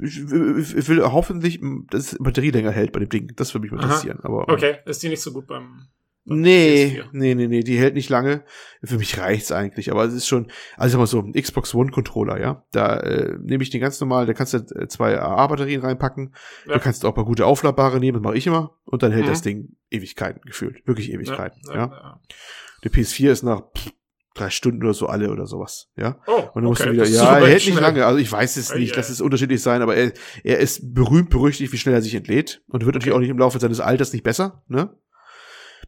Ich, ich, ich will hoffentlich, dass die Batterie länger hält bei dem Ding. Das würde mich mal Aha. interessieren. Aber Okay, ist die nicht so gut beim. Nee, PS4? nee, nee, nee, die hält nicht lange. Für mich reicht's eigentlich, aber es ist schon, also sag mal so, ein Xbox One Controller, ja. Da äh, nehme ich den ganz normal, da kannst du äh, zwei AA-Batterien reinpacken. Ja. Du kannst auch mal gute aufladbare nehmen, das mache ich immer. Und dann hält Mhm. das Ding Ewigkeiten gefühlt. Wirklich Ewigkeiten, ja. ja. Der PS4 ist nach pff, drei Stunden oder so alle oder sowas, ja. Oh, Und dann musst okay, du wieder, ja, er hält nicht lange, also ich weiß es nicht, ei. lass es unterschiedlich sein, aber er, er ist berühmt berüchtigt, wie schnell er sich entlädt und wird natürlich auch nicht im Laufe seines Alters nicht besser, ne?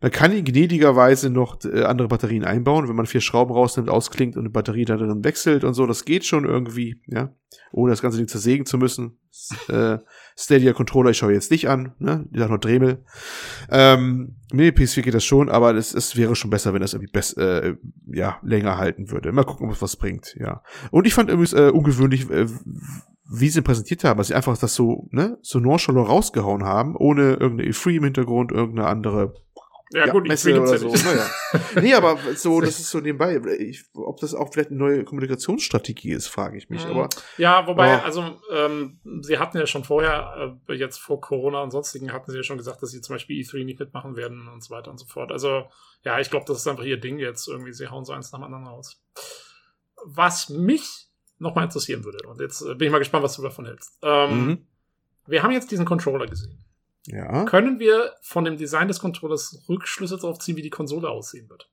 Man kann ihn gnädigerweise noch äh, andere Batterien einbauen, wenn man vier Schrauben rausnimmt, ausklingt und eine Batterie da drin wechselt und so, das geht schon irgendwie, ja, ohne das ganze Ding zersägen zu müssen. Äh, Stadia Controller, ich schaue jetzt nicht an, ne, die sagt noch Dremel. Ähm, nee, PS4 geht das schon, aber es, es wäre schon besser, wenn das irgendwie best, äh, ja, länger halten würde. Mal gucken, ob es was bringt, ja. Und ich fand übrigens äh, ungewöhnlich, äh, wie sie präsentiert haben, dass sie einfach das so, ne, so nonchalant rausgehauen haben, ohne irgendeine E3 im Hintergrund, irgendeine andere Ja, gut, Messe oder ja so. nicht. Naja. Nee, aber so, das ist so nebenbei. Ich, ob das auch vielleicht eine neue Kommunikationsstrategie ist, frage ich mich. Mhm. Aber Ja, wobei, Oh. also ähm, sie hatten ja schon vorher, äh, jetzt vor Corona und sonstigen, hatten sie ja schon gesagt, dass sie zum Beispiel E3 nicht mitmachen werden und so weiter und so fort. Also ja, ich glaube, das ist einfach ihr Ding jetzt irgendwie. Sie hauen so eins nach dem anderen raus. Was mich nochmal interessieren würde, und jetzt äh, bin ich mal gespannt, was du davon hältst. Ähm, mhm. Wir haben jetzt diesen Controller gesehen. Ja. Können wir von dem Design des Controllers Rückschlüsse darauf ziehen, wie die Konsole aussehen wird?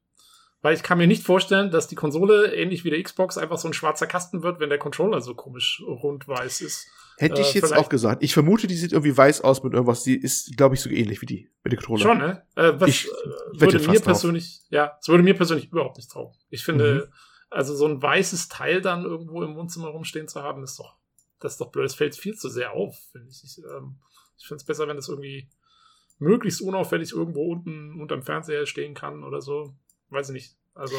Weil ich kann mir nicht vorstellen, dass die Konsole ähnlich wie der Xbox einfach so ein schwarzer Kasten wird, wenn der Controller so komisch rund-weiß ist. Hätte ich äh, jetzt auch gesagt. Ich vermute, die sieht irgendwie weiß aus mit irgendwas. Die ist, glaube ich, so ähnlich wie die mit der Controller. Schon, ne? Äh, was Ich äh, würde mir drauf. persönlich, ja, es würde mir persönlich überhaupt nicht trauen. Ich finde, Mhm. also so ein weißes Teil dann irgendwo im Wohnzimmer rumstehen zu haben, ist doch, das ist doch blöd. Es fällt viel zu sehr auf, finde ich. Ich, ähm, ich finde es besser, wenn es irgendwie möglichst unauffällig irgendwo unten unterm Fernseher stehen kann oder so. Weiß ich nicht. Also,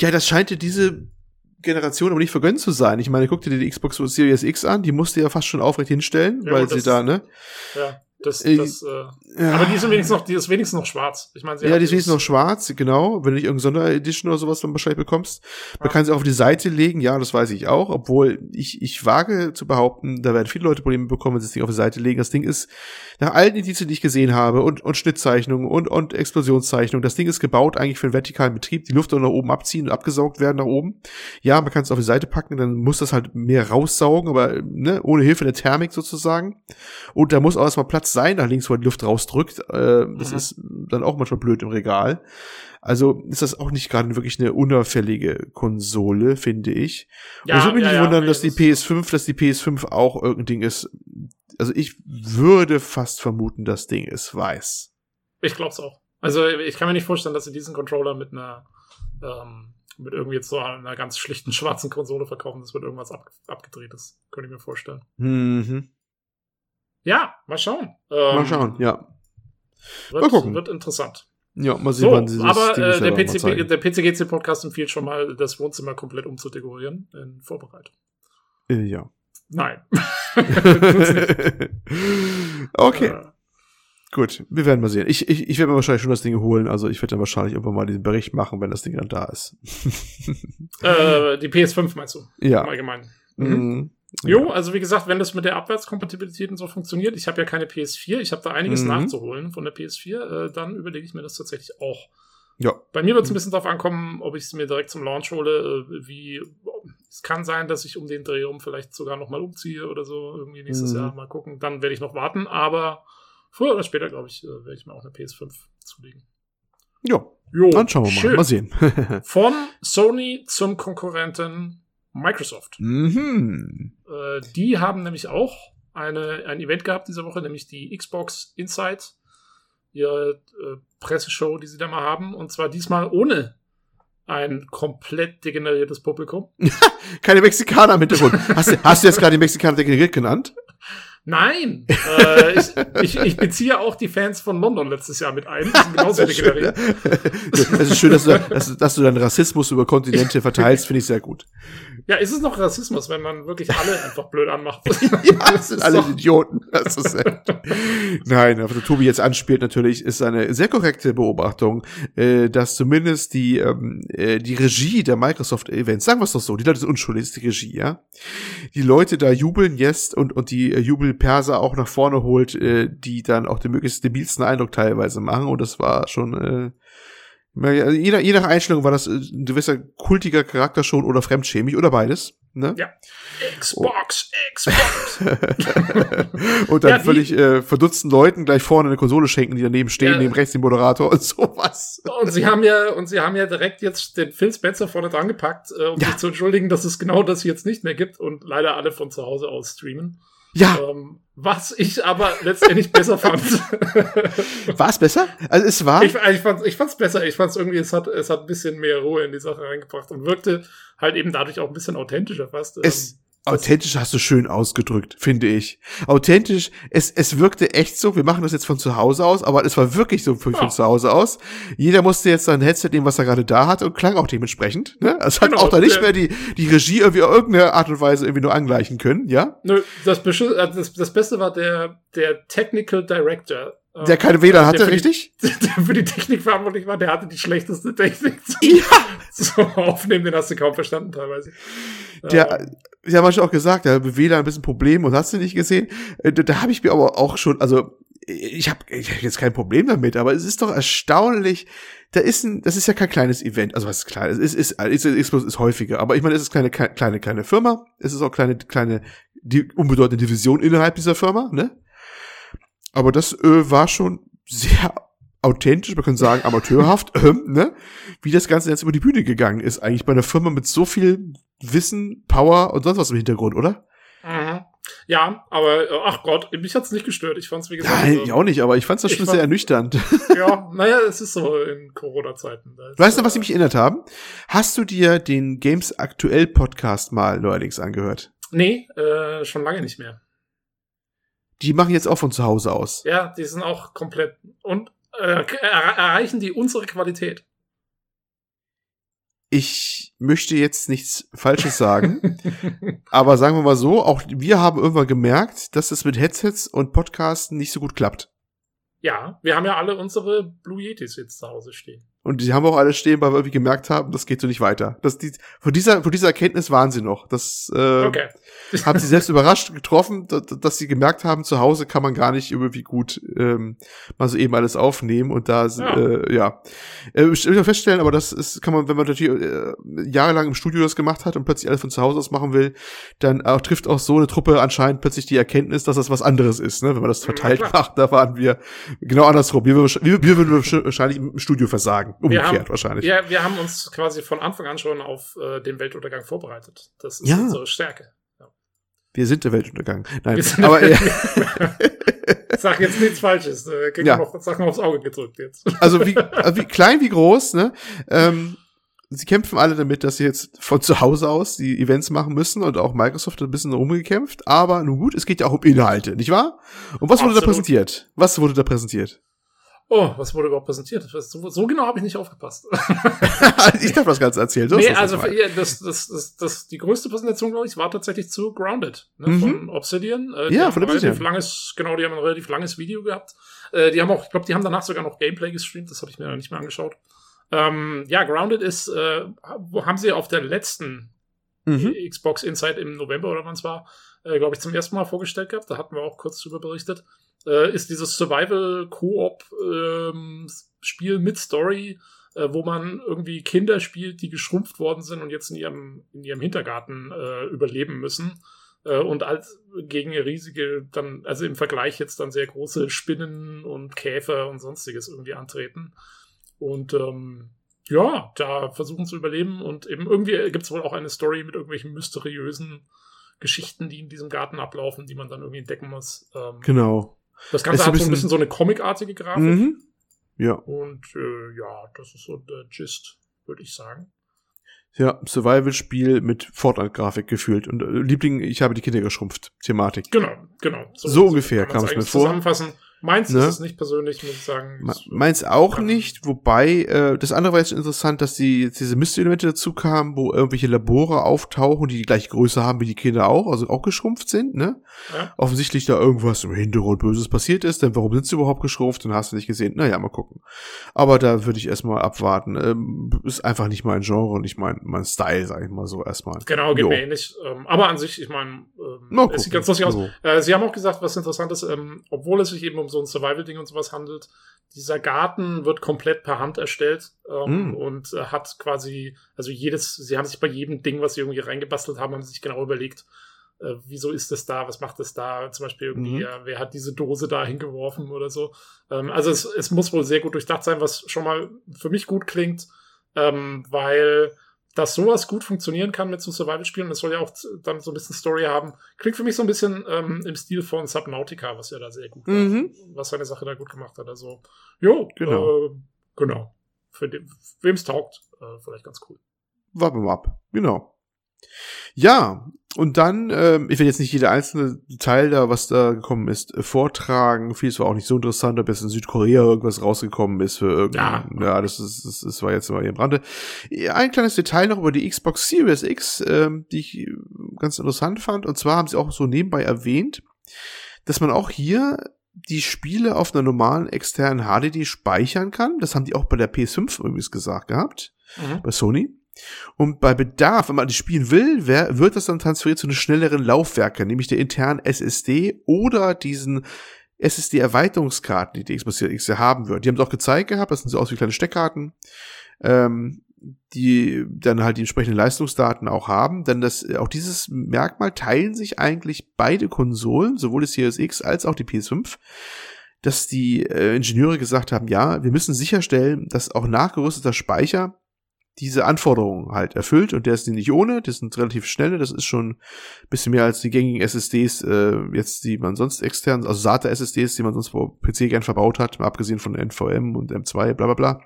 Ja, das scheint dir diese Generation aber nicht vergönnt zu sein. Ich meine, guck dir die Xbox Series X an, die musste ja fast schon aufrecht hinstellen, Ja, weil sie das da, ne? ja, das, Äh, das, äh, Ja. aber die ist wenigstens noch, die ist wenigstens noch schwarz. Ich meine, sie Ja, die ist dieses- noch schwarz, genau. Wenn du nicht irgendeine Sonderedition oder sowas dann wahrscheinlich bekommst. Man Ja. kann sie auch auf die Seite legen, ja, das weiß ich auch. Obwohl ich, ich wage zu behaupten, da werden viele Leute Probleme bekommen, wenn sie das Ding auf die Seite legen. Das Ding ist, nach allen Indizien, die ich gesehen habe, und, und Schnittzeichnungen und, und Explosionszeichnungen, das Ding ist gebaut eigentlich für einen vertikalen Betrieb. Die Luft soll nach oben abziehen und abgesaugt werden nach oben. Ja, man kann es auf die Seite packen, dann muss das halt mehr raussaugen, aber ne, ohne Hilfe der Thermik sozusagen. Und da muss auch erstmal Platz sein, nach links, wo die Luft rausdrückt. Äh, das Mhm. ist dann auch manchmal blöd im Regal. Also ist das auch nicht gerade wirklich eine unauffällige Konsole, finde ich. Ja, und ich würde mich ja, nicht ja, wundern, nee, dass die das- PS5, dass die PS5 auch irgendein Ding ist. Also ich würde fast vermuten, das Ding ist weiß. Ich glaub's auch. Also ich kann mir nicht vorstellen, dass sie diesen Controller mit einer ähm, mit irgendwie jetzt so einer ganz schlichten schwarzen Konsole verkaufen. Das wird irgendwas ab, abgedrehtes. Könnte ich mir vorstellen. Mhm. Ja, mal schauen. Ähm, Mal schauen, ja. Wird, Mal gucken. wird interessant. Ja, mal sehen, So, wann sie das aber äh, der, PC, der PCGC-Podcast empfiehlt schon mal, das Wohnzimmer komplett umzudekorieren in Vorbereitung. Äh, ja. Nein. Okay, Äh, gut. Wir werden mal sehen. Ich, ich, ich werde mir wahrscheinlich schon das Ding holen. Also ich werde dann wahrscheinlich irgendwann mal diesen Bericht machen, wenn das Ding dann da ist. äh, die PS5 meinst du? Ja. Allgemeinen. Mhm. Jo, also wie gesagt, wenn das mit der Abwärtskompatibilität und so funktioniert, ich habe ja keine PS4, ich habe da einiges Mhm. nachzuholen von der PS4, äh, dann überlege ich mir das tatsächlich auch. Ja. Bei mir wird es ein bisschen darauf ankommen, ob ich es mir direkt zum Launch hole, äh, wie es kann sein, dass ich um den Dreh rum vielleicht sogar noch mal umziehe oder so, irgendwie nächstes Mhm. Jahr mal gucken. Dann werde ich noch warten, aber früher oder später, glaube ich, äh, werde ich mir auch eine PS5 zulegen. Ja, Jo, dann schauen wir mal. schön. Mal sehen. Von Sony zum Konkurrenten Microsoft. mhm. Äh, die haben nämlich auch eine, ein Event gehabt diese Woche, nämlich die Xbox Insight, ihre äh, Presseshow, die sie da mal haben. Und zwar diesmal ohne ein komplett degeneriertes Publikum. Keine Mexikaner im Hintergrund. Hast du, hast du jetzt gerade die Mexikaner degeneriert genannt? Nein! äh, ich, ich, ich beziehe auch die Fans von London letztes Jahr mit ein. Die sind genauso Das ist schön, ja. Das ist schön, dass du, dass, dass du deinen Rassismus über Kontinente verteilst, finde ich sehr gut. Ja, ist es noch Rassismus, wenn man wirklich alle einfach blöd anmacht? Ja, das sind alle doch- Idioten. Das ist echt. Nein, was der Tobi jetzt anspielt natürlich, ist eine sehr korrekte Beobachtung, äh, dass zumindest die, ähm, äh, die Regie der Microsoft-Events, sagen wir es doch so, die Leute sind unschuldig, ist die Regie, ja. Die Leute da jubeln jetzt und, und die äh, Jubelperser auch nach vorne holt, äh, die dann auch den möglichst debilsten Eindruck teilweise machen und das war schon, äh, also je, nach, je nach Einstellung war das äh, ein gewisser kultiger Charakter schon oder fremdschämig oder beides. Ne? Ja. Xbox, Xbox. und dann Ja, völlig äh, verdutzten Leuten gleich vorne eine Konsole schenken, die daneben stehen, Ja. neben rechts den Moderator und sowas. Und sie haben ja, und sie haben ja direkt jetzt den Phil Spencer vorne dran gepackt, äh, um Ja. sich zu entschuldigen, dass es genau das jetzt nicht mehr gibt und leider alle von zu Hause aus streamen. Ja, Ähm, was ich aber letztendlich besser fand. war es besser? Also es war. ich, ich fand ich fand's besser. Ich fand's irgendwie, es hat, es hat ein bisschen mehr Ruhe in die Sache reingebracht und wirkte halt eben dadurch auch ein bisschen authentischer fast. es, Ähm, authentisch hast du schön ausgedrückt, finde ich. Authentisch, es, es wirkte echt so, wir machen das jetzt von zu Hause aus, aber es war wirklich so von, von Ja. zu Hause aus. Jeder musste jetzt sein Headset nehmen, was er gerade da hat und klang auch dementsprechend. Ne? Es hat Genau, auch da nicht mehr die, die Regie irgendwie auf irgendeine Art und Weise irgendwie nur angleichen können, ja? Nö, das, Beschi- äh, das, das Beste war der, der Technical Director. Der keine WLAN hatte, der für die- richtig? der für die Technik verantwortlich war, der hatte die schlechteste Technik Ja! zum Aufnehmen, den hast du kaum verstanden teilweise. Der, Sie haben manchmal auch gesagt, da hat WLAN ein bisschen Problem und hast du nicht gesehen. Äh, Da, da habe ich mir aber auch schon, also ich habe ich hab jetzt kein Problem damit, aber es ist doch erstaunlich. Da ist ein, das ist ja kein kleines Event, also was ist klein, es ist, ist, ist, ist, ist häufiger, aber ich meine, es ist keine, kleine, kleine Firma, es ist auch kleine, kleine, die unbedeutende Division innerhalb dieser Firma, ne? Aber das äh, war schon sehr authentisch, man kann sagen amateurhaft, ähm, ne? Wie das Ganze jetzt über die Bühne gegangen ist, eigentlich bei einer Firma mit so viel Wissen, Power und sonst was im Hintergrund, oder? mhm. Ja, aber äh, ach Gott, mich hat's nicht gestört. Ich fand's wie gesagt. Nein, ähm, ich auch nicht, aber ich fand das schon fand- sehr ernüchternd. Ja, naja, es ist so in Corona-Zeiten. Weißt du, was sie mich erinnert haben? Hast du dir den Games Aktuell Podcast mal neuerdings angehört? Nee, äh, schon lange nicht mehr. Die machen jetzt auch von zu Hause aus. Ja, die sind auch komplett und äh, er erreichen die unsere Qualität. Ich möchte jetzt nichts Falsches sagen, aber sagen wir mal so, auch wir haben irgendwann gemerkt, dass es mit Headsets und Podcasten nicht so gut klappt. ja, wir haben ja alle unsere Blue Yetis jetzt zu Hause stehen. Und die haben auch alle stehen, weil wir irgendwie gemerkt haben, das geht so nicht weiter. Das, die, von, dieser, von dieser Erkenntnis waren sie noch. Das äh, Okay. haben sie selbst überrascht getroffen, dass, dass sie gemerkt haben, zu Hause kann man gar nicht irgendwie gut ähm, mal so eben alles aufnehmen. Und da, Ja. äh, ja. Äh, ich will feststellen, aber das ist, kann man, wenn man natürlich äh, jahrelang im Studio das gemacht hat und plötzlich alles von zu Hause aus machen will, dann auch, trifft auch so eine Truppe anscheinend plötzlich die Erkenntnis, dass das was anderes ist, ne? wenn man das verteilt klar. macht. Da waren wir genau andersrum. Wir, wir, wir würden wahrscheinlich im Studio versagen. Wir Umgekehrt haben- wahrscheinlich. Wir, wir haben uns quasi von Anfang an schon auf äh, den Weltuntergang vorbereitet. Das ist Ja. unsere Stärke. Wir sind der Weltuntergang. Nein, aber äh, Sag jetzt nichts Falsches. Äh, krieg Ja. ja. noch Sachen aufs Auge gedrückt jetzt. also wie, also wie klein wie groß, ne? Ähm, sie kämpfen alle damit, dass sie jetzt von zu Hause aus die Events machen müssen und auch Microsoft hat ein bisschen rumgekämpft. Aber nun gut, es geht ja auch um Inhalte, nicht wahr? Und was wurde da Absolut. präsentiert? Was wurde da präsentiert? Oh, was wurde überhaupt präsentiert? So, so genau habe ich nicht aufgepasst. ich darf das Ganze erzählen. Nee, also das, das, das, das, das, die größte Präsentation, glaube ich, war tatsächlich zu Grounded ne, mhm. von Obsidian. Äh, ja, von Obsidian. Relativ langes, genau, die haben ein relativ langes Video gehabt. Äh, die haben auch, ich glaube, die haben danach sogar noch Gameplay gestreamt. Das habe ich mir nicht mehr angeschaut. Ähm, ja, Grounded ist, äh, haben sie auf der letzten mhm. Xbox Insight im November oder wann es war, äh, glaube ich, zum ersten Mal vorgestellt gehabt. Da hatten wir auch kurz drüber berichtet äh, ist dieses Survival-Koop-Spiel ähm, mit Story, äh, wo man irgendwie Kinder spielt, die geschrumpft worden sind und jetzt in ihrem, in ihrem Hintergarten äh, überleben müssen. Äh, und als gegen riesige, dann, also im Vergleich jetzt dann sehr große Spinnen und Käfer und sonstiges irgendwie antreten. Und ähm, ja, da versuchen zu überleben und eben irgendwie gibt es wohl auch eine Story mit irgendwelchen mysteriösen Geschichten, die in diesem Garten ablaufen, die man dann irgendwie entdecken muss. Ähm, genau. Das Ganze hat so ein bisschen so eine comicartige Grafik. Mhm. Ja. Und äh, ja, das ist so der Gist, würde ich sagen. Ja, Survival-Spiel mit Fortnite-Grafik gefühlt. Und äh, Liebling, ich habe die Kinder geschrumpft. Thematik. Genau, genau. So, so ungefähr kam es mir vor. Zusammenfassen. Meins ne? ist es nicht persönlich, muss ich sagen. Meins auch nicht, wobei, äh, das andere war jetzt interessant, dass die, diese Mystery-Elemente dazu kamen, wo irgendwelche Labore auftauchen, die die gleiche Größe haben wie die Kinder auch, also auch geschrumpft sind, ne? Ja. Offensichtlich da irgendwas im Hintergrund Böses passiert ist, denn warum sind sie überhaupt geschrumpft? Dann hast du nicht gesehen. Naja, mal gucken. Aber da würde ich erstmal abwarten. Ähm, ist einfach nicht mein Genre und nicht mein, mein Style, sag ich mal so erstmal. Genau, geht jo. mir ähnlich. Ähm, aber an sich, ich meine, ähm, es sieht ganz lustig aus. So. Äh, sie haben auch gesagt, was interessant ist, ähm, obwohl es sich eben um um so ein Survival-Ding und sowas handelt. Dieser Garten wird komplett per Hand erstellt ähm, mm. und äh, hat quasi, also jedes, sie haben sich bei jedem Ding, was sie irgendwie reingebastelt haben, haben sie sich genau überlegt, äh, wieso ist das da, was macht das da, zum Beispiel irgendwie, mhm. ja, wer hat diese Dose da hingeworfen oder so. Ähm, also es, es muss wohl sehr gut durchdacht sein, was schon mal für mich gut klingt, ähm, weil dass sowas gut funktionieren kann mit so Survival-Spielen, das soll ja auch dann so ein bisschen Story haben, klingt für mich so ein bisschen ähm, im Stil von Subnautica, was ja da sehr gut war, mhm. was seine Sache da gut gemacht hat. Also, jo, genau. Äh, genau. Für wem es taugt, äh, vielleicht ganz cool. Warten wir mal ab. Genau. Ja, und dann, ähm, ich will jetzt nicht jeder einzelne Teil da, was da gekommen ist, äh, vortragen. Vieles war auch nicht so interessant, ob jetzt in Südkorea irgendwas rausgekommen ist für irgendein, ja, ja das, ist, das, das war jetzt mal hier im Rande. Ein kleines Detail noch über die Xbox Series X, ähm, die ich äh, ganz interessant fand. Und zwar haben sie auch so nebenbei erwähnt, dass man auch hier die Spiele auf einer normalen externen HDD speichern kann. Das haben die auch bei der PS5 übrigens gesagt gehabt, mhm. bei Sony. Und bei Bedarf, wenn man das spielen will, wird das dann transferiert zu einem schnelleren Laufwerke, nämlich der internen SSD oder diesen SSD-Erweiterungskarten, die die Xbox Series X haben wird. Die haben es auch gezeigt gehabt, das sind so aus wie kleine Steckkarten, ähm, die dann halt die entsprechenden Leistungsdaten auch haben. Denn das, auch dieses Merkmal teilen sich eigentlich beide Konsolen, sowohl die Series X als auch die PS5 dass die äh, Ingenieure gesagt haben, ja, wir müssen sicherstellen, dass auch nachgerüsteter Speicher diese Anforderungen halt erfüllt und der ist die nicht ohne, das sind relativ schnelle, das ist schon ein bisschen mehr als die gängigen SSDs, äh, jetzt die man sonst extern, also SATA-SSDs, die man sonst vor PC gern verbaut hat, abgesehen von NVM und M2, bla bla bla.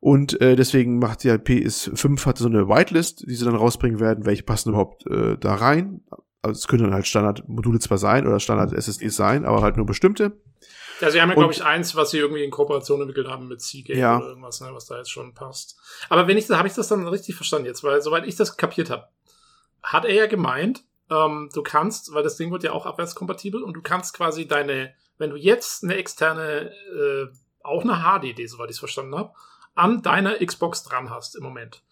Und äh, deswegen macht ja PS5 hat so eine Whitelist, die sie dann rausbringen werden, welche passen überhaupt äh, da rein. Also es können dann halt Standard-Module zwar sein oder Standard-SSDs sein, aber halt nur bestimmte. Ja, sie haben ja, glaube ich, eins, was sie irgendwie in Kooperation entwickelt haben mit Seagate ja. oder irgendwas, ne, was da jetzt schon passt. Aber wenn ich habe ich das dann richtig verstanden jetzt, weil soweit ich das kapiert habe, hat er ja gemeint, ähm, du kannst, weil das Ding wird ja auch abwärtskompatibel und du kannst quasi deine, wenn du jetzt eine externe, äh, auch eine HDD, soweit ich es verstanden habe, an deiner Xbox dran hast im Moment,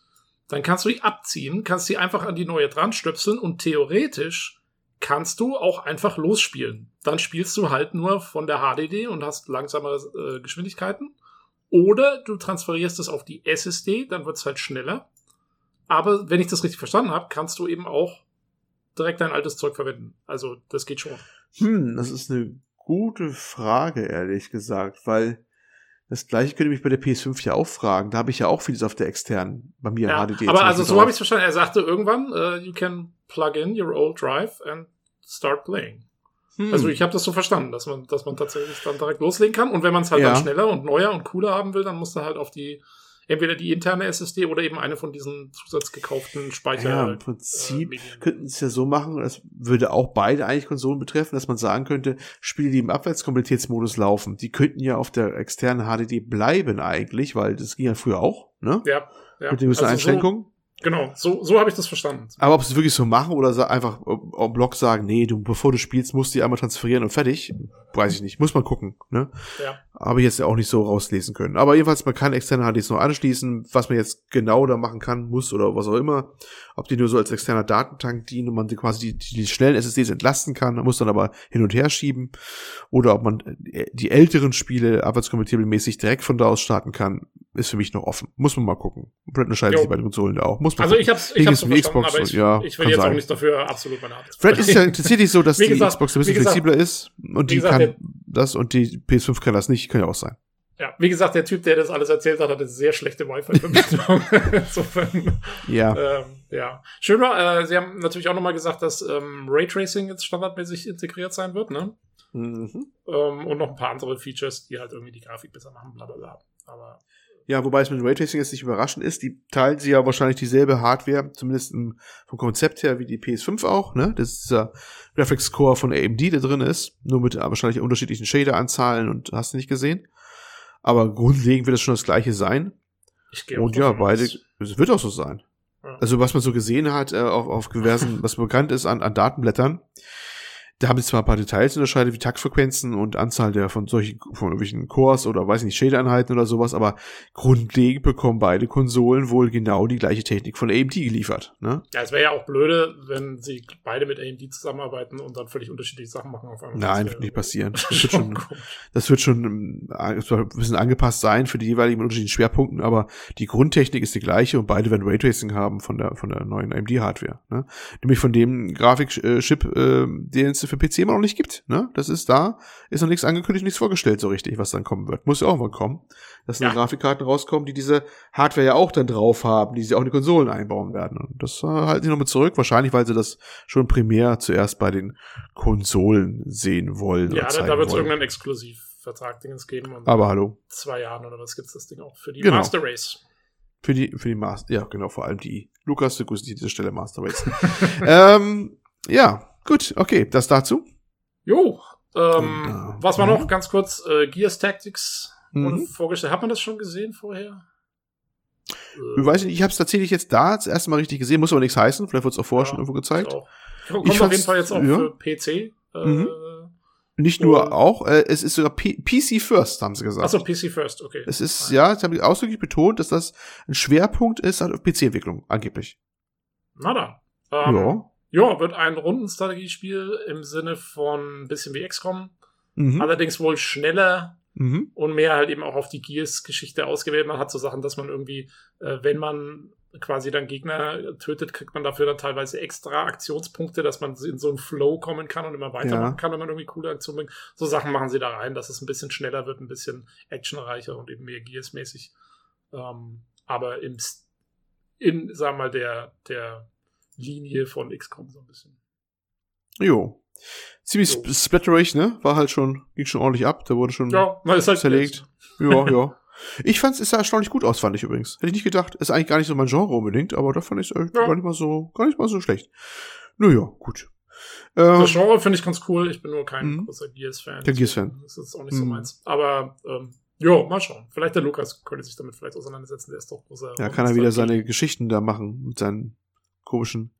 dann kannst du die abziehen, kannst sie einfach an die neue dran stöpseln und theoretisch kannst du auch einfach losspielen. Dann spielst du halt nur von der HDD und hast langsamere äh, Geschwindigkeiten. Oder du transferierst es auf die SSD, dann wird es halt schneller. Aber wenn ich das richtig verstanden habe, kannst du eben auch direkt dein altes Zeug verwenden. Also das geht schon. Hm, das ist eine gute Frage, ehrlich gesagt, weil das gleiche könnte mich bei der PS5 ja auch fragen. Da habe ich ja auch vieles auf der externen, bei mir ja, HDD. Aber also so habe ich es verstanden. Er sagte irgendwann, uh, you can plug in your old drive and start playing. Hm. Also ich habe das so verstanden, dass man, dass man tatsächlich dann direkt loslegen kann. Und wenn man es halt ja. dann schneller und neuer und cooler haben will, dann muss man halt auf die entweder die interne SSD oder eben eine von diesen zusatzgekauften Speicher. Ja, im Prinzip äh, könnten es ja so machen, das würde auch beide eigentlich Konsolen betreffen, dass man sagen könnte, Spiele, die im Abwärtskompatibilitätsmodus laufen, die könnten ja auf der externen HDD bleiben eigentlich, weil das ging ja früher auch, ne? Ja. ja. Mit den gewissen also Einschränkungen. So Genau, so, so habe ich das verstanden. Aber ob sie wirklich so machen oder einfach am Blog sagen, nee, du, bevor du spielst, musst du die einmal transferieren und fertig, weiß ich nicht. Muss man gucken, ne? Ja. Habe ich jetzt ja auch nicht so rauslesen können. Aber jedenfalls, man kann externe HDs noch anschließen, was man jetzt genau da machen kann, muss oder was auch immer. Ob die nur so als externer Datentank dienen und man die quasi die, die schnellen SSDs entlasten kann, muss dann aber hin und her schieben. Oder ob man die älteren Spiele abwärtskompatibelmäßig direkt von da aus starten kann, ist für mich noch offen. Muss man mal gucken. Brett entscheidet sich bei den Konsolen da auch. Muss man also ich hab's, ich hab's verstanden, Xbox, aber ich, ja, ich will jetzt sein. auch nicht dafür absolut meine Art. Fred ist ja tatsächlich so, dass die gesagt, Xbox ein bisschen gesagt, flexibler ist und die gesagt, kann das und die PS5 kann das nicht, kann ja auch sein. Ja, wie gesagt, der Typ, der das alles erzählt hat, hatte sehr schlechte Wi-Fi-Verbindung. Insofern. Ja. Ähm, ja. Schön war, äh, Sie haben natürlich auch nochmal gesagt, dass ähm, Raytracing jetzt standardmäßig integriert sein wird, ne? Mhm. Ähm, und noch ein paar andere Features, die halt irgendwie die Grafik besser machen, bla bla bla. Aber ja, wobei es mit Raytracing jetzt nicht überraschend ist. Die teilen sie ja wahrscheinlich dieselbe Hardware, zumindest im, vom Konzept her, wie die PS5 auch. Ne? Das ist dieser Graphics Core von AMD, der drin ist. Nur mit wahrscheinlich unterschiedlichen Shader-Anzahlen und hast du nicht gesehen. Aber grundlegend wird es schon das gleiche sein. Ich gehe Und ja, beide, es wird auch so sein. Ja. Also was man so gesehen hat, äh, auf, auf diversen, was bekannt ist an, an Datenblättern, da haben sie zwar ein paar Details unterscheidet, wie Taktfrequenzen und Anzahl der von solchen, von irgendwelchen Cores oder weiß nicht, Shader-Einheiten oder sowas, aber grundlegend bekommen beide Konsolen wohl genau die gleiche Technik von AMD geliefert. Ne? Ja, es wäre ja auch blöde, wenn sie beide mit AMD zusammenarbeiten und dann völlig unterschiedliche Sachen machen auf einmal. Nein, Das wird nicht passieren. Das wird schon, das wird schon ähm, ein bisschen angepasst sein für die jeweiligen unterschiedlichen Schwerpunkten, aber die Grundtechnik ist die gleiche und beide werden Raytracing haben von der, von der neuen AMD-Hardware. Ne? Nämlich von dem Grafikchip, äh, den es für PC immer noch nicht gibt. Ne? Das ist da, ist noch nichts angekündigt, nichts vorgestellt so richtig, was dann kommen wird. Muss ja auch mal kommen, dass Ja. dann Grafikkarten rauskommen, die diese Hardware ja auch dann drauf haben, die sie auch in die Konsolen einbauen werden. Und das äh, halten sie nochmal zurück, wahrscheinlich, weil sie das schon primär zuerst bei den Konsolen sehen wollen. Ja, da, da wird es irgendeinen Exklusivvertrag-Dingens geben. Aber hallo. in zwei Jahren oder was gibt's das Ding auch für die Genau. Master Race. Für die, für die Master, ja, genau, vor allem die. Lukas, du grüßt dich an dieser Stelle Master Race. ähm, ja, gut, okay, das dazu. Jo, ähm, äh, was war noch ganz kurz? Äh, Gears Tactics Mhm. vorgestellt. Hat man das schon gesehen vorher? Ich weiß nicht, ich habe es tatsächlich jetzt da das erste Mal richtig gesehen, muss aber nichts heißen, vielleicht wurde es auch vorher Ja, schon irgendwo gezeigt. Auch. Kommt Ich auf jeden Fall jetzt auch ja. für PC. Äh, Mhm. Nicht nur auch, äh, es ist sogar P PC First, haben sie gesagt. Achso, PC First, okay. es ist, ja, das habe ich ausdrücklich betont, dass das ein Schwerpunkt ist auf PC-Entwicklung, angeblich. Na dann. Ähm, ja. Ja, wird ein Rundenstrategiespiel im Sinne von ein bisschen wie XCOM. Mhm. Allerdings wohl schneller Mhm. und mehr halt eben auch auf die Gears-Geschichte ausgewählt. Man hat so Sachen, dass man irgendwie, äh, wenn man quasi dann Gegner tötet, kriegt man dafür dann teilweise extra Aktionspunkte, dass man in so einen Flow kommen kann und immer weitermachen Ja. kann, wenn man irgendwie coole Aktionen bringt. So Sachen machen sie da rein, dass es ein bisschen schneller wird, ein bisschen actionreicher und eben mehr Gears-mäßig. Ähm, aber im, in, sagen wir mal, der, der Linie von XCOM so ein bisschen. Jo. Ziemlich sp splatterig, ne? War halt schon, ging schon ordentlich ab, da wurde schon Ja, na, ist halt zerlegt. Ja, ja. Ich fand es sah erstaunlich gut aus, fand ich übrigens. Hätte ich nicht gedacht. Ist eigentlich gar nicht so mein Genre unbedingt, aber da fand ich es Ja. gar nicht mal so, gar nicht mal so schlecht. Naja, gut. Ähm, Das Genre finde ich ganz cool. Ich bin nur kein Mhm. großer Gears-Fan. Kein Gears-Fan. Das ist auch nicht so Mhm. meins. Aber, ähm, jo, mal schauen. Vielleicht der Lukas könnte sich damit vielleicht auseinandersetzen. Der ist doch großer. ja, kann er wieder seine Geschichten da machen mit seinen komischen.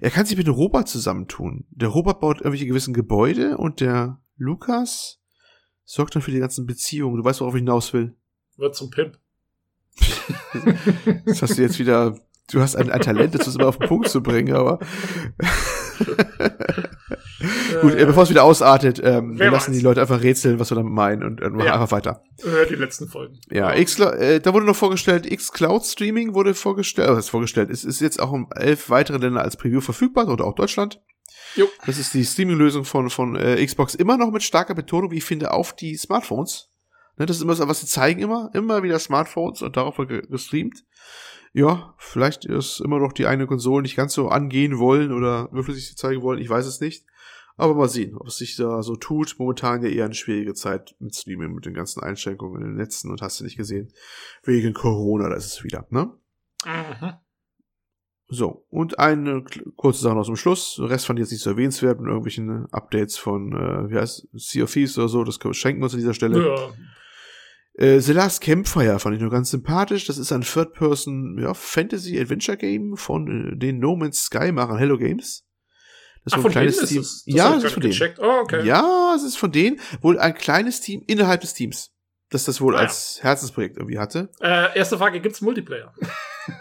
Er kann sich mit Robert zusammentun. Der Robert baut irgendwelche gewissen Gebäude und der Lukas sorgt dann für die ganzen Beziehungen. Du weißt, worauf ich hinaus will. Wird zum Pimp. Das hast du jetzt wieder. Du hast ein, ein Talent, das immer auf den Punkt zu bringen, aber. Gut, äh, bevor es wieder ausartet, ähm, wir lassen weiß. die Leute einfach rätseln, was wir damit meinen und äh, machen Ja. einfach weiter. Hört die letzten Folgen. Ja, X, äh, da wurde noch vorgestellt, X Cloud Streaming wurde vorgestellt, äh, was ist vorgestellt, es ist jetzt auch in elf weitere Länder als Preview verfügbar oder auch Deutschland. Jo. Das ist die Streaming-Lösung von, von äh, Xbox immer noch mit starker Betonung, wie ich finde, auf die Smartphones. Ne, das ist immer so, was sie zeigen immer, immer wieder Smartphones und darauf wird ge- gestreamt. Ja, vielleicht ist immer noch die eine Konsole nicht ganz so angehen wollen oder überflüssig zeigen wollen, ich weiß es nicht. Aber mal sehen, ob es sich da so tut. Momentan ja eher eine schwierige Zeit mit Streaming, mit den ganzen Einschränkungen in den Netzen und hast du nicht gesehen. Wegen Corona, da ist es wieder, ne? Mhm. So, und eine kurze Sache noch zum Schluss. Der Rest fand ich jetzt nicht so erwähnenswert mit irgendwelchen Updates von, äh, wie heißt Sea of Thieves oder so. Das schenken wir uns an dieser Stelle. Ja. Äh, The Last Campfire fand ich nur ganz sympathisch. Das ist ein Third-Person ja, Fantasy-Adventure-Game von äh, den No Man's Sky machen Hello Games. Das ist Ach, ein kleines Team. Es? Das ja, das ist von denen. Oh, okay. Ja, es ist von denen. Wohl ein kleines Team innerhalb des Teams. Das das wohl ah, als ja. Herzensprojekt irgendwie hatte. Äh, erste Frage, gibt's Multiplayer?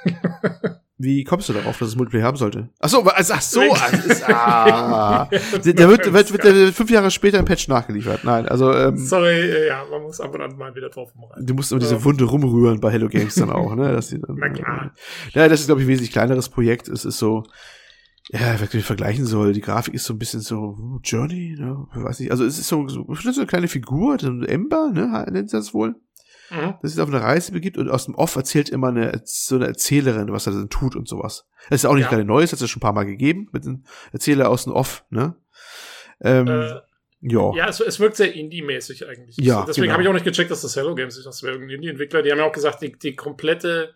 Wie kommst du darauf, dass es Multiplayer haben sollte? Ach so, also, ach so, also ist, ah. der wird, wird, wird, der fünf Jahre später im Patch nachgeliefert. Nein, also ähm, sorry, äh, ja, man muss ab und an mal wieder drauf rumreiten. Du musst immer diese Wunde rumrühren bei Hello Games dann auch, ne? Dass die dann, Na klar. Ja, das ist glaube ich ein wesentlich kleineres Projekt. Es ist so, ja, wenn ich vergleichen soll, die Grafik ist so ein bisschen so hm, Journey, ne? Ich weiß nicht. Also es ist so, so, so eine kleine Figur, so ein Ember, ne? Nennt sie das wohl? Mhm. das sich auf eine Reise begibt und aus dem Off erzählt immer eine, so eine Erzählerin, was er denn tut und sowas. Das ist auch nicht ja. gerade Neues, hat es ja schon ein paar Mal gegeben, mit dem Erzähler aus dem Off, ne? Ähm, äh, ja. Ja, es, es wirkt sehr Indie-mäßig eigentlich. Ja, Deswegen genau. habe ich auch nicht gecheckt, dass das Hello Games ist. Das wäre irgendein Indie-Entwickler. Die haben ja auch gesagt, die, die komplette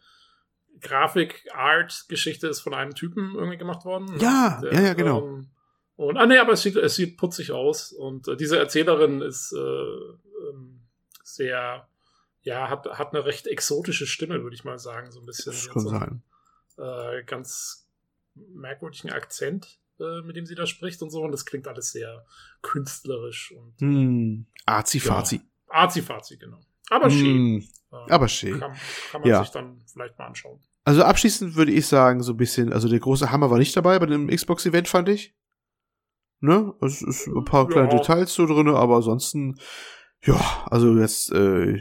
Grafik-Art-Geschichte ist von einem Typen irgendwie gemacht worden. Ja, der, ja, ja, genau. Ähm, und, ah, nee, aber es sieht, es sieht putzig aus. Und äh, diese Erzählerin ist äh, ähm, sehr ja, hat, hat eine recht exotische Stimme, würde ich mal sagen, so ein bisschen. Das kann so sein. Äh, ganz merkwürdigen Akzent, äh, mit dem sie da spricht und so. Und das klingt alles sehr künstlerisch und. Mm, Azi-Fazi. Ja, Azi-Fazi, genau. Aber schön. Mm, äh, aber schön. Kann, kann man ja. sich dann vielleicht mal anschauen. Also abschließend würde ich sagen, so ein bisschen, also der große Hammer war nicht dabei bei dem Xbox-Event, fand ich. Ne? Es ist ein paar kleine ja. Details so drin, aber ansonsten ja, also jetzt äh,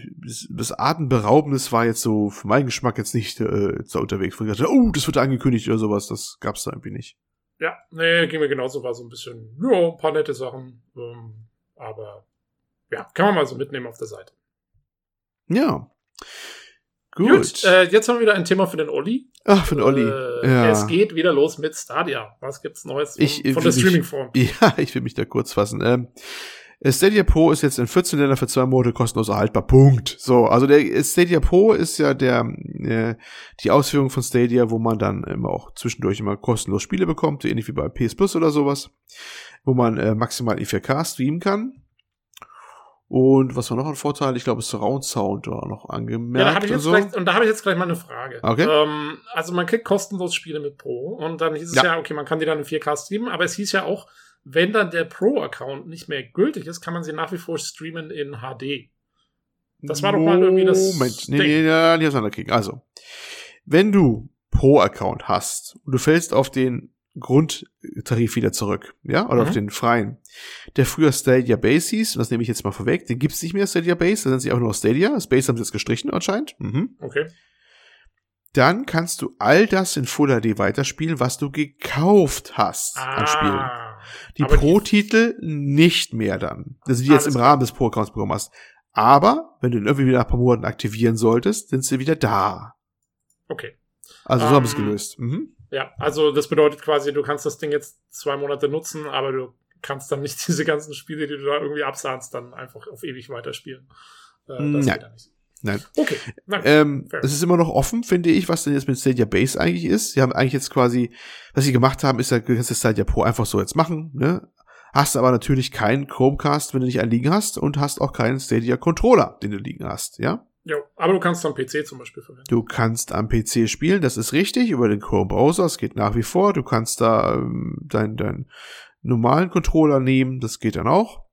das Atemberaubendes war jetzt so für meinen Geschmack jetzt nicht äh, so unterwegs. Wo ich dachte, oh, das wird angekündigt oder sowas, das gab's da irgendwie nicht. Ja, nee, ging mir genauso, war so ein bisschen, ja, ein paar nette Sachen, ähm, aber ja, kann man mal so mitnehmen auf der Seite. Ja. Gut. Gut äh, jetzt haben wir wieder ein Thema für den Olli. Ach, für den Olli. Äh, ja. Es geht wieder los mit Stadia. Was gibt's Neues von, ich, von der Streaming-Form? Ja, ich will mich da kurz fassen. Ähm, Stadia Pro ist jetzt in 14 Ländern für zwei Monate kostenlos erhaltbar. Punkt. So, also der Stadia Pro ist ja der äh, die Ausführung von Stadia, wo man dann immer auch zwischendurch immer kostenlos Spiele bekommt, ähnlich wie bei PS Plus oder sowas, wo man äh, maximal in 4K streamen kann. Und was war noch ein Vorteil? Ich glaube, Surround Sound war noch angemerkt. Ja, da hab ich jetzt so. gleich, und da habe ich jetzt gleich mal eine Frage. Okay. Ähm, also man kriegt kostenlos Spiele mit Pro und dann hieß es ja. ja, okay, man kann die dann in 4K streamen, aber es hieß ja auch, wenn dann der Pro-Account nicht mehr gültig ist, kann man sie nach wie vor streamen in HD. Das war doch mal irgendwie das. Moment, nee, nee, nee, nee, nee, Also, wenn du Pro-Account hast und du fällst auf den Grundtarif wieder zurück, ja, oder mhm. auf den freien, der früher Stadia Base hieß, und das nehme ich jetzt mal vorweg, den gibt's nicht mehr, Stadia Base, da sind sie auch nur Stadia, das Base haben sie jetzt gestrichen anscheinend. Mhm. Okay dann kannst du all das in Full HD weiterspielen, was du gekauft hast ah, an Spielen. Die Pro-Titel nicht mehr dann. Also die jetzt im Rahmen des Pro-Accounts bekommen hast. Aber, wenn du ihn irgendwie wieder nach ein paar Monaten aktivieren solltest, sind sie wieder da. Okay. Also so um, haben wir es ähm, gelöst. Mhm. Ja, also das bedeutet quasi, du kannst das Ding jetzt zwei Monate nutzen, aber du kannst dann nicht diese ganzen Spiele, die du da irgendwie absahnst, dann einfach auf ewig weiterspielen. Äh, das Nein. Nicht. Nein. Okay. ähm, es ist immer noch offen, finde ich, was denn jetzt mit Stadia Base eigentlich ist. Sie haben eigentlich jetzt quasi, was sie gemacht haben, ist ja, du kannst das Stadia Pro einfach so jetzt machen, ne? Hast aber natürlich keinen Chromecast, wenn du nicht einen liegen hast und hast auch keinen Stadia Controller, den du liegen hast, ja? Ja, aber du kannst am PC zum Beispiel verwenden. Du kannst am PC spielen, das ist richtig, über den Chrome Browser, das geht nach wie vor. Du kannst da ähm, deinen dein normalen Controller nehmen, das geht dann auch.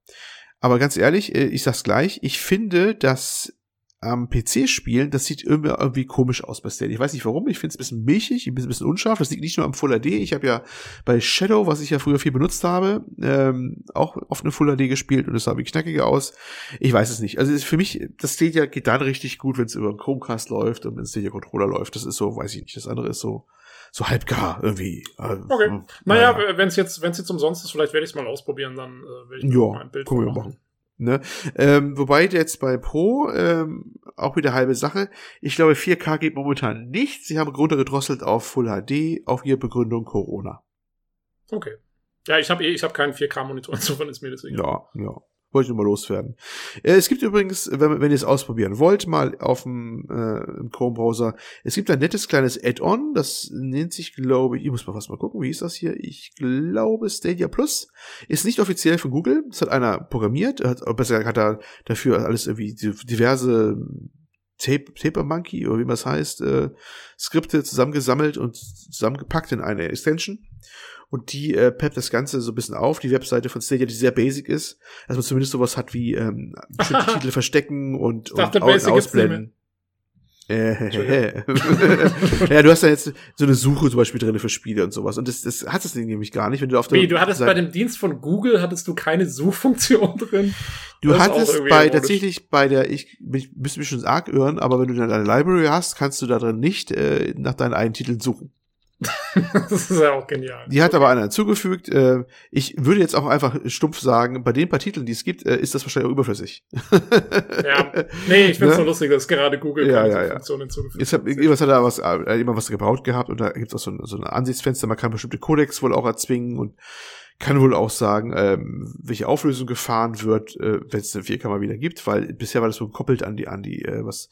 Aber ganz ehrlich, äh, ich sag's gleich, ich finde, dass am PC spielen, das sieht irgendwie, irgendwie komisch aus bei Stadia. Ich weiß nicht warum, ich finde es ein bisschen milchig, ein bisschen unscharf. Das liegt nicht nur am Full HD. Ich habe ja bei Shadow, was ich ja früher viel benutzt habe, ähm, auch auf eine Full HD gespielt und es sah wie knackiger aus. Ich weiß es nicht. Also für mich, das Stadia geht dann richtig gut, wenn es über einen Chromecast läuft und wenn Stadia Controller läuft. Das ist so, weiß ich nicht. Das andere ist so so halb gar irgendwie. Äh, okay. Naja, naja. wenn es jetzt, wenn es jetzt umsonst ist, vielleicht werde ich es mal ausprobieren, dann äh, werde ich ja, mal ein Bild machen. machen. Ne? Ähm, wobei jetzt bei Pro ähm, auch wieder halbe Sache. Ich glaube, 4K geht momentan nicht. Sie haben runtergedrosselt auf Full HD, auf ihre Begründung Corona. Okay. Ja, ich habe eh, ich habe keinen 4K-Monitor, insofern ist mir deswegen. Ja, ja. Wollte ich nur mal loswerden. Äh, es gibt übrigens, wenn, wenn ihr es ausprobieren wollt, mal auf dem äh, Chrome-Browser, es gibt ein nettes kleines Add-on, das nennt sich, glaube ich, ich muss mal was mal gucken, wie hieß das hier? Ich glaube Stadia Plus. Ist nicht offiziell von Google, das hat einer programmiert, hat, besser hat er dafür alles irgendwie diverse Tape, Taper Monkey oder wie man es heißt, äh, Skripte zusammengesammelt und zusammengepackt in eine Extension und die äh, peppt das Ganze so ein bisschen auf, die Webseite von Stadia, die sehr basic ist, dass man zumindest sowas hat wie ähm, bestimmte Titel verstecken und, dachte, und ausblenden. Äh, ja, du hast ja jetzt so eine Suche zum Beispiel drin für Spiele und sowas. Und das, das hat das Ding nämlich gar nicht, wenn du auf der. Wie, du hattest Seite bei dem Dienst von Google hattest du keine Suchfunktion drin. Du das hattest bei tatsächlich bei der, ich mich, müsste mich schon arg irren, aber wenn du dann deine Library hast, kannst du da drin nicht äh, nach deinen eigenen Titeln suchen. das ist ja auch genial. Die hat aber einer hinzugefügt. Äh, ich würde jetzt auch einfach stumpf sagen, bei den paar Titeln, die es gibt, äh, ist das wahrscheinlich auch überflüssig. ja. Nee, ich finde es ne? so lustig, dass gerade Google ja, ja, ja. Funktion hinzugefügt jetzt hat. Irgendwas hat da was, äh, jemand was gebaut gehabt und da gibt es auch so ein, so ein Ansichtsfenster, man kann bestimmte Codecs wohl auch erzwingen und kann wohl auch sagen, ähm, welche Auflösung gefahren wird, äh, wenn es eine 4K mal wieder gibt, weil bisher war das so gekoppelt an die, an die, äh, was,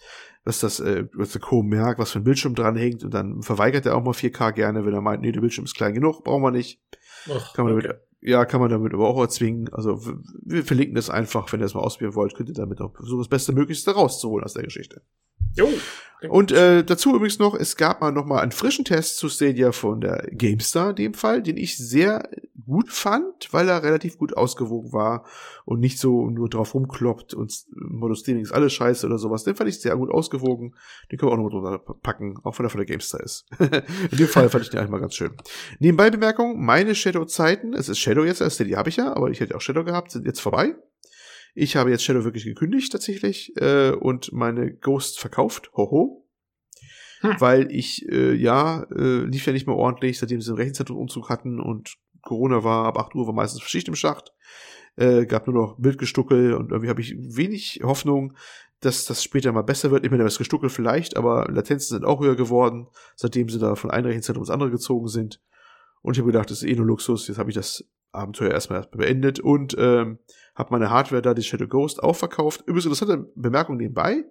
was das, äh, was der Co. merkt, was für ein Bildschirm dran hängt und dann verweigert er auch mal 4K gerne, wenn er meint, nee, der Bildschirm ist klein genug, brauchen wir nicht. Ach, kann man okay. damit, ja, kann man damit aber auch erzwingen. Also wir verlinken das einfach, wenn ihr das mal ausprobieren wollt, könnt ihr damit auch versuchen, das Beste Möglichste rauszuholen aus der Geschichte. Jo. Und äh, dazu übrigens noch, es gab mal noch mal einen frischen Test zu Stadia von der GameStar in dem Fall, den ich sehr gut fand, weil er relativ gut ausgewogen war und nicht so nur drauf rumkloppt und Modus Streaming ist alles scheiße oder sowas. Den fand ich sehr gut ausgewogen. Den können wir auch noch mal drunter packen, auch wenn er von der GameStar ist. in dem Fall fand ich den eigentlich mal ganz schön. Nebenbei Bemerkung, meine Shadow-Zeiten, es ist Shadow jetzt, Stadia habe ich ja, aber ich hätte auch Shadow gehabt, sind jetzt vorbei. Ich habe jetzt Shadow wirklich gekündigt tatsächlich äh, und meine Ghost verkauft. Hoho. Hm. Weil ich, äh, ja, äh, lief ja nicht mehr ordentlich, seitdem sie einen Rechenzentrumumzug hatten und Corona war, ab 8 Uhr war meistens Schicht im Schacht. Äh, gab nur noch Bildgestuckel und irgendwie habe ich wenig Hoffnung, dass das später mal besser wird. Ich meine, das Gestuckel vielleicht, aber Latenzen sind auch höher geworden, seitdem sie da von einem Rechenzentrum ins andere gezogen sind. Und ich habe gedacht, das ist eh nur Luxus, jetzt habe ich das Abenteuer erstmal beendet und ähm, habe meine Hardware da, die Shadow Ghost, auch verkauft. Übrigens interessante Bemerkung nebenbei.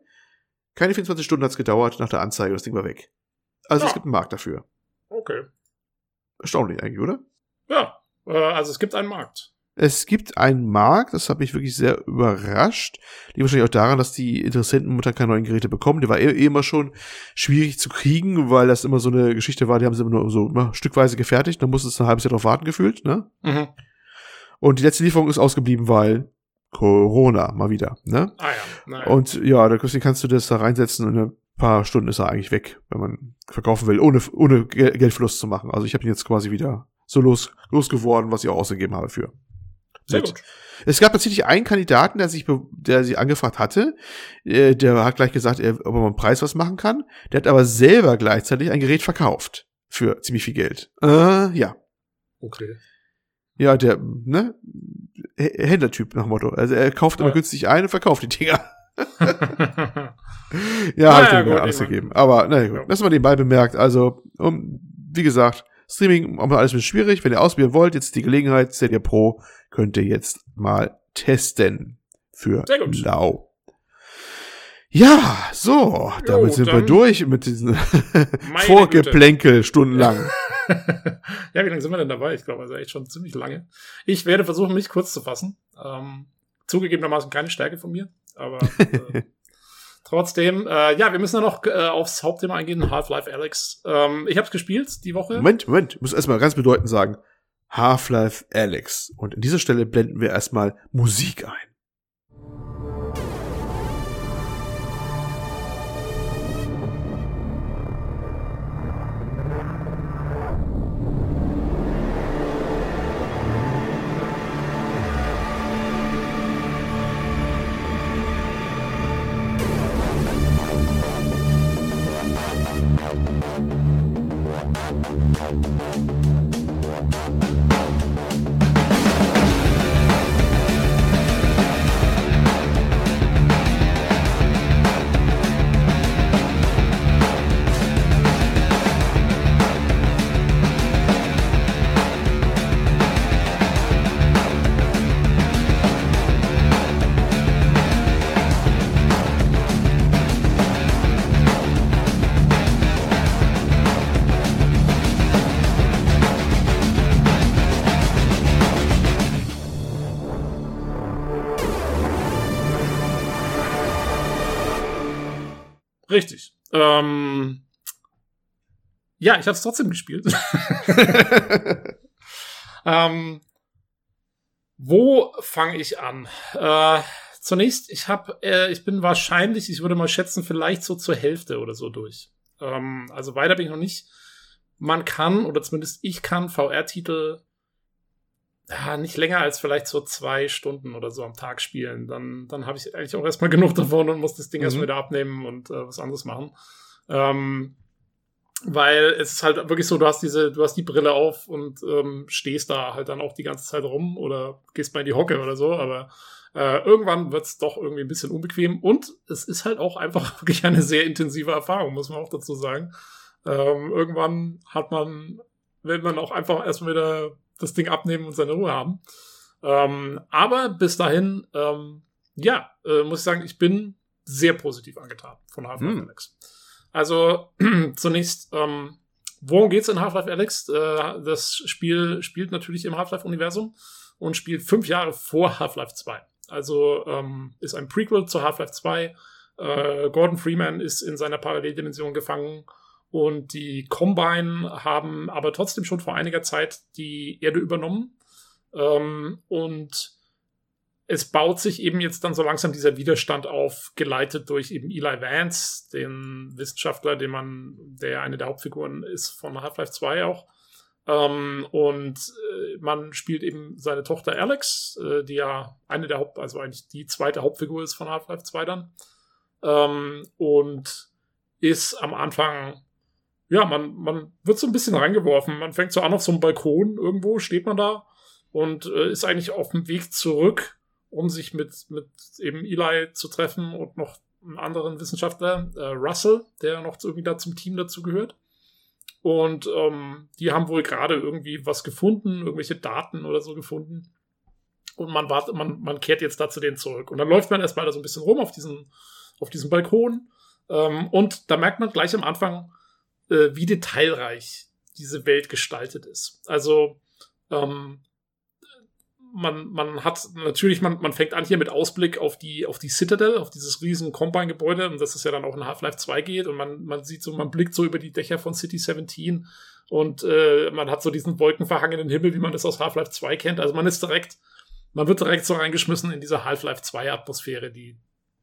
Keine 24 Stunden hat es gedauert nach der Anzeige, das Ding war weg. Also ja. es gibt einen Markt dafür. Okay. Erstaunlich eigentlich, oder? Ja, äh, also es gibt einen Markt. Es gibt einen Markt, das hat mich wirklich sehr überrascht. Liegt wahrscheinlich auch daran, dass die Interessenten momentan keine neuen Geräte bekommen. Die war eh, eh immer schon schwierig zu kriegen, weil das immer so eine Geschichte war, die haben sie immer nur so immer stückweise gefertigt. Da musste es ein halbes Jahr drauf warten gefühlt, ne? Mhm. Und die letzte Lieferung ist ausgeblieben, weil Corona mal wieder, ne? Ah ja. Naja. Und ja, da kannst du das da reinsetzen und in ein paar Stunden ist er eigentlich weg, wenn man verkaufen will, ohne, ohne Geldverlust zu machen. Also ich habe ihn jetzt quasi wieder so los, losgeworden, was ich auch ausgegeben habe für. Sehr gut. Es gab tatsächlich einen Kandidaten, der sich, der sie angefragt hatte, äh, der hat gleich gesagt, ob er mal einen Preis was machen kann. Der hat aber selber gleichzeitig ein Gerät verkauft für ziemlich viel Geld. Äh, ja. Okay. Ja, der, ne, Händlertyp nach Motto. Also er kauft immer ja. günstig ein und verkauft die Dinger. ja, hat naja, mir alles gegeben. Aber naja, gut. Ja. Lass mal den Ball bemerkt. Also, um, wie gesagt, Streaming alles ein bisschen schwierig. Wenn ihr ausprobieren wollt, jetzt die Gelegenheit, Stadia Pro könnt ihr jetzt mal testen für Lau. Ja, so, jo, damit sind wir durch mit diesen Vorgeplänkel stundenlang. ja, wie lange sind wir denn dabei? Ich glaube, also echt schon ziemlich lange. Ich werde versuchen, mich kurz zu fassen. Ähm, zugegebenermaßen keine Stärke von mir, aber äh, Trotzdem, äh, ja, wir müssen ja noch äh, aufs Hauptthema eingehen, Half-Life Alex. Ähm, ich habe es gespielt die Woche. Moment, Moment, ich muss erstmal ganz bedeutend sagen, Half-Life Alex. Und an dieser Stelle blenden wir erstmal Musik ein. Ähm, ja, ich habe es trotzdem gespielt. ähm, wo fange ich an? Äh, zunächst, ich habe, äh, ich bin wahrscheinlich, ich würde mal schätzen, vielleicht so zur Hälfte oder so durch. Ähm, also weiter bin ich noch nicht. Man kann, oder zumindest ich kann VR-Titel ja, nicht länger als vielleicht so zwei Stunden oder so am Tag spielen. Dann, dann habe ich eigentlich auch erstmal genug davon und muss das Ding mhm. erstmal wieder abnehmen und äh, was anderes machen. Ähm, weil es ist halt wirklich so, du hast diese, du hast die Brille auf und ähm, stehst da halt dann auch die ganze Zeit rum oder gehst mal in die Hocke oder so, aber äh, irgendwann wird's doch irgendwie ein bisschen unbequem und es ist halt auch einfach wirklich eine sehr intensive Erfahrung, muss man auch dazu sagen. Ähm, irgendwann hat man, will man auch einfach erstmal wieder das Ding abnehmen und seine Ruhe haben. Ähm, aber bis dahin, ähm, ja, äh, muss ich sagen, ich bin sehr positiv angetan von Half-Life hm. Alex. Also zunächst, ähm, worum geht's in Half-Life Alex? Äh, das Spiel spielt natürlich im Half-Life-Universum und spielt fünf Jahre vor Half-Life 2. Also ähm, ist ein Prequel zu Half-Life 2. Äh, Gordon Freeman ist in seiner Paralleldimension gefangen und die Combine haben aber trotzdem schon vor einiger Zeit die Erde übernommen. Ähm, und es baut sich eben jetzt dann so langsam dieser Widerstand auf, geleitet durch eben Eli Vance, den Wissenschaftler, den man, der eine der Hauptfiguren ist von Half-Life 2 auch. Ähm, und äh, man spielt eben seine Tochter Alex, äh, die ja eine der Haupt, also eigentlich die zweite Hauptfigur ist von Half-Life 2 dann. Ähm, und ist am Anfang, ja, man, man wird so ein bisschen reingeworfen. Man fängt so an auf so einem Balkon irgendwo, steht man da und äh, ist eigentlich auf dem Weg zurück um sich mit, mit eben Eli zu treffen und noch einen anderen Wissenschaftler, äh, Russell, der noch irgendwie da zum Team dazu gehört. Und ähm, die haben wohl gerade irgendwie was gefunden, irgendwelche Daten oder so gefunden. Und man wartet, man, man kehrt jetzt da zu denen zurück. Und dann läuft man erstmal da so ein bisschen rum auf diesem, auf diesem Balkon. Ähm, und da merkt man gleich am Anfang, äh, wie detailreich diese Welt gestaltet ist. Also ähm, man, man hat natürlich, man, man fängt an hier mit Ausblick auf die, auf die Citadel, auf dieses riesen Combine-Gebäude und das ist ja dann auch in Half-Life 2 geht und man, man sieht so, man blickt so über die Dächer von City 17 und äh, man hat so diesen wolkenverhangenen Himmel, wie man das aus Half-Life 2 kennt. Also man ist direkt, man wird direkt so reingeschmissen in diese Half-Life 2 Atmosphäre, die,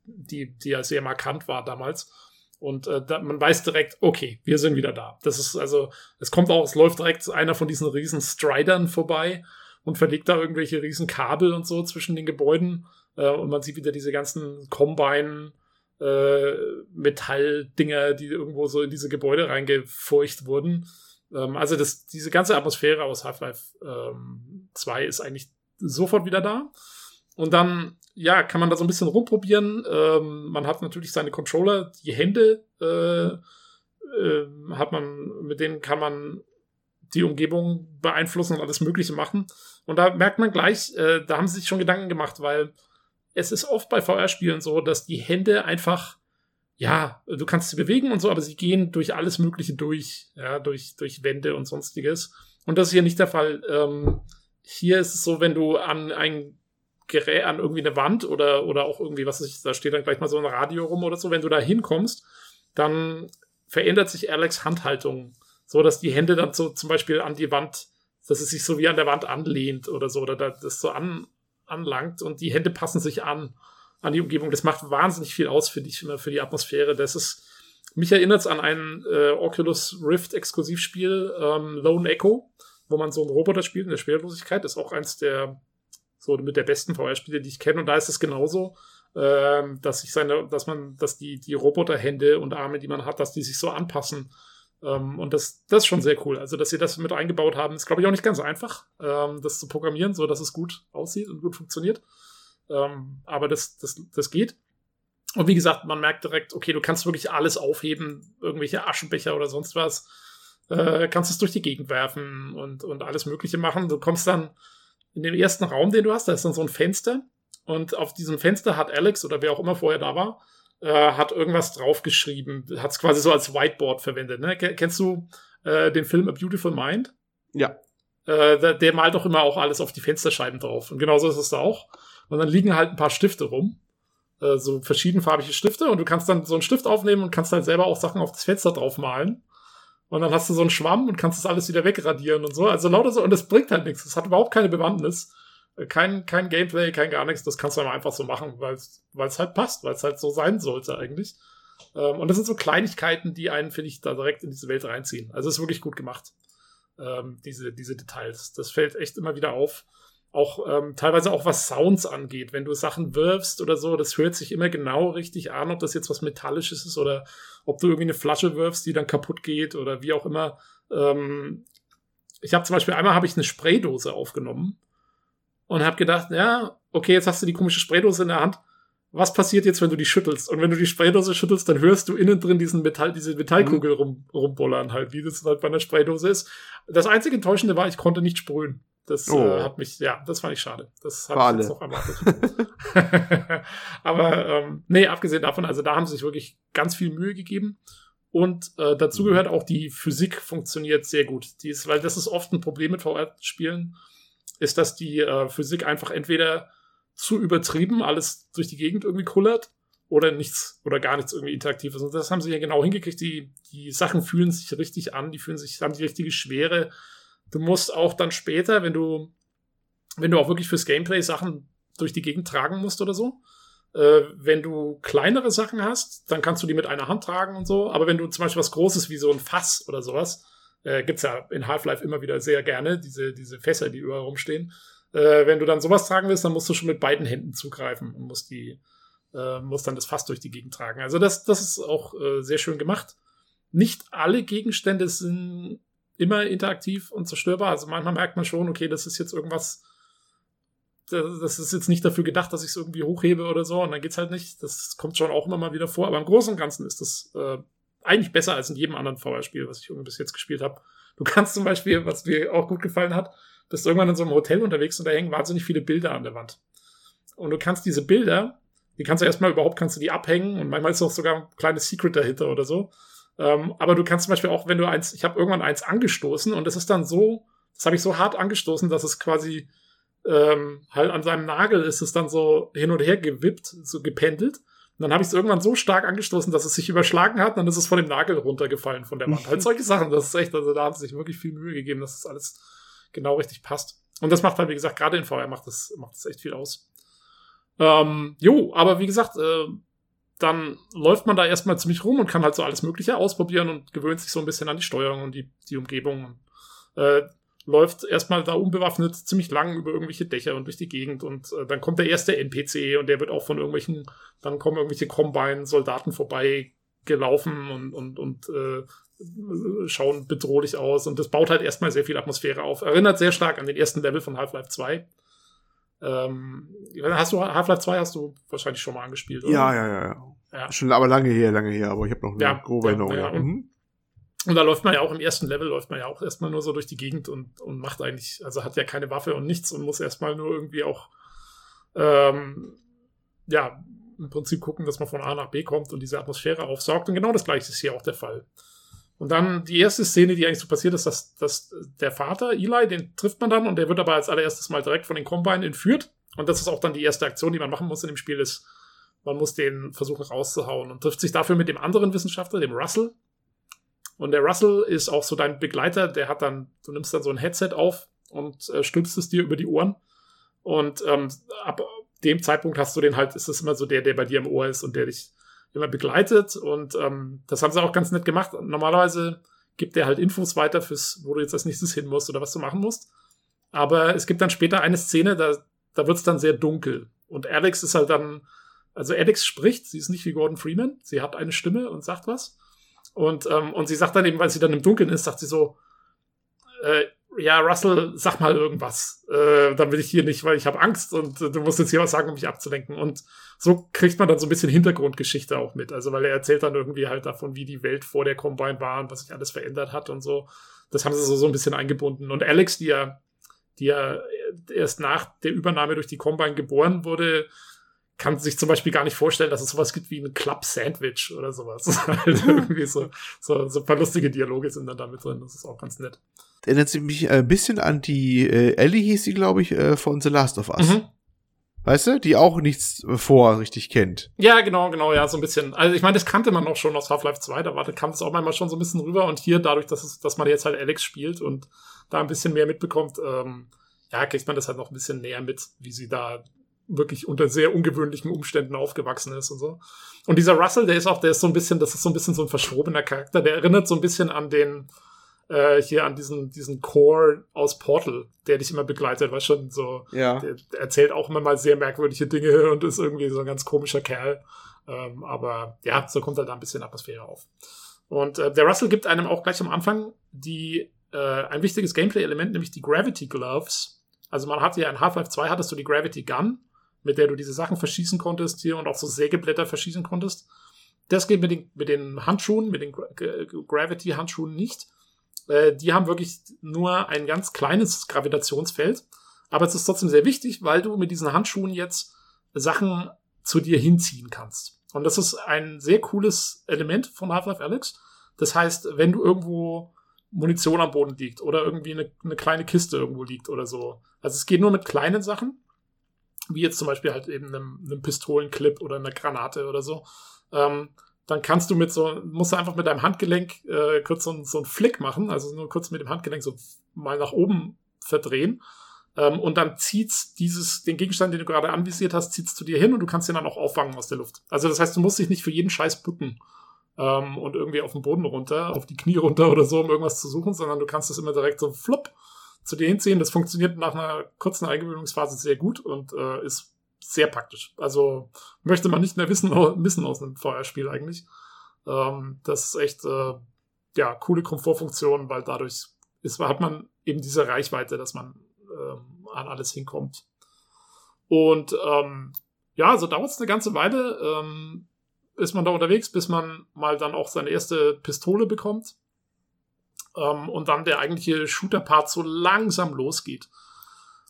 die, die ja sehr markant war damals. Und äh, da, man weiß direkt, okay, wir sind wieder da. Das ist also, es kommt auch, es läuft direkt einer von diesen riesen Stridern vorbei und verlegt da irgendwelche riesen Kabel und so zwischen den Gebäuden. Äh, und man sieht wieder diese ganzen Combine äh, Metalldinger, die irgendwo so in diese Gebäude reingefurcht wurden. Ähm, also das, diese ganze Atmosphäre aus Half-Life ähm, 2 ist eigentlich sofort wieder da. Und dann, ja, kann man da so ein bisschen rumprobieren. Ähm, man hat natürlich seine Controller, die Hände äh, äh, hat man, mit denen kann man die Umgebung beeinflussen und alles Mögliche machen. Und da merkt man gleich, äh, da haben sie sich schon Gedanken gemacht, weil es ist oft bei VR-Spielen so, dass die Hände einfach, ja, du kannst sie bewegen und so, aber sie gehen durch alles Mögliche durch, ja, durch, durch Wände und sonstiges. Und das ist hier nicht der Fall. Ähm, hier ist es so, wenn du an ein Gerät, an irgendwie eine Wand oder, oder auch irgendwie, was ist, da steht dann gleich mal so ein Radio rum oder so, wenn du da hinkommst, dann verändert sich Alex Handhaltung so dass die Hände dann so zum Beispiel an die Wand, dass es sich so wie an der Wand anlehnt oder so, oder das so an, anlangt und die Hände passen sich an, an die Umgebung. Das macht wahnsinnig viel aus, finde ich, für die Atmosphäre. Das ist, mich erinnert es an ein äh, Oculus Rift Exklusivspiel, ähm, Lone Echo, wo man so einen Roboter spielt in der Schwerelosigkeit. Das ist auch eins der, so mit der besten VR-Spiele, die ich kenne. Und da ist es genauso, ähm, dass sich seine, dass man, dass die, die Roboterhände und Arme, die man hat, dass die sich so anpassen ähm, und das, das ist schon sehr cool. Also, dass sie das mit eingebaut haben, ist, glaube ich, auch nicht ganz einfach, ähm, das zu programmieren, so dass es gut aussieht und gut funktioniert. Ähm, aber das, das, das geht. Und wie gesagt, man merkt direkt, okay, du kannst wirklich alles aufheben, irgendwelche Aschenbecher oder sonst was. Äh, kannst es durch die Gegend werfen und, und alles Mögliche machen. Du kommst dann in den ersten Raum, den du hast, da ist dann so ein Fenster. Und auf diesem Fenster hat Alex oder wer auch immer vorher da war, äh, hat irgendwas draufgeschrieben, hat es quasi so als Whiteboard verwendet. Ne? Kennst du äh, den Film A Beautiful Mind? Ja. Äh, der, der, malt doch immer auch alles auf die Fensterscheiben drauf. Und genauso ist es da auch. Und dann liegen halt ein paar Stifte rum. äh, so verschiedenfarbige Stifte und du kannst dann so einen Stift aufnehmen und kannst halt selber auch Sachen auf das Fenster drauf malen. Und dann hast du so einen Schwamm und kannst das alles wieder wegradieren und so. Also lauter so, und das bringt halt nichts. Das hat überhaupt keine Bewandtnis. Äh, kein, kein Gameplay, kein gar nichts. Das kannst du einfach so machen, weil es halt passt, weil es halt so sein sollte eigentlich. Ähm, und das sind so Kleinigkeiten, die einen, finde ich, da direkt in diese Welt reinziehen. Also es ist wirklich gut gemacht. Ähm, diese, diese Details. Das fällt echt immer wieder auf auch ähm, teilweise auch was Sounds angeht. Wenn du Sachen wirfst oder so, das hört sich immer genau richtig an, ob das jetzt was Metallisches ist oder ob du irgendwie eine Flasche wirfst, die dann kaputt geht oder wie auch immer. Ähm, ich habe zum Beispiel einmal habe ich eine Spraydose aufgenommen und habe gedacht, ja, okay, jetzt hast du die komische Spraydose in der Hand. Was passiert jetzt, wenn du die schüttelst? Und wenn du die Spraydose schüttelst, dann hörst du innen drin diesen Metall, diese Metallkugel mhm. rum, rumbollern halt, wie das halt bei einer Spraydose ist. Das einzige Enttäuschende war, ich konnte nicht sprühen. Das oh. äh, hat mich, ja, das fand ich schade. Das habe ich jetzt noch erwartet. Aber ähm, nee, abgesehen davon, also da haben sie sich wirklich ganz viel Mühe gegeben. Und äh, dazu mhm. gehört auch die Physik funktioniert sehr gut. Die ist, weil das ist oft ein Problem mit VR-Spielen, ist, dass die äh, Physik einfach entweder zu übertrieben alles durch die Gegend irgendwie kullert oder nichts oder gar nichts irgendwie interaktiv ist. Und das haben sie ja genau hingekriegt. Die, die Sachen fühlen sich richtig an, die fühlen sich, haben die richtige Schwere Du musst auch dann später, wenn du, wenn du auch wirklich fürs Gameplay Sachen durch die Gegend tragen musst oder so, äh, wenn du kleinere Sachen hast, dann kannst du die mit einer Hand tragen und so. Aber wenn du zum Beispiel was Großes wie so ein Fass oder sowas, äh, gibt's ja in Half-Life immer wieder sehr gerne, diese, diese Fässer, die überall rumstehen. Äh, wenn du dann sowas tragen willst, dann musst du schon mit beiden Händen zugreifen und musst die, äh, musst dann das Fass durch die Gegend tragen. Also das, das ist auch äh, sehr schön gemacht. Nicht alle Gegenstände sind immer interaktiv und zerstörbar. Also manchmal merkt man schon, okay, das ist jetzt irgendwas, das ist jetzt nicht dafür gedacht, dass ich es irgendwie hochhebe oder so, und dann geht's halt nicht. Das kommt schon auch immer mal wieder vor. Aber im Großen und Ganzen ist das äh, eigentlich besser als in jedem anderen VR-Spiel, was ich irgendwie bis jetzt gespielt habe. Du kannst zum Beispiel, was mir auch gut gefallen hat, bist irgendwann in so einem Hotel unterwegs und da hängen wahnsinnig viele Bilder an der Wand. Und du kannst diese Bilder, die kannst du erstmal überhaupt, kannst du die abhängen und manchmal ist auch sogar ein kleines Secret dahinter oder so. Ähm, aber du kannst zum Beispiel auch, wenn du eins, ich habe irgendwann eins angestoßen und es ist dann so, das habe ich so hart angestoßen, dass es quasi ähm, halt an seinem Nagel ist es dann so hin und her gewippt, so gependelt. Und dann habe ich es irgendwann so stark angestoßen, dass es sich überschlagen hat, und dann ist es von dem Nagel runtergefallen von der Wand. halt solche Sachen, das ist echt, also da haben sie sich wirklich viel Mühe gegeben, dass das alles genau richtig passt. Und das macht halt, wie gesagt, gerade in VR macht das, macht das echt viel aus. Ähm, jo, aber wie gesagt, äh, dann läuft man da erstmal ziemlich rum und kann halt so alles Mögliche ausprobieren und gewöhnt sich so ein bisschen an die Steuerung und die, die Umgebung. Und, äh, läuft erstmal da unbewaffnet ziemlich lang über irgendwelche Dächer und durch die Gegend und äh, dann kommt der erste NPC und der wird auch von irgendwelchen, dann kommen irgendwelche Combine-Soldaten vorbei gelaufen und, und, und äh, schauen bedrohlich aus und das baut halt erstmal sehr viel Atmosphäre auf. Erinnert sehr stark an den ersten Level von Half-Life 2. Ähm, hast du Half-Life 2 hast du wahrscheinlich schon mal angespielt, oder? Ja, ja, ja, ja. Schon aber lange her, lange her, aber ich habe noch eine ja, grobe Erinnerung. Ja, mhm. Und da läuft man ja auch im ersten Level, läuft man ja auch erstmal nur so durch die Gegend und, und macht eigentlich, also hat ja keine Waffe und nichts und muss erstmal nur irgendwie auch, ähm, ja, im Prinzip gucken, dass man von A nach B kommt und diese Atmosphäre aufsaugt. Und genau das gleiche ist hier auch der Fall. Und dann die erste Szene, die eigentlich so passiert ist, dass, dass der Vater, Eli, den trifft man dann und der wird aber als allererstes mal direkt von den Combine entführt. Und das ist auch dann die erste Aktion, die man machen muss in dem Spiel, ist, man muss den versuchen rauszuhauen und trifft sich dafür mit dem anderen Wissenschaftler, dem Russell. Und der Russell ist auch so dein Begleiter, der hat dann, du nimmst dann so ein Headset auf und äh, stülpst es dir über die Ohren. Und ähm, ab dem Zeitpunkt hast du den halt, ist es immer so der, der bei dir im Ohr ist und der dich immer begleitet und ähm, das haben sie auch ganz nett gemacht. Normalerweise gibt er halt Infos weiter fürs, wo du jetzt als nächstes hin musst oder was du machen musst. Aber es gibt dann später eine Szene, da, da wird es dann sehr dunkel. Und Alex ist halt dann, also Alex spricht, sie ist nicht wie Gordon Freeman, sie hat eine Stimme und sagt was. Und, ähm, und sie sagt dann eben, weil sie dann im Dunkeln ist, sagt sie so, äh, ja, Russell, sag mal irgendwas. Äh, dann will ich hier nicht, weil ich habe Angst und äh, du musst jetzt hier was sagen, um mich abzulenken. Und so kriegt man dann so ein bisschen Hintergrundgeschichte auch mit. Also, weil er erzählt dann irgendwie halt davon, wie die Welt vor der Combine war und was sich alles verändert hat und so. Das haben sie so, so ein bisschen eingebunden. Und Alex, die ja, die ja erst nach der Übernahme durch die Combine geboren wurde, kann sich zum Beispiel gar nicht vorstellen, dass es sowas gibt wie ein Club Sandwich oder sowas. halt irgendwie so, so, so ein paar lustige Dialoge sind dann damit drin. Das ist auch ganz nett. Erinnert sich mich ein bisschen an die äh, Ellie hieß sie, glaube ich, äh, von The Last of Us. Mhm. Weißt du, die auch nichts vor richtig kennt. Ja, genau, genau, ja, so ein bisschen. Also ich meine, das kannte man auch schon aus Half-Life 2, da war, da kam es auch manchmal schon so ein bisschen rüber und hier dadurch, dass es, dass man jetzt halt Alex spielt und da ein bisschen mehr mitbekommt, ähm, ja, kriegt man das halt noch ein bisschen näher mit, wie sie da wirklich unter sehr ungewöhnlichen Umständen aufgewachsen ist und so. Und dieser Russell, der ist auch, der ist so ein bisschen, das ist so ein bisschen so ein verschrobener Charakter, der erinnert so ein bisschen an den, äh, hier an diesen, diesen Core aus Portal, der dich immer begleitet, war schon so, Ja. der, erzählt auch immer mal sehr merkwürdige Dinge und ist irgendwie so ein ganz komischer Kerl. Ähm, aber ja, so kommt halt da ein bisschen Atmosphäre auf. Und äh, der Russell gibt einem auch gleich am Anfang die, äh, ein wichtiges Gameplay-Element, nämlich die Gravity Gloves. Also man hatte ja in Half-Life 2 hattest du die Gravity Gun, mit der du diese Sachen verschießen konntest hier und auch so Sägeblätter verschießen konntest. Das geht mit den, mit den Handschuhen, mit den Gra Gravity-Handschuhen nicht. Äh, die haben wirklich nur ein ganz kleines Gravitationsfeld. Aber es ist trotzdem sehr wichtig, weil du mit diesen Handschuhen jetzt Sachen zu dir hinziehen kannst. Und das ist ein sehr cooles Element von Half-Life Alex. Das heißt, wenn du irgendwo Munition am Boden liegt oder irgendwie eine, eine kleine Kiste irgendwo liegt oder so. Also es geht nur mit kleinen Sachen, wie jetzt zum Beispiel halt eben einem, einem Pistolenclip oder einer Granate oder so. Ähm, dann kannst du mit so, musst du einfach mit deinem Handgelenk äh, kurz so, so einen Flick machen, also nur kurz mit dem Handgelenk so mal nach oben verdrehen. Ähm, und dann zieht's dieses, den Gegenstand, den du gerade anvisiert hast, zieht's zu dir hin und du kannst den dann auch auffangen aus der Luft. Also das heißt, du musst dich nicht für jeden Scheiß bücken ähm, und irgendwie auf den Boden runter, auf die Knie runter oder so, um irgendwas zu suchen, sondern du kannst es immer direkt so flupp zu dir hinziehen. Das funktioniert nach einer kurzen Eingewöhnungsphase sehr gut und äh, ist sehr praktisch. Also möchte man nicht mehr wissen, missen aus einem Feuerspiel eigentlich. Ähm, das ist echt, äh, ja, coole Komfortfunktion, weil dadurch ist, hat man eben diese Reichweite, dass man ähm, an alles hinkommt. Und ähm, ja, so dauert es eine ganze Weile. Ähm, ist man da unterwegs, bis man mal dann auch seine erste Pistole bekommt. Ähm, und dann der eigentliche Shooter-Part so langsam losgeht.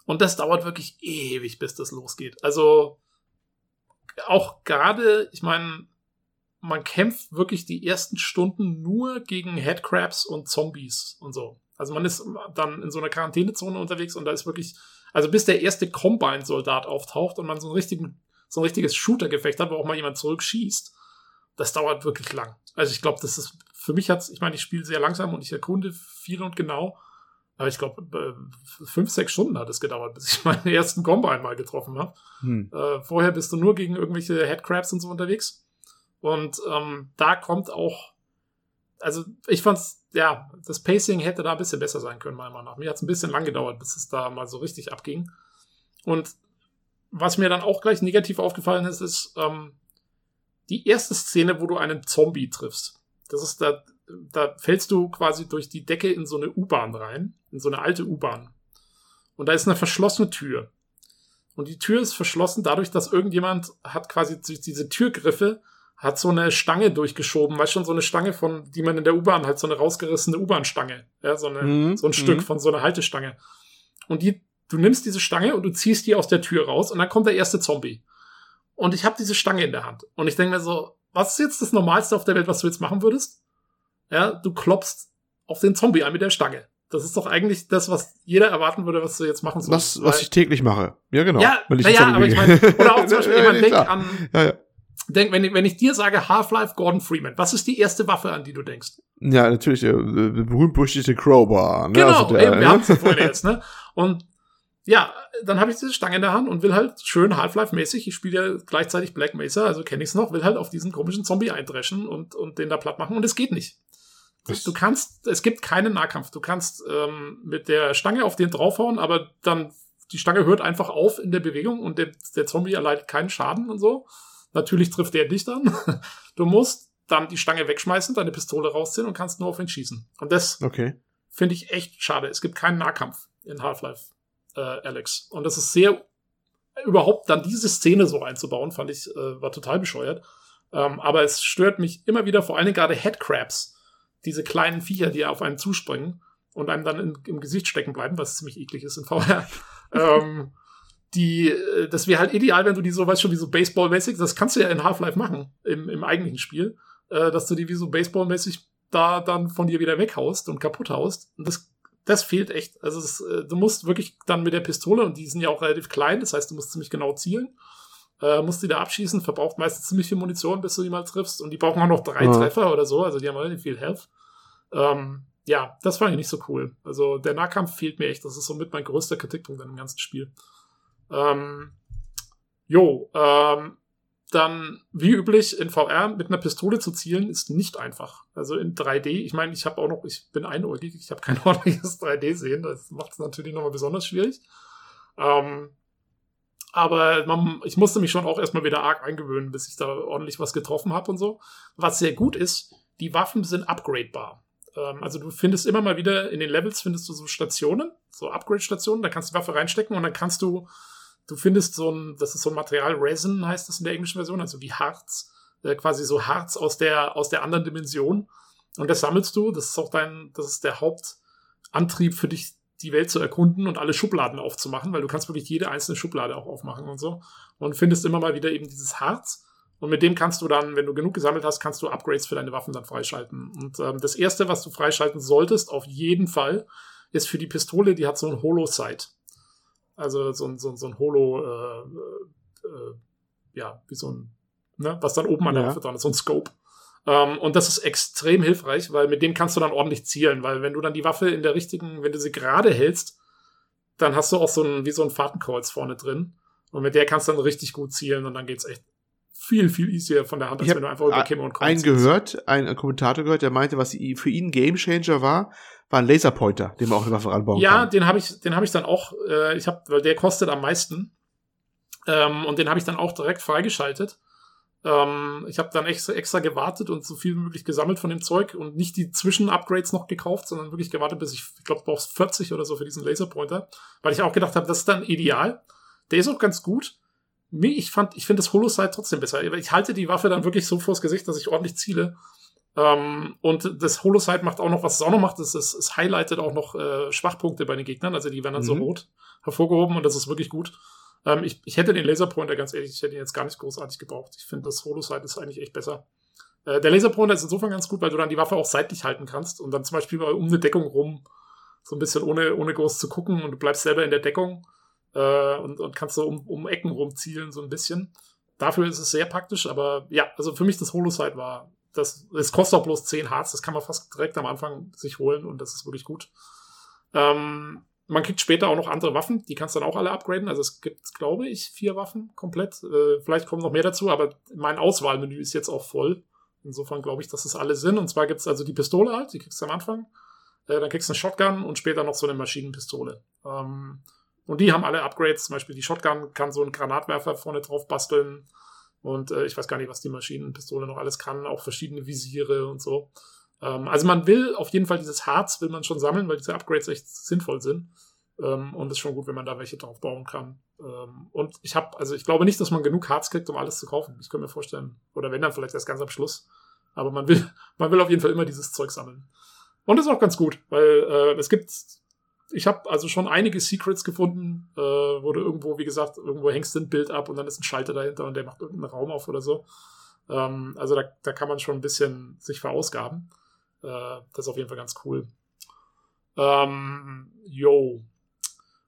Und das dauert wirklich ewig, bis das losgeht. Also auch gerade, ich meine, man kämpft wirklich die ersten Stunden nur gegen Headcrabs und Zombies und so. Also man ist dann in so einer Quarantänezone unterwegs und da ist wirklich, also bis der erste Combine-Soldat auftaucht und man so, einen richtigen, so ein richtiges Shooter-Gefecht hat, wo auch mal jemand zurückschießt, das dauert wirklich lang. Also ich glaube, das ist, für mich hat's, ich meine, ich spiele sehr langsam und ich erkunde viel und genau, aber ich glaube, fünf, sechs Stunden hat es gedauert, bis ich meinen ersten Combine mal getroffen habe. Hm. Äh, vorher bist du nur gegen irgendwelche Headcrabs und so unterwegs. Und ähm, da kommt auch, also ich fand's, ja, das Pacing hätte da ein bisschen besser sein können, meiner Meinung nach. Mir hat's ein bisschen lang gedauert, bis es da mal so richtig abging. Und was mir dann auch gleich negativ aufgefallen ist, ist ähm, die erste Szene, wo du einen Zombie triffst. Das ist da, da fällst du quasi durch die Decke in so eine U-Bahn rein, in so eine alte U-Bahn. Und da ist eine verschlossene Tür. Und die Tür ist verschlossen dadurch, dass irgendjemand hat quasi durch diese Türgriffe hat so eine Stange durchgeschoben, weißt schon, so eine Stange von, die man in der U-Bahn halt, so eine rausgerissene U-Bahn-Stange, ja, so, eine, Mhm, so ein Stück mhm. von so einer Haltestange. Und die, du nimmst diese Stange und du ziehst die aus der Tür raus und dann kommt der erste Zombie. Und ich habe diese Stange in der Hand. Und ich denke mir so, was ist jetzt das Normalste auf der Welt, was du jetzt machen würdest? Ja, du klopfst auf den Zombie ein mit der Stange. Das ist doch eigentlich das, was jeder erwarten würde, was du jetzt machen sollst. Was, was ich täglich mache. Ja, genau. ja, Wenn ich na jetzt ja, irgendwie- aber ich meine, oder auch zum Beispiel, ich meine, denk an, Ja, ja. denk, wenn, ich- wenn ich dir sage Half-Life Gordon Freeman, was ist die erste Waffe, an die du denkst? Ja, natürlich, der, der berühmt-berüchtigte Crowbar. Ne? Genau, Also der, eben, wir ne? haben es vorhin jetzt, ne? Und ja, dann habe ich diese Stange in der Hand und will halt schön Half-Life-mäßig, ich spiele ja gleichzeitig Black Mesa, also kenne ich es noch, will halt auf diesen komischen Zombie eindreschen und, und den da platt machen und es geht nicht. Was? Du kannst, es gibt keinen Nahkampf. Du kannst ähm, mit der Stange auf den draufhauen, aber dann die Stange hört einfach auf in der Bewegung und der, der Zombie erleidet keinen Schaden und so. Natürlich trifft der dich dann. Du musst dann die Stange wegschmeißen, deine Pistole rausziehen und kannst nur auf ihn schießen. Und das Okay. finde ich echt schade. Es gibt keinen Nahkampf in Half-Life äh, Alex. Und das ist sehr, überhaupt dann diese Szene so einzubauen, fand ich, äh, war total bescheuert. Ähm, aber es stört mich immer wieder, vor allem gerade Headcrabs, diese kleinen Viecher, die auf einen zuspringen und einem dann in, im Gesicht stecken bleiben, was ziemlich eklig ist in VR. ähm, die, äh, das wäre halt ideal, wenn du die so, weißt schon, wie so Baseball-mäßig, das kannst du ja in Half-Life machen, im, im eigentlichen Spiel, äh, dass du die wie so Baseball-mäßig da dann von dir wieder weghaust und kaputt haust. Und das das fehlt echt. Also es, äh, du musst wirklich dann mit der Pistole, und die sind ja auch relativ klein, das heißt, du musst ziemlich genau zielen, äh, musst die da abschießen, verbraucht meistens ziemlich viel Munition, bis du die mal triffst. Und die brauchen auch noch drei ja. Treffer oder so, also die haben relativ viel Health. Ähm, ja, das fand ich nicht so cool. Also der Nahkampf fehlt mir echt. Das ist somit mein größter Kritikpunkt an dem ganzen Spiel. Ähm, jo, ähm, dann wie üblich in VR mit einer Pistole zu zielen ist nicht einfach. Also in 3D, ich meine, ich habe auch noch, ich bin einäugig, ich habe kein ordentliches 3D sehen, das macht es natürlich nochmal besonders schwierig. Ähm, aber man, ich musste mich schon auch erstmal wieder arg eingewöhnen, bis ich da ordentlich was getroffen habe und so. Was sehr gut ist, die Waffen sind upgradebar. Ähm, also du findest immer mal wieder in den Levels findest du so Stationen, so Upgrade-Stationen, da kannst du die Waffe reinstecken und dann kannst du du findest so ein, das ist so ein Material, Resin heißt das in der englischen Version, also wie Harz, äh, quasi so Harz aus der, aus der anderen Dimension. Und das sammelst du, das ist auch dein, das ist der Hauptantrieb für dich, die Welt zu erkunden und alle Schubladen aufzumachen, weil du kannst wirklich jede einzelne Schublade auch aufmachen und so. Und findest immer mal wieder eben dieses Harz. Und mit dem kannst du dann, wenn du genug gesammelt hast, kannst du Upgrades für deine Waffen dann freischalten. Und ähm, das erste, was du freischalten solltest, auf jeden Fall, ist für die Pistole, die hat so ein Holo-Sight. Also so ein, so ein, so ein Holo, äh, äh, ja, wie so ein, ne, was dann oben an der ja. Waffe dran ist, so ein Scope. Ähm, und das ist extrem hilfreich, weil mit dem kannst du dann ordentlich zielen, weil wenn du dann die Waffe in der richtigen, wenn du sie gerade hältst, dann hast du auch so ein, wie so ein Fahrtenkreuz vorne drin. Und mit der kannst du dann richtig gut zielen und dann geht's echt viel, viel easier von der Hand, als wenn du einfach über Kimme und Kreuz Einen gehört, einen Kommentator gehört, der meinte, was für ihn Game Changer war, war ein Laserpointer, den man auch eine Waffe ranbauen ja, kann. Ja, den habe ich, den habe ich dann auch, äh, ich habe, weil der kostet am meisten. Ähm, und den habe ich dann auch direkt freigeschaltet. Ähm, ich habe dann extra, extra gewartet und so viel wie möglich gesammelt von dem Zeug und nicht die Zwischen-Upgrades noch gekauft, sondern wirklich gewartet, bis ich, ich glaube, brauchst 40 oder so für diesen Laserpointer, weil ich auch gedacht habe, das ist dann ideal. Der ist auch ganz gut. Ich fand, ich finde das Holosight trotzdem besser. Ich halte die Waffe dann wirklich so vors Gesicht, dass ich ordentlich ziele. Ähm, und das Holosight macht auch noch, was es auch noch macht, ist, es, es highlightet auch noch äh, Schwachpunkte bei den Gegnern, also die werden dann mhm. so rot hervorgehoben und das ist wirklich gut. Ähm, ich, ich hätte den Laserpointer, ganz ehrlich, ich hätte ihn jetzt gar nicht großartig gebraucht. Ich finde, das Holosight ist eigentlich echt besser. Äh, der Laserpointer ist insofern ganz gut, weil du dann die Waffe auch seitlich halten kannst und dann zum Beispiel um eine Deckung rum, so ein bisschen ohne, ohne groß zu gucken und du bleibst selber in der Deckung äh, und, und kannst so um, um Ecken rumzielen, so ein bisschen. Dafür ist es sehr praktisch, aber ja, also für mich das Holosight war, das, das kostet auch bloß 10 Harz, das kann man fast direkt am Anfang sich holen und das ist wirklich gut. Ähm, man kriegt später auch noch andere Waffen, die kannst du dann auch alle upgraden. Also es gibt, glaube ich, vier Waffen komplett. Äh, vielleicht kommen noch mehr dazu, aber mein Auswahlmenü ist jetzt auch voll. Insofern glaube ich, dass es alle sind. Und zwar gibt es also die Pistole halt, die kriegst du am Anfang. Äh, dann kriegst du eine Shotgun und später noch so eine Maschinenpistole. Ähm, und die haben alle Upgrades. Zum Beispiel die Shotgun kann so einen Granatwerfer vorne drauf basteln. Und äh, ich weiß gar nicht, was die Maschinenpistole noch alles kann, auch verschiedene Visiere und so. Ähm, also man will auf jeden Fall dieses Harz, will man schon sammeln, weil diese Upgrades echt sinnvoll sind. Ähm, und es ist schon gut, wenn man da welche drauf bauen kann. Ähm, und ich habe, also ich glaube nicht, dass man genug Harz kriegt, um alles zu kaufen. Ich könnte mir vorstellen. Oder wenn dann vielleicht erst ganz am Schluss. Aber man will, man will auf jeden Fall immer dieses Zeug sammeln. Und das ist auch ganz gut, weil äh, es gibt ich habe also schon einige Secrets gefunden, äh, wo du irgendwo, wie gesagt, irgendwo hängst du ein Bild ab und dann ist ein Schalter dahinter und der macht irgendeinen Raum auf oder so. Ähm, also da, da kann man schon ein bisschen sich verausgaben. Äh, das ist auf jeden Fall ganz cool. Ähm, yo.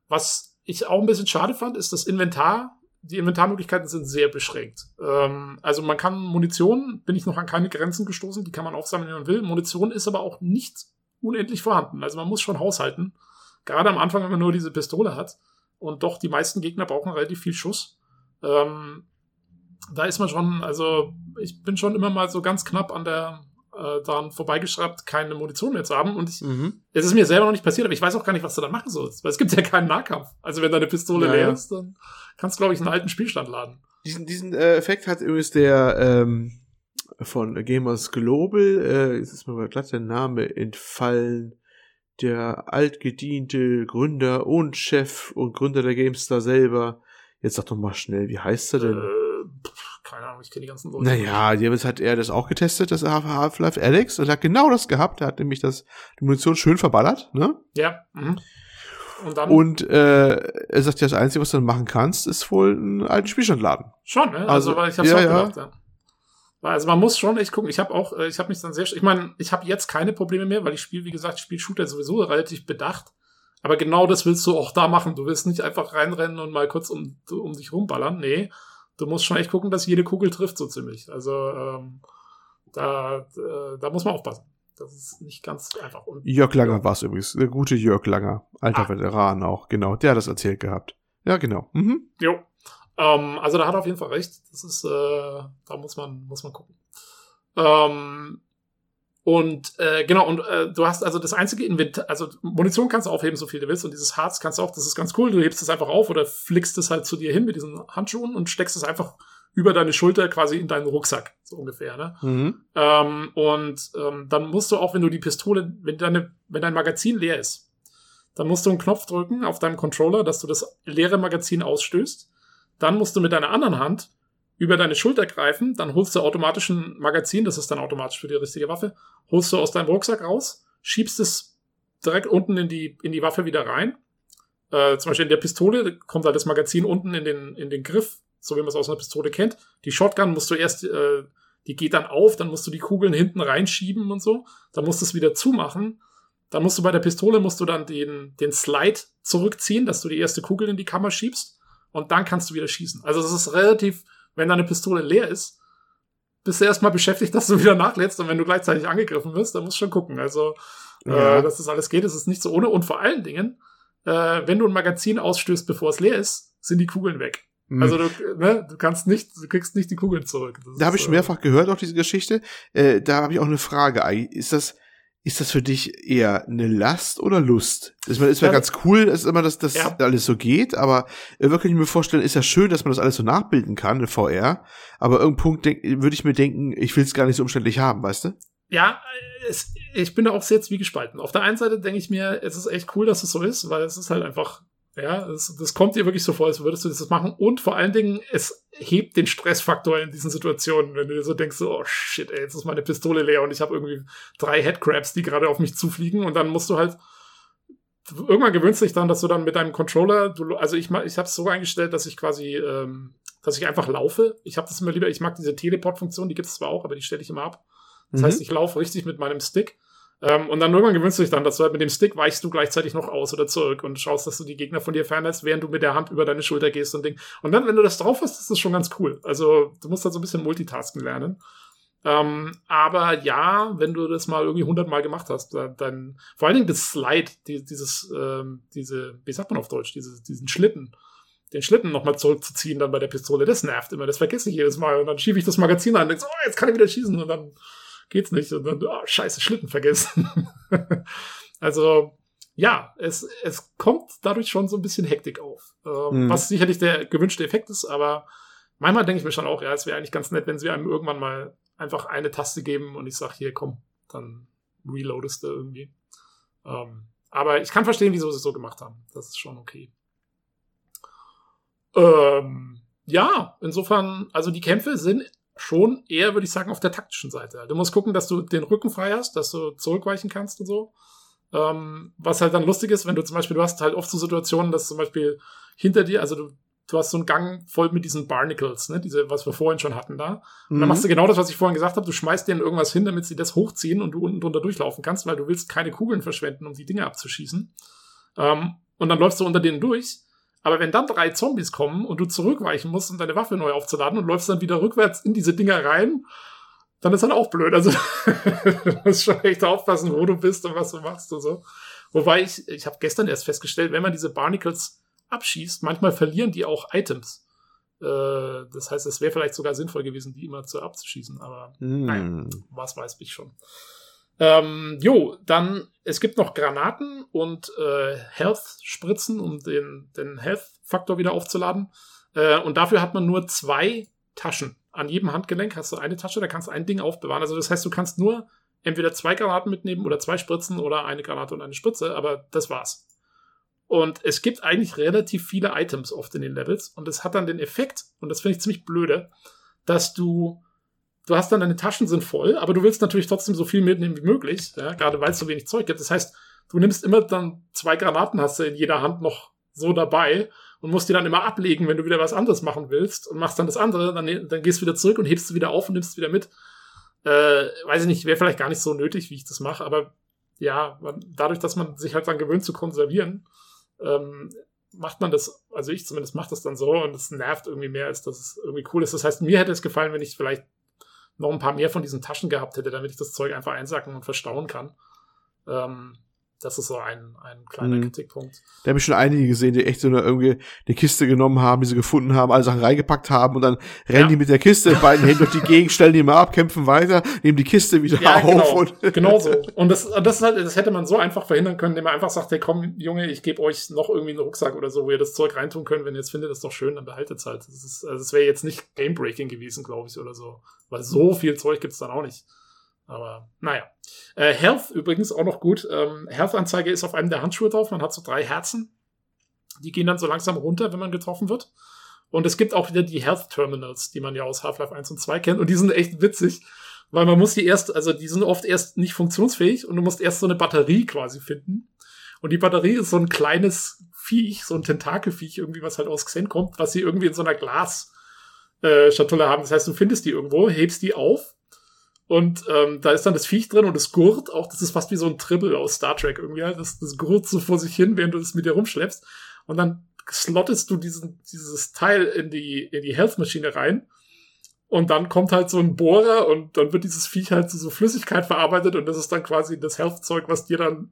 Was ich auch ein bisschen schade fand, ist das Inventar. Die Inventarmöglichkeiten sind sehr beschränkt. Ähm, also man kann Munition, bin ich noch an keine Grenzen gestoßen, die kann man aufsammeln, wie man will. Munition ist aber auch nicht unendlich vorhanden. Also man muss schon haushalten. Gerade am Anfang, wenn man nur diese Pistole hat und doch die meisten Gegner brauchen relativ viel Schuss. Ähm, da ist man schon, also ich bin schon immer mal so ganz knapp an der äh, daran vorbeigeschraubt, keine Munition mehr zu haben. Und ich, mhm. es ist mir selber noch nicht passiert, aber ich weiß auch gar nicht, was du dann machen sollst, weil es gibt ja keinen Nahkampf. Also wenn deine Pistole ja, leer ist, dann kannst du, glaube ich, einen alten Spielstand laden. Diesen, diesen äh, Effekt hat übrigens der ähm, von Gamers Global, äh, jetzt ist mir mal glatt der Name entfallen, der altgediente Gründer und Chef und Gründer der GameStar selber. Jetzt sag doch mal schnell, wie heißt er denn? Äh, keine Ahnung, ich kenne die ganzen Leute. Naja, jetzt hat er das auch getestet, das Half-Life Alex, und hat genau das gehabt. Er hat nämlich das, die Munition schön verballert, ne? Ja. Mhm. Und, dann? und äh, er sagt, ja, das Einzige, was du dann machen kannst, ist wohl einen alten Spielstand laden. Schon, ne? Also, also weil ich hab's ja, auch gedacht, ja. Also man muss schon echt gucken. Ich habe auch, äh, ich habe mich dann sehr, ich meine, ich habe jetzt keine Probleme mehr, weil ich spiele, wie gesagt, ich spiele Shooter sowieso relativ bedacht. Aber genau das willst du auch da machen. Du willst nicht einfach reinrennen und mal kurz um, um dich rumballern. Nee, du musst schon echt gucken, dass jede Kugel trifft, so ziemlich. Also ähm, da, äh, da muss man aufpassen. Das ist nicht ganz einfach. Und, Jörg Langer ja. war es übrigens. Der gute Jörg Langer. Alter ah. Veteran auch, genau. Der hat das erzählt gehabt. Ja, genau. Mhm. Jo. Ähm, also da hat er auf jeden Fall recht. Das ist, äh, da muss man, muss man gucken. Ähm, und äh, genau, und äh, du hast also das einzige Inventar, also Munition kannst du aufheben, so viel du willst, und dieses Harz kannst du auch, das ist ganz cool, du hebst es einfach auf oder flickst es halt zu dir hin mit diesen Handschuhen und steckst es einfach über deine Schulter quasi in deinen Rucksack, so ungefähr. Ne? Mhm. Ähm, und ähm, dann musst du auch, wenn du die Pistole, wenn deine, wenn dein Magazin leer ist, dann musst du einen Knopf drücken auf deinem Controller, dass du das leere Magazin ausstößt. Dann musst du mit deiner anderen Hand über deine Schulter greifen, dann holst du automatisch ein Magazin, das ist dann automatisch für die richtige Waffe, holst du aus deinem Rucksack raus, schiebst es direkt unten in die, in die Waffe wieder rein. Äh, zum Beispiel in der Pistole kommt halt das Magazin unten in den, in den Griff, so wie man es aus einer Pistole kennt. Die Shotgun musst du erst, äh, die geht dann auf, dann musst du die Kugeln hinten reinschieben und so. Dann musst du es wieder zumachen. Dann musst du bei der Pistole musst du dann den, den Slide zurückziehen, dass du die erste Kugel in die Kammer schiebst und dann kannst du wieder schießen. Also das ist relativ, wenn deine Pistole leer ist, bist du erstmal beschäftigt, dass du wieder nachlädst und wenn du gleichzeitig angegriffen wirst, dann musst du schon gucken. Also, äh, ja. äh, dass das alles geht, ist es nicht so ohne. Und vor allen Dingen, äh, wenn du ein Magazin ausstößt, bevor es leer ist, sind die Kugeln weg. Mhm. Also du, ne, du kannst nicht, du kriegst nicht die Kugeln zurück. Das da habe ich schon äh, mehrfach gehört, auch diese Geschichte. Äh, da habe ich auch eine Frage. Ist das, ist das für dich eher eine Last oder Lust? Es ist ja, ganz cool, dass immer das, das ja. alles so geht, aber wirklich kann ich mir vorstellen, ist ja schön, dass man das alles so nachbilden kann in VR, aber irgendein Punkt würde ich mir denken, ich will es gar nicht so umständlich haben, weißt du? Ja, es, ich bin da auch sehr zwiegespalten. Auf der einen Seite denke ich mir, es ist echt cool, dass es so ist, weil es ist halt einfach ja, das, das kommt dir wirklich so vor, als würdest du das machen. Und vor allen Dingen, es hebt den Stressfaktor in diesen Situationen, wenn du dir so denkst, oh shit, ey, jetzt ist meine Pistole leer und ich habe irgendwie drei Headcrabs, die gerade auf mich zufliegen und dann musst du halt irgendwann gewöhnst du dich dann, dass du dann mit deinem Controller, du, also ich, ich habe es so eingestellt, dass ich quasi, ähm, dass ich einfach laufe. Ich habe das immer lieber, ich mag diese Teleport-Funktion, die gibt es zwar auch, aber die stelle ich immer ab. Das mhm. heißt, ich laufe richtig mit meinem Stick ähm, und dann irgendwann gewöhnst du dich dann, dass du halt mit dem Stick weichst du gleichzeitig noch aus oder zurück und schaust, dass du die Gegner von dir fernhältst, während du mit der Hand über deine Schulter gehst und Ding. Und dann, wenn du das drauf hast, ist das schon ganz cool. Also du musst halt so ein bisschen Multitasken lernen. Ähm, aber ja, wenn du das mal irgendwie hundertmal gemacht hast, dann, vor allen Dingen das Slide, die, dieses, ähm, diese, wie sagt man auf Deutsch, diese, diesen Schlitten, den Schlitten nochmal zurückzuziehen dann bei der Pistole, das nervt immer, das vergesse ich jedes Mal. Und dann schiebe ich das Magazin an und denke, oh, jetzt kann ich wieder schießen und dann geht's nicht. Und dann, oh, scheiße, Schlitten vergessen. also, ja, es, es kommt dadurch schon so ein bisschen Hektik auf. Ähm, mhm. Was sicherlich der gewünschte Effekt ist, aber manchmal denke ich mir schon auch, ja, es wäre eigentlich ganz nett, wenn sie einem irgendwann mal einfach eine Taste geben und ich sage, hier, komm, dann reloadest du irgendwie. Ähm, aber ich kann verstehen, wieso sie es so gemacht haben. Das ist schon okay. Ähm, ja, insofern, also die Kämpfe sind schon eher, würde ich sagen, auf der taktischen Seite. Du musst gucken, dass du den Rücken frei hast, dass du zurückweichen kannst und so. Ähm, was halt dann lustig ist, wenn du zum Beispiel, du hast halt oft so Situationen, dass zum Beispiel hinter dir, also du, du hast so einen Gang voll mit diesen Barnacles, ne, diese, was wir vorhin schon hatten da. Und mhm. dann machst du genau das, was ich vorhin gesagt habe, du schmeißt denen irgendwas hin, damit sie das hochziehen und du unten drunter durchlaufen kannst, weil du willst keine Kugeln verschwenden, um die Dinge abzuschießen. Ähm, und dann läufst du unter denen durch aber wenn dann drei Zombies kommen und du zurückweichen musst, um deine Waffe neu aufzuladen und läufst dann wieder rückwärts in diese Dinger rein, dann ist dann auch blöd. Also du musst schon echt aufpassen, wo du bist und was du machst und so. Wobei ich, ich habe gestern erst festgestellt, wenn man diese Barnacles abschießt, manchmal verlieren die auch Items. Äh, das heißt, es wäre vielleicht sogar sinnvoll gewesen, die immer zu abzuschießen, aber mm. nein, was weiß ich schon. Ähm, jo, dann, es gibt noch Granaten und äh, Health-Spritzen, um den, den Health-Faktor wieder aufzuladen. Äh, und dafür hat man nur zwei Taschen. An jedem Handgelenk hast du eine Tasche, da kannst du ein Ding aufbewahren. Also das heißt, du kannst nur entweder zwei Granaten mitnehmen oder zwei Spritzen oder eine Granate und eine Spritze, aber das war's. Und es gibt eigentlich relativ viele Items oft in den Levels und es hat dann den Effekt, und das finde ich ziemlich blöde, dass du du hast dann deine Taschen sind voll, aber du willst natürlich trotzdem so viel mitnehmen wie möglich, ja, gerade weil es so wenig Zeug gibt. Das heißt, du nimmst immer dann zwei Granaten hast du in jeder Hand noch so dabei und musst die dann immer ablegen, wenn du wieder was anderes machen willst und machst dann das andere, dann, dann gehst du wieder zurück und hebst du wieder auf und nimmst wieder mit. Äh, weiß ich nicht, wäre vielleicht gar nicht so nötig, wie ich das mache, aber ja, man, dadurch, dass man sich halt dann gewöhnt zu konservieren, ähm, macht man das, also ich zumindest mache das dann so und es nervt irgendwie mehr, als dass es irgendwie cool ist. Das heißt, mir hätte es gefallen, wenn ich vielleicht noch ein paar mehr von diesen Taschen gehabt hätte, damit ich das Zeug einfach einsacken und verstauen kann. Ähm, das ist so ein, ein kleiner mhm. Kritikpunkt. Da habe ich schon einige gesehen, die echt so eine, irgendwie eine Kiste genommen haben, die sie gefunden haben, alle Sachen reingepackt haben und dann rennen ja. die mit der Kiste in beiden Händen durch die Gegend, stellen die mal ab, kämpfen weiter, nehmen die Kiste wieder ja, auf. Genau, und genau so. Und das, das, halt, das hätte man so einfach verhindern können, indem man einfach sagt, hey komm, Junge, ich gebe euch noch irgendwie einen Rucksack oder so, wo ihr das Zeug reintun könnt. Wenn ihr es findet, ist doch schön, dann behaltet es halt. Das, ist, also das wäre jetzt nicht Game-Breaking gewesen, glaube ich, oder so. Weil so viel Zeug gibt's dann auch nicht. Aber naja. Äh, Health übrigens auch noch gut. Ähm, Health-Anzeige ist auf einem der Handschuhe drauf. Man hat so drei Herzen. Die gehen dann so langsam runter, wenn man getroffen wird. Und es gibt auch wieder die Health Terminals, die man ja aus Half-Life 1 und 2 kennt. Und die sind echt witzig, weil man muss die erst, also die sind oft erst nicht funktionsfähig und du musst erst so eine Batterie quasi finden. Und die Batterie ist so ein kleines Viech, so ein Tentakelviech irgendwie, was halt aus Xen kommt, was sie irgendwie in so einer Glas-Schatulle äh, haben. Das heißt, du findest die irgendwo, hebst die auf und ähm, da ist dann das Viech drin und das gurt auch, das ist fast wie so ein Tribble aus Star Trek irgendwie. Das, das gurt so vor sich hin, während du es mit dir rumschleppst. Und dann slottest du diesen, dieses Teil in die, in die Health-Maschine rein. Und dann kommt halt so ein Bohrer und dann wird dieses Viech halt zu so Flüssigkeit verarbeitet und das ist dann quasi das Health-Zeug, was dir dann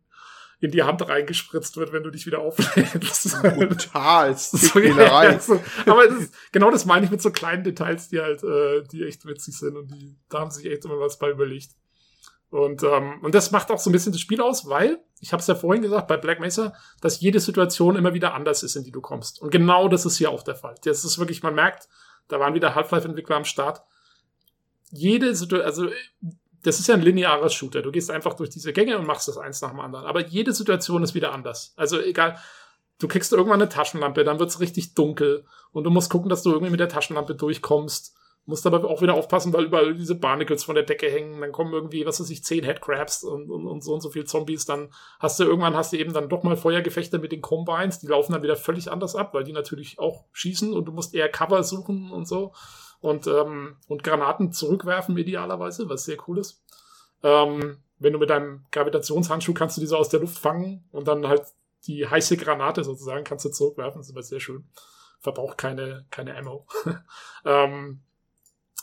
in die Hand reingespritzt wird, wenn du dich wieder auflädst. Brutal. so, ja, so. Aber das ist, genau das meine ich mit so kleinen Details, die halt, äh, die echt witzig sind und die, da haben sich echt immer was bei überlegt. Und, ähm, und das macht auch so ein bisschen das Spiel aus, weil, ich habe es ja vorhin gesagt, bei Black Mesa, dass jede Situation immer wieder anders ist, in die du kommst. Und genau das ist hier auch der Fall. Das ist wirklich, man merkt, da waren wieder Half-Life-Entwickler am Start. Jede Situation, also das ist ja ein linearer Shooter. Du gehst einfach durch diese Gänge und machst das eins nach dem anderen. Aber jede Situation ist wieder anders. Also egal, du kriegst irgendwann eine Taschenlampe, dann wird's richtig dunkel und du musst gucken, dass du irgendwie mit der Taschenlampe durchkommst. Musst aber auch wieder aufpassen, weil überall diese Barnacles von der Decke hängen. Dann kommen irgendwie, was weiß ich, zehn Headcrabs und, und, und so und so viel Zombies. Dann hast du irgendwann hast du eben dann doch mal Feuergefechte mit den Combines. Die laufen dann wieder völlig anders ab, weil die natürlich auch schießen und du musst eher Cover suchen und so und, ähm, und Granaten zurückwerfen, idealerweise, was sehr cool ist. Ähm, wenn du mit deinem Gravitationshandschuh kannst du diese aus der Luft fangen und dann halt die heiße Granate sozusagen kannst du zurückwerfen. Das ist aber sehr schön. Verbraucht keine, keine Ammo. ähm,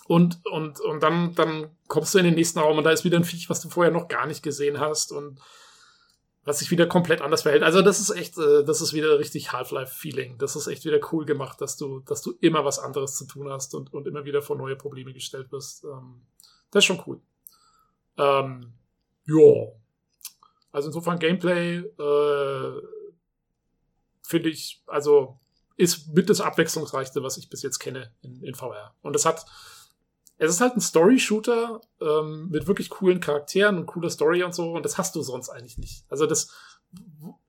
und, und, und dann, dann kommst du in den nächsten Raum und da ist wieder ein Viech, was du vorher noch gar nicht gesehen hast und was sich wieder komplett anders verhält. Also das ist echt, äh, das ist wieder richtig Half-Life-Feeling. Das ist echt wieder cool gemacht, dass du, dass du immer was anderes zu tun hast und, und immer wieder vor neue Probleme gestellt wirst. Ähm, das ist schon cool. Ähm, ja. Also insofern Gameplay äh, finde ich, also ist mit das abwechslungsreichste, was ich bis jetzt kenne in, in VR. Und es hat es ist halt ein Story-Shooter ähm, mit wirklich coolen Charakteren und cooler Story und so, und das hast du sonst eigentlich nicht. Also das,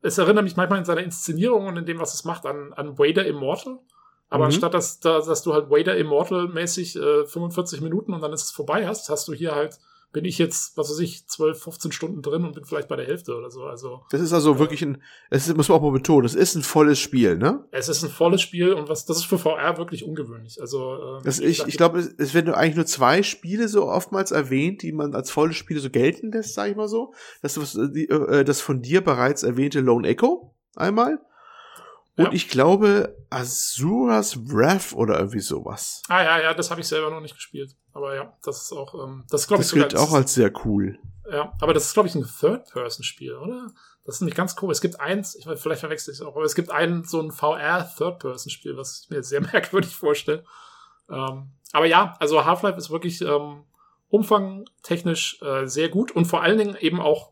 es erinnert mich manchmal in seiner Inszenierung und in dem, was es macht, an, an Wader Immortal. Aber mhm. anstatt dass, dass du halt Wader Immortal-mäßig äh, 45 Minuten und dann ist es vorbei hast, hast du hier halt bin ich jetzt, was weiß ich, 12, 15 Stunden drin und bin vielleicht bei der Hälfte oder so. Also das ist also äh, wirklich ein, es muss man auch mal betonen, es ist ein volles Spiel, ne? Es ist ein volles Spiel und was, das ist für VR wirklich ungewöhnlich. Also äh, das ich, ich glaube, es, es werden eigentlich nur zwei Spiele so oftmals erwähnt, die man als volles Spiele so gelten lässt, sag ich mal so. Das ist äh, das von dir bereits erwähnte Lone Echo einmal und ja. ich glaube Azuras Wrath oder irgendwie sowas. Ah ja, ja, das habe ich selber noch nicht gespielt. Aber ja, das ist auch, ähm, das glaube ich sogar. Das gilt auch als sehr cool. Ja, aber das ist glaube ich ein Third-Person-Spiel, oder? Das ist nicht ganz cool. Es gibt eins, ich, vielleicht verwechsel ich es auch, aber es gibt einen so ein VR-Third-Person-Spiel, was ich mir sehr merkwürdig vorstelle. Ähm, aber ja, also Half-Life ist wirklich ähm, umfangtechnisch äh, sehr gut und vor allen Dingen eben auch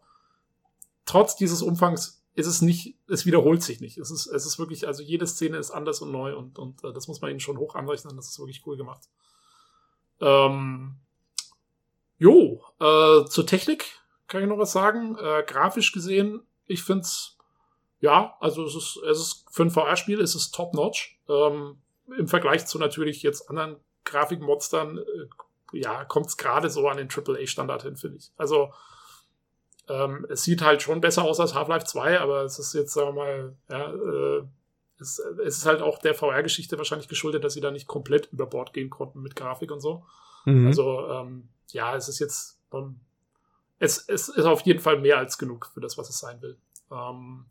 trotz dieses Umfangs ist es nicht, es wiederholt sich nicht. Es ist, es ist wirklich, also jede Szene ist anders und neu und, und äh, das muss man ihnen schon hoch anrechnen. Das ist wirklich cool gemacht. Ähm, jo, äh, zur Technik kann ich noch was sagen. Äh, grafisch gesehen, ich find's, ja, also es ist, es ist für ein VR-Spiel ist es top-notch. Ähm, Im Vergleich zu natürlich jetzt anderen Grafikmonstern, äh, ja, kommt es gerade so an den AAA-Standard hin, finde ich. Also ähm, es sieht halt schon besser aus als Half-Life 2, aber es ist jetzt, sagen wir mal, ja, äh, Es, es ist halt auch der VR-Geschichte wahrscheinlich geschuldet, dass sie da nicht komplett über Bord gehen konnten mit Grafik und so. Mhm. Also, ähm, ja, es ist jetzt, ähm, es, es ist auf jeden Fall mehr als genug für das, was es sein will. Ähm,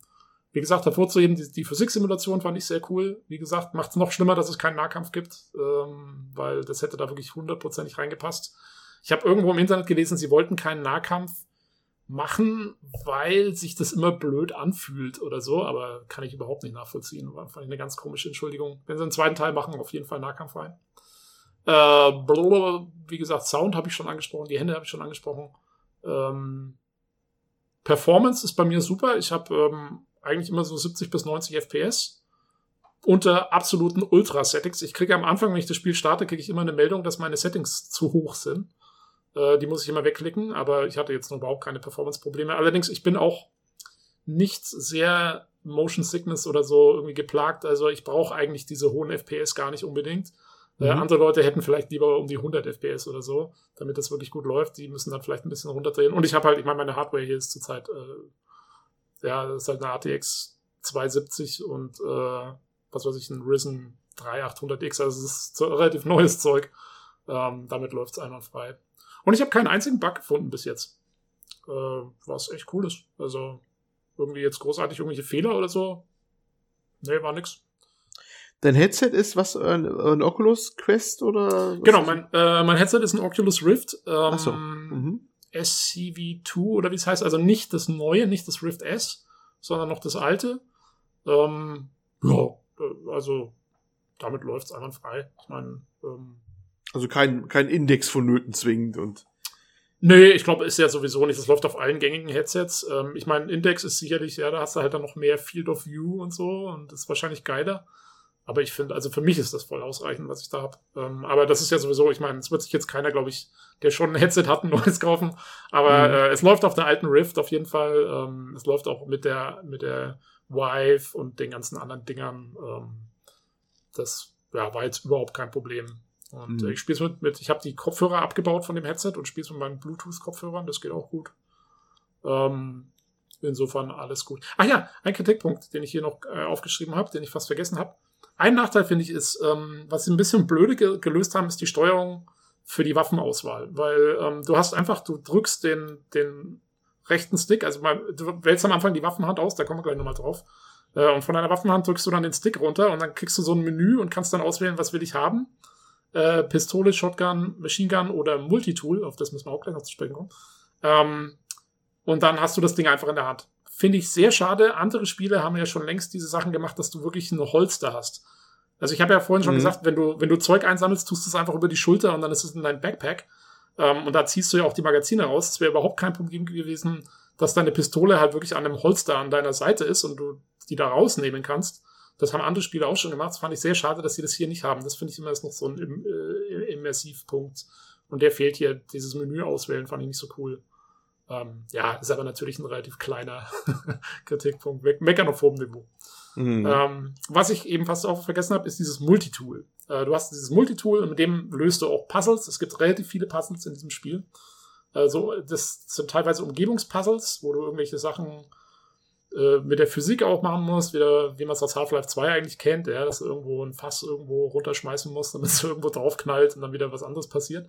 wie gesagt, hervorzuheben, die, die Physiksimulation fand ich sehr cool. Wie gesagt, macht es noch schlimmer, dass es keinen Nahkampf gibt, ähm, weil das hätte da wirklich hundertprozentig reingepasst. Ich habe irgendwo im Internet gelesen, sie wollten keinen Nahkampf machen, weil sich das immer blöd anfühlt oder so, aber kann ich überhaupt nicht nachvollziehen. War fand ich eine ganz komische Entschuldigung. Wenn sie einen zweiten Teil machen, auf jeden Fall Nahkampf rein. Äh, wie gesagt, Sound habe ich schon angesprochen, die Hände habe ich schon angesprochen. Ähm, Performance ist bei mir super. Ich habe ähm, eigentlich immer so 70 bis 90 FPS unter absoluten Ultra-Settings. Ich kriege am Anfang, wenn ich das Spiel starte, kriege ich immer eine Meldung, dass meine Settings zu hoch sind. Äh, die muss ich immer wegklicken, aber ich hatte jetzt noch überhaupt keine Performance-Probleme. Allerdings, ich bin auch nicht sehr Motion Sickness oder so irgendwie geplagt. Also ich brauche eigentlich diese hohen FPS gar nicht unbedingt. Äh, mhm. Äh, andere Leute hätten vielleicht lieber um die 100 FPS oder so, damit das wirklich gut läuft. Die müssen dann vielleicht ein bisschen runterdrehen. Und ich habe halt, ich meine, meine Hardware hier ist zurzeit, äh, ja, das ist halt eine ATX 270 und äh, was weiß ich, ein Risen 3800X. Also es ist relativ neues Zeug. Ähm, damit läuft es einwandfrei. Und ich habe keinen einzigen Bug gefunden bis jetzt. Äh, was echt cool ist. Also irgendwie jetzt großartig irgendwelche Fehler oder so. Nee, war nix. Dein Headset ist was, ein, ein Oculus Quest oder? Genau, mein, äh, mein Headset ist ein Oculus Rift. Ähm, Ach so. Mhm. SCV2 oder wie es heißt. Also nicht das neue, nicht das Rift S, sondern noch das alte. Ähm, ja, äh, also damit läuft's einwandfrei. Ich meine, ähm, also kein, kein Index vonnöten zwingend und. Nee, ich glaube, ist ja sowieso nicht. Das läuft auf allen gängigen Headsets. Ähm, ich meine, Index ist sicherlich, ja, da hast du halt dann noch mehr Field of View und so und das ist wahrscheinlich geiler. Aber ich finde, also für mich ist das voll ausreichend, was ich da habe. Ähm, aber das ist ja sowieso, ich meine, es wird sich jetzt keiner, glaube ich, der schon ein Headset hat, ein neues kaufen. Aber mhm. äh, es läuft auf der alten Rift auf jeden Fall. Ähm, es läuft auch mit der, mit der Vive und den ganzen anderen Dingern. Ähm, das ja, war jetzt überhaupt kein Problem. Und mhm. ich spiele es mit, mit, ich habe die Kopfhörer abgebaut von dem Headset und spiele es mit meinen Bluetooth-Kopfhörern, das geht auch gut. Ähm, insofern alles gut. Ach ja, ein Kritikpunkt, den ich hier noch äh, aufgeschrieben habe, den ich fast vergessen habe. Ein Nachteil finde ich ist, ähm, was sie ein bisschen blöde ge gelöst haben, ist die Steuerung für die Waffenauswahl, weil ähm, du hast einfach, du drückst den, den rechten Stick, also mal, du wählst am Anfang die Waffenhand aus, da kommen wir gleich nochmal drauf. Äh, und von deiner Waffenhand drückst du dann den Stick runter und dann kriegst du so ein Menü und kannst dann auswählen, was will ich haben äh, Pistole, Shotgun, Machine Gun oder Multitool, auf das müssen wir auch gleich noch zu sprechen kommen. Ähm, und dann hast du das Ding einfach in der Hand. Finde ich sehr schade. Andere Spiele haben ja schon längst diese Sachen gemacht, dass du wirklich ein Holster hast. Also ich habe ja vorhin schon mhm. gesagt, wenn du, wenn du Zeug einsammelst, tust du es einfach über die Schulter und dann ist es in dein Backpack. Ähm, und da ziehst du ja auch die Magazine raus. Es wäre überhaupt kein Problem gewesen, dass deine Pistole halt wirklich an einem Holster an deiner Seite ist und du die da rausnehmen kannst. Das haben andere Spiele auch schon gemacht. Das fand ich sehr schade, dass sie das hier nicht haben. Das finde ich immer ist noch so ein äh, Immersivpunkt. Und der fehlt hier. Dieses Menü auswählen fand ich nicht so cool. Ähm, ja, ist aber natürlich ein relativ kleiner Kritikpunkt. Me meckern auf hohem Niveau. Mhm. Ähm, was ich eben fast auch vergessen habe, ist dieses Multitool. Äh, du hast dieses Multitool und mit dem löst du auch Puzzles. Es gibt relativ viele Puzzles in diesem Spiel. Also, das sind teilweise Umgebungspuzzles, wo du irgendwelche Sachen äh, mit der Physik auch machen muss, wieder, wie man es aus Half-Life 2 eigentlich kennt, ja, dass du irgendwo ein Fass irgendwo runterschmeißen musst, damit es irgendwo draufknallt und dann wieder was anderes passiert.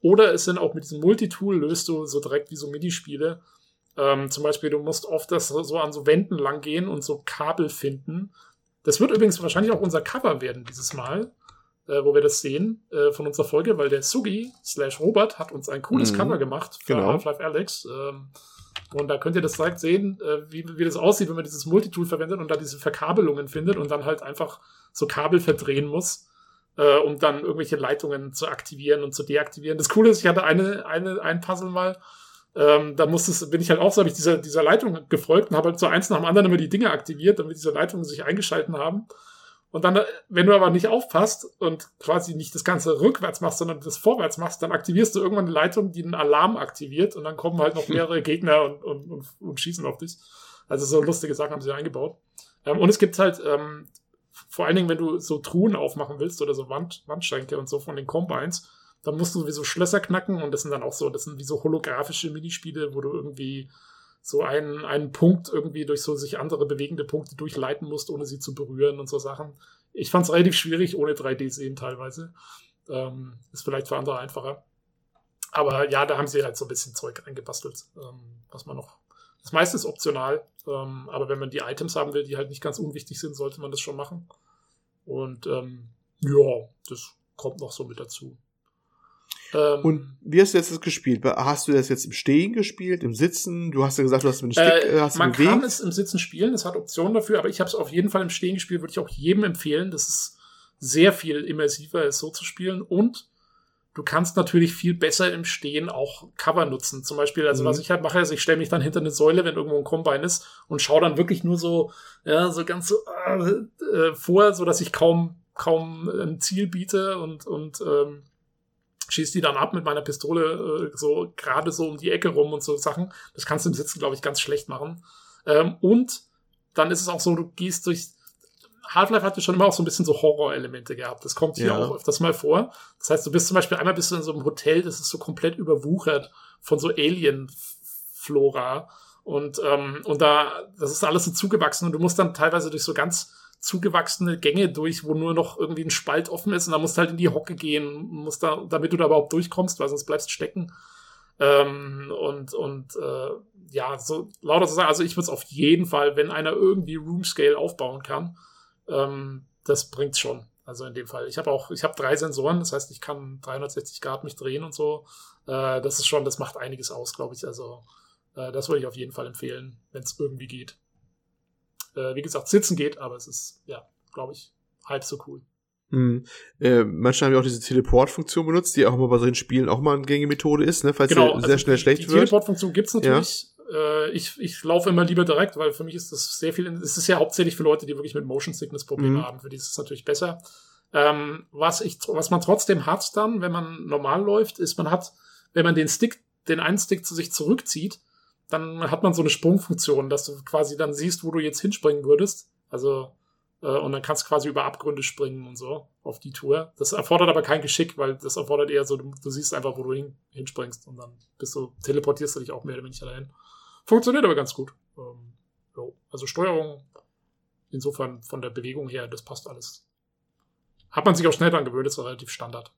Oder es sind auch mit diesem Multitool löst du so direkt wie so Minispiele. Ähm, zum Beispiel, du musst oft das so an so Wänden lang gehen und so Kabel finden. Das wird übrigens wahrscheinlich auch unser Cover werden dieses Mal, äh, wo wir das sehen äh, von unserer Folge, weil der Sugi slash Robert hat uns ein cooles mhm. Cover gemacht für genau. Half-Life Alex. Ähm, und da könnt ihr das direkt sehen, äh, wie, wie das aussieht, wenn man dieses Multitool verwendet und da diese Verkabelungen findet und dann halt einfach so Kabel verdrehen muss, äh, um dann irgendwelche Leitungen zu aktivieren und zu deaktivieren. Das Coole ist, ich hatte eine, eine, ein Puzzle mal, ähm, da musste bin ich halt auch so, habe ich dieser, dieser Leitung gefolgt und habe halt so eins nach dem anderen immer die Dinge aktiviert, damit diese Leitungen sich eingeschalten haben. Und dann, wenn du aber nicht aufpasst und quasi nicht das Ganze rückwärts machst, sondern das vorwärts machst, dann aktivierst du irgendwann eine Leitung, die einen Alarm aktiviert und dann kommen halt noch mehrere Gegner und, und, und, und schießen auf dich. Also so lustige Sachen haben sie eingebaut. Ähm, und es gibt halt, ähm, vor allen Dingen, wenn du so Truhen aufmachen willst oder so Wand, Wandschränke und so von den Combines, dann musst du wie so Schlösser knacken und das sind dann auch so, das sind wie so holographische Minispiele, wo du irgendwie so einen, einen Punkt irgendwie durch so sich andere bewegende Punkte durchleiten musst, ohne sie zu berühren und so Sachen. Ich fand es relativ schwierig, ohne 3D sehen teilweise. Ähm, ist vielleicht für andere einfacher. Aber ja, da haben sie halt so ein bisschen Zeug eingebastelt, ähm, was man noch. Das meiste ist optional, ähm, aber wenn man die Items haben will, die halt nicht ganz unwichtig sind, sollte man das schon machen. Und ähm, ja, das kommt noch so mit dazu. Ähm, und wie hast du jetzt das gespielt? Hast du das jetzt im Stehen gespielt, im Sitzen? Du hast ja gesagt, du hast mit dem Stick äh, hast Man bewegt. kann es im Sitzen spielen, es hat Optionen dafür, aber ich habe es auf jeden Fall im Stehen gespielt, würde ich auch jedem empfehlen. Das ist sehr viel immersiver, es so zu spielen. Und du kannst natürlich viel besser im Stehen auch Cover nutzen. Zum Beispiel, also mhm. was ich halt mache, ist, ich stelle mich dann hinter eine Säule, wenn irgendwo ein Combine ist und schaue dann wirklich nur so, ja, so ganz so äh, äh, vor, so dass ich kaum kaum ein Ziel biete und und ähm, schieße die dann ab mit meiner Pistole äh, so gerade so um die Ecke rum und so Sachen. Das kannst du im Sitzen, glaube ich, ganz schlecht machen. Ähm, und dann ist es auch so, du gehst durch. Half-Life hatte schon immer auch so ein bisschen so Horror-Elemente gehabt. Das kommt hier ja. auch öfters mal vor. Das heißt, du bist zum Beispiel einmal bist du in so einem Hotel, das ist so komplett überwuchert von so Alien-Flora. Und, ähm, und da, das ist alles so zugewachsen und du musst dann teilweise durch so ganz zugewachsene Gänge durch, wo nur noch irgendwie ein Spalt offen ist und dann musst du halt in die Hocke gehen, musst da, damit du da überhaupt durchkommst, weil sonst bleibst stecken. Ähm, und und äh, ja, so lauter zu sagen, also ich würde es auf jeden Fall, wenn einer irgendwie Room Scale aufbauen kann, ähm, das bringt's schon. Also in dem Fall. Ich habe auch, ich habe drei Sensoren, das heißt, ich kann 360 Grad mich drehen und so. Äh, das ist schon, das macht einiges aus, glaube ich. Also äh, das würde ich auf jeden Fall empfehlen, wenn es irgendwie geht äh, wie gesagt, sitzen geht, aber es ist, ja, glaube ich, halb so cool. Hm. Äh, manche haben ja auch diese Teleport-Funktion benutzt, die auch immer bei solchen Spielen auch mal eine gängige Methode ist, ne, falls genau, sehr also schnell die, schlecht die wird. Die Teleport-Funktion gibt's natürlich. Ja. Äh, ich, ich laufe immer lieber direkt, weil für mich ist das sehr viel, es ist ja hauptsächlich für Leute, die wirklich mit Motion Sickness Probleme mhm. haben. Für die ist es natürlich besser. Ähm, was ich, was man trotzdem hat dann, wenn man normal läuft, ist, man hat, wenn man den Stick, den einen Stick zu sich zurückzieht, dann hat man so eine Sprungfunktion, dass du quasi dann siehst, wo du jetzt hinspringen würdest. Also, äh, und dann kannst du quasi über Abgründe springen und so auf die Tour. Das erfordert aber kein Geschick, weil das erfordert eher so, du, du siehst einfach, wo du hin, hinspringst und dann bist du, teleportierst du dich auch mehr oder weniger dahin. Funktioniert aber ganz gut. Ähm, so. Also Steuerung, insofern von der Bewegung her, das passt alles. Hat man sich auch schnell dran gewöhnt, ist relativ Standard.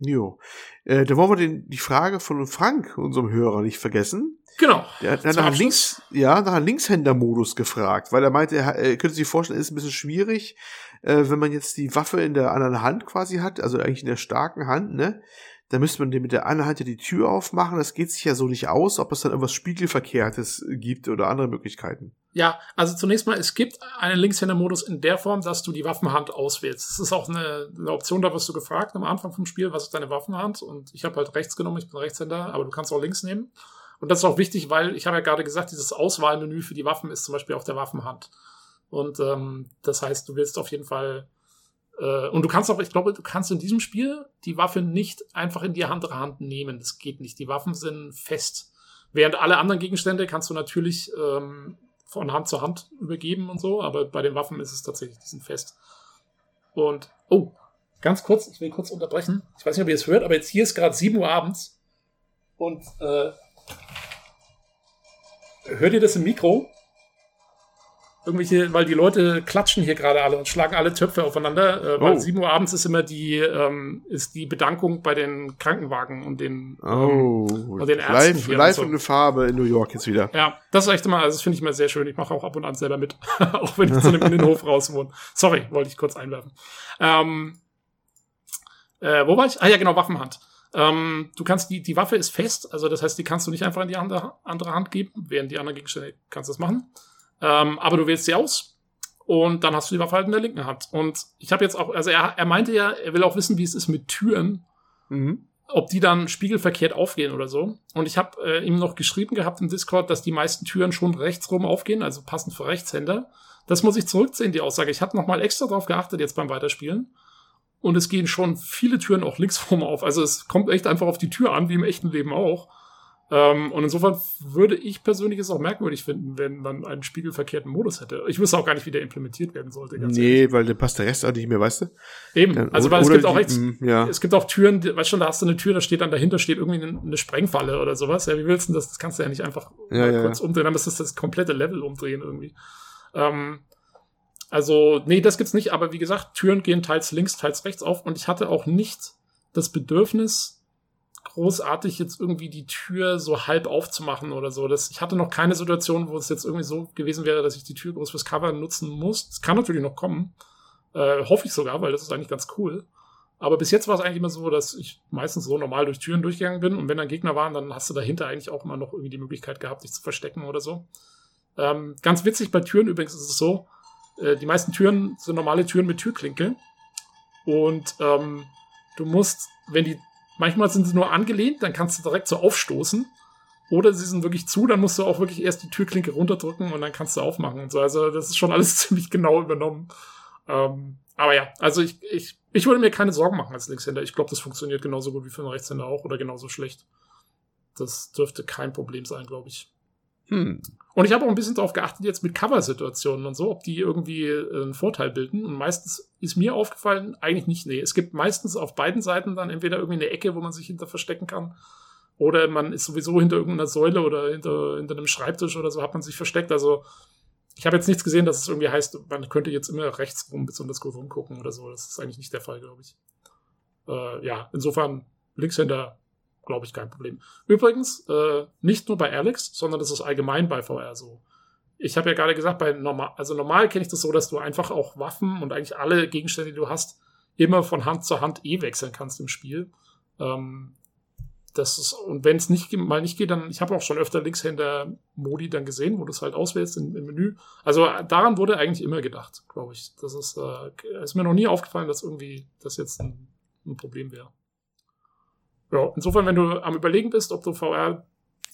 Jo. Äh, da wollen wir den, die Frage von Frank, unserem Hörer, nicht vergessen. Genau. Der hat nach Links, ja, nach einem Linkshänder-Modus gefragt, weil er meinte, er, er könnte sich vorstellen, ist ein bisschen schwierig, äh, wenn man jetzt die Waffe in der anderen Hand quasi hat, also eigentlich in der starken Hand, ne? da müsste man mit der anderen Hand ja die Tür aufmachen. Das geht sich ja so nicht aus, ob es dann irgendwas Spiegelverkehrtes gibt oder andere Möglichkeiten. Ja, also zunächst mal, es gibt einen Linkshänder-Modus in der Form, dass du die Waffenhand auswählst. Das ist auch eine, eine, Option, da wirst du gefragt am Anfang vom Spiel, was ist deine Waffenhand? Und ich habe halt rechts genommen, ich bin Rechtshänder, aber du kannst auch links nehmen. Und das ist auch wichtig, weil ich habe ja gerade gesagt, dieses Auswahlmenü für die Waffen ist zum Beispiel auf der Waffenhand. Und ähm, das heißt, du willst auf jeden Fall äh, und du kannst auch, ich glaube, du kannst in diesem Spiel die Waffe nicht einfach in die andere Hand nehmen. Das geht nicht. Die Waffen sind fest. Während alle anderen Gegenstände kannst du natürlich ähm, von Hand zu Hand übergeben und so, aber bei den Waffen ist es tatsächlich, die sind fest. Und, oh, ganz kurz, ich will kurz unterbrechen. Ich weiß nicht, ob ihr es hört, aber jetzt hier ist gerade 7 Uhr abends. Und äh, hört ihr das im Mikro? Irgendwelche, weil die Leute klatschen hier gerade alle und schlagen alle Töpfe aufeinander, äh, weil oh. 7 Uhr abends ist immer die, ähm, ist die Bedankung bei den Krankenwagen und den, oh. ähm, und den Ärzten. Live, live so. eine Farbe in New York jetzt wieder. Ja, das ist echt immer, also das finde ich immer sehr schön. Ich mache auch ab und an selber mit, auch wenn ich zu einem Innenhof raus wohne. Sorry, wollte ich kurz einwerfen. Ähm, äh, wo war ich? Ah ja, genau, Waffenhand. Ähm, du kannst die, die Waffe ist fest, also das heißt, die kannst du nicht einfach in die andere, andere Hand geben, während die anderen Gegenstände kannst du das machen. Ähm, aber du wählst sie aus und dann hast du die Waffe halt in der linken Hand. Und ich habe jetzt auch, also er, er meinte ja, er will auch wissen, wie es ist mit Türen. Mhm. Ob die dann spiegelverkehrt aufgehen oder so. Und ich habe äh, ihm noch geschrieben gehabt im Discord, dass die meisten Türen schon rechtsrum aufgehen, also passend für Rechtshänder. Das muss ich zurückziehen, die Aussage. Ich habe nochmal extra drauf geachtet jetzt beim Weiterspielen. Und es gehen schon viele Türen auch linksrum auf. Also es kommt echt einfach auf die Tür an, wie im echten Leben auch. Ähm, und insofern würde ich persönlich es auch merkwürdig finden, wenn man einen spiegelverkehrten Modus hätte. Ich wüsste auch gar nicht, wie der implementiert werden sollte. nee, ehrlich. weil dann passt der Rest auch nicht mehr, weißt du? Eben. Dann, also, weil es gibt auch echt, ja. es gibt auch Türen, die, weißt schon, da hast du eine Tür, da steht dann dahinter steht irgendwie eine, eine Sprengfalle oder sowas. Ja, wie willst du das? Das kannst du ja nicht einfach ja, ja. kurz umdrehen, dann müsstest du das komplette Level umdrehen irgendwie. Ähm, also, nee, das gibt's nicht, aber wie gesagt, Türen gehen teils links, teils rechts auf und ich hatte auch nicht das Bedürfnis, großartig jetzt irgendwie die Tür so halb aufzumachen oder so. Das, ich hatte noch keine Situation, wo es jetzt irgendwie so gewesen wäre, dass ich die Tür groß fürs Cover nutzen muss. Das kann natürlich noch kommen. Äh, hoffe ich sogar, weil das ist eigentlich ganz cool. Aber bis jetzt war es eigentlich immer so, dass ich meistens so normal durch Türen durchgegangen bin und wenn dann Gegner waren, dann hast du dahinter eigentlich auch immer noch irgendwie die Möglichkeit gehabt, dich zu verstecken oder so. Ähm, ganz witzig bei Türen übrigens ist es so, äh, die meisten Türen sind normale Türen mit Türklinke und ähm, du musst, wenn die Manchmal sind sie nur angelehnt, dann kannst du direkt so aufstoßen. Oder sie sind wirklich zu, dann musst du auch wirklich erst die Türklinke runterdrücken und dann kannst du aufmachen und so. Also das ist schon alles ziemlich genau übernommen. Ähm, aber ja, also ich, ich, ich würde mir keine Sorgen machen als Linkshänder. Ich glaube, das funktioniert genauso gut wie für einen Rechtshänder auch oder genauso schlecht. Das dürfte kein Problem sein, glaube ich. Hm. Und ich habe auch ein bisschen darauf geachtet, jetzt mit Cover-Situationen und so, ob die irgendwie äh, einen Vorteil bilden. Und meistens ist mir aufgefallen, eigentlich nicht, nee. Es gibt meistens auf beiden Seiten dann entweder irgendwie eine Ecke, wo man sich hinter verstecken kann. Oder man ist sowieso hinter irgendeiner Säule oder hinter, hinter einem Schreibtisch oder so hat man sich versteckt. Also ich habe jetzt nichts gesehen, dass es irgendwie heißt, man könnte jetzt immer rechts rum besonders gut rumgucken oder so. Das ist eigentlich nicht der Fall, glaube ich. Äh, ja, insofern Linkshänder glaube ich, kein Problem. Übrigens, äh, nicht nur bei Alex, sondern das ist allgemein bei VR so. Ich habe ja gerade gesagt, bei normal, also normal kenne ich das so, dass du einfach auch Waffen und eigentlich alle Gegenstände, die du hast, immer von Hand zu Hand eh wechseln kannst im Spiel. Ähm, das ist, und wenn es nicht mal nicht geht, dann, ich habe auch schon öfter Linkshänder-Modi dann gesehen, wo du es halt auswählst im, im, Menü. Also daran wurde eigentlich immer gedacht, glaube ich. Das ist, äh, ist mir noch nie aufgefallen, dass irgendwie das jetzt ein, ein Problem wäre. Ja, insofern, wenn du am Überlegen bist, ob du VR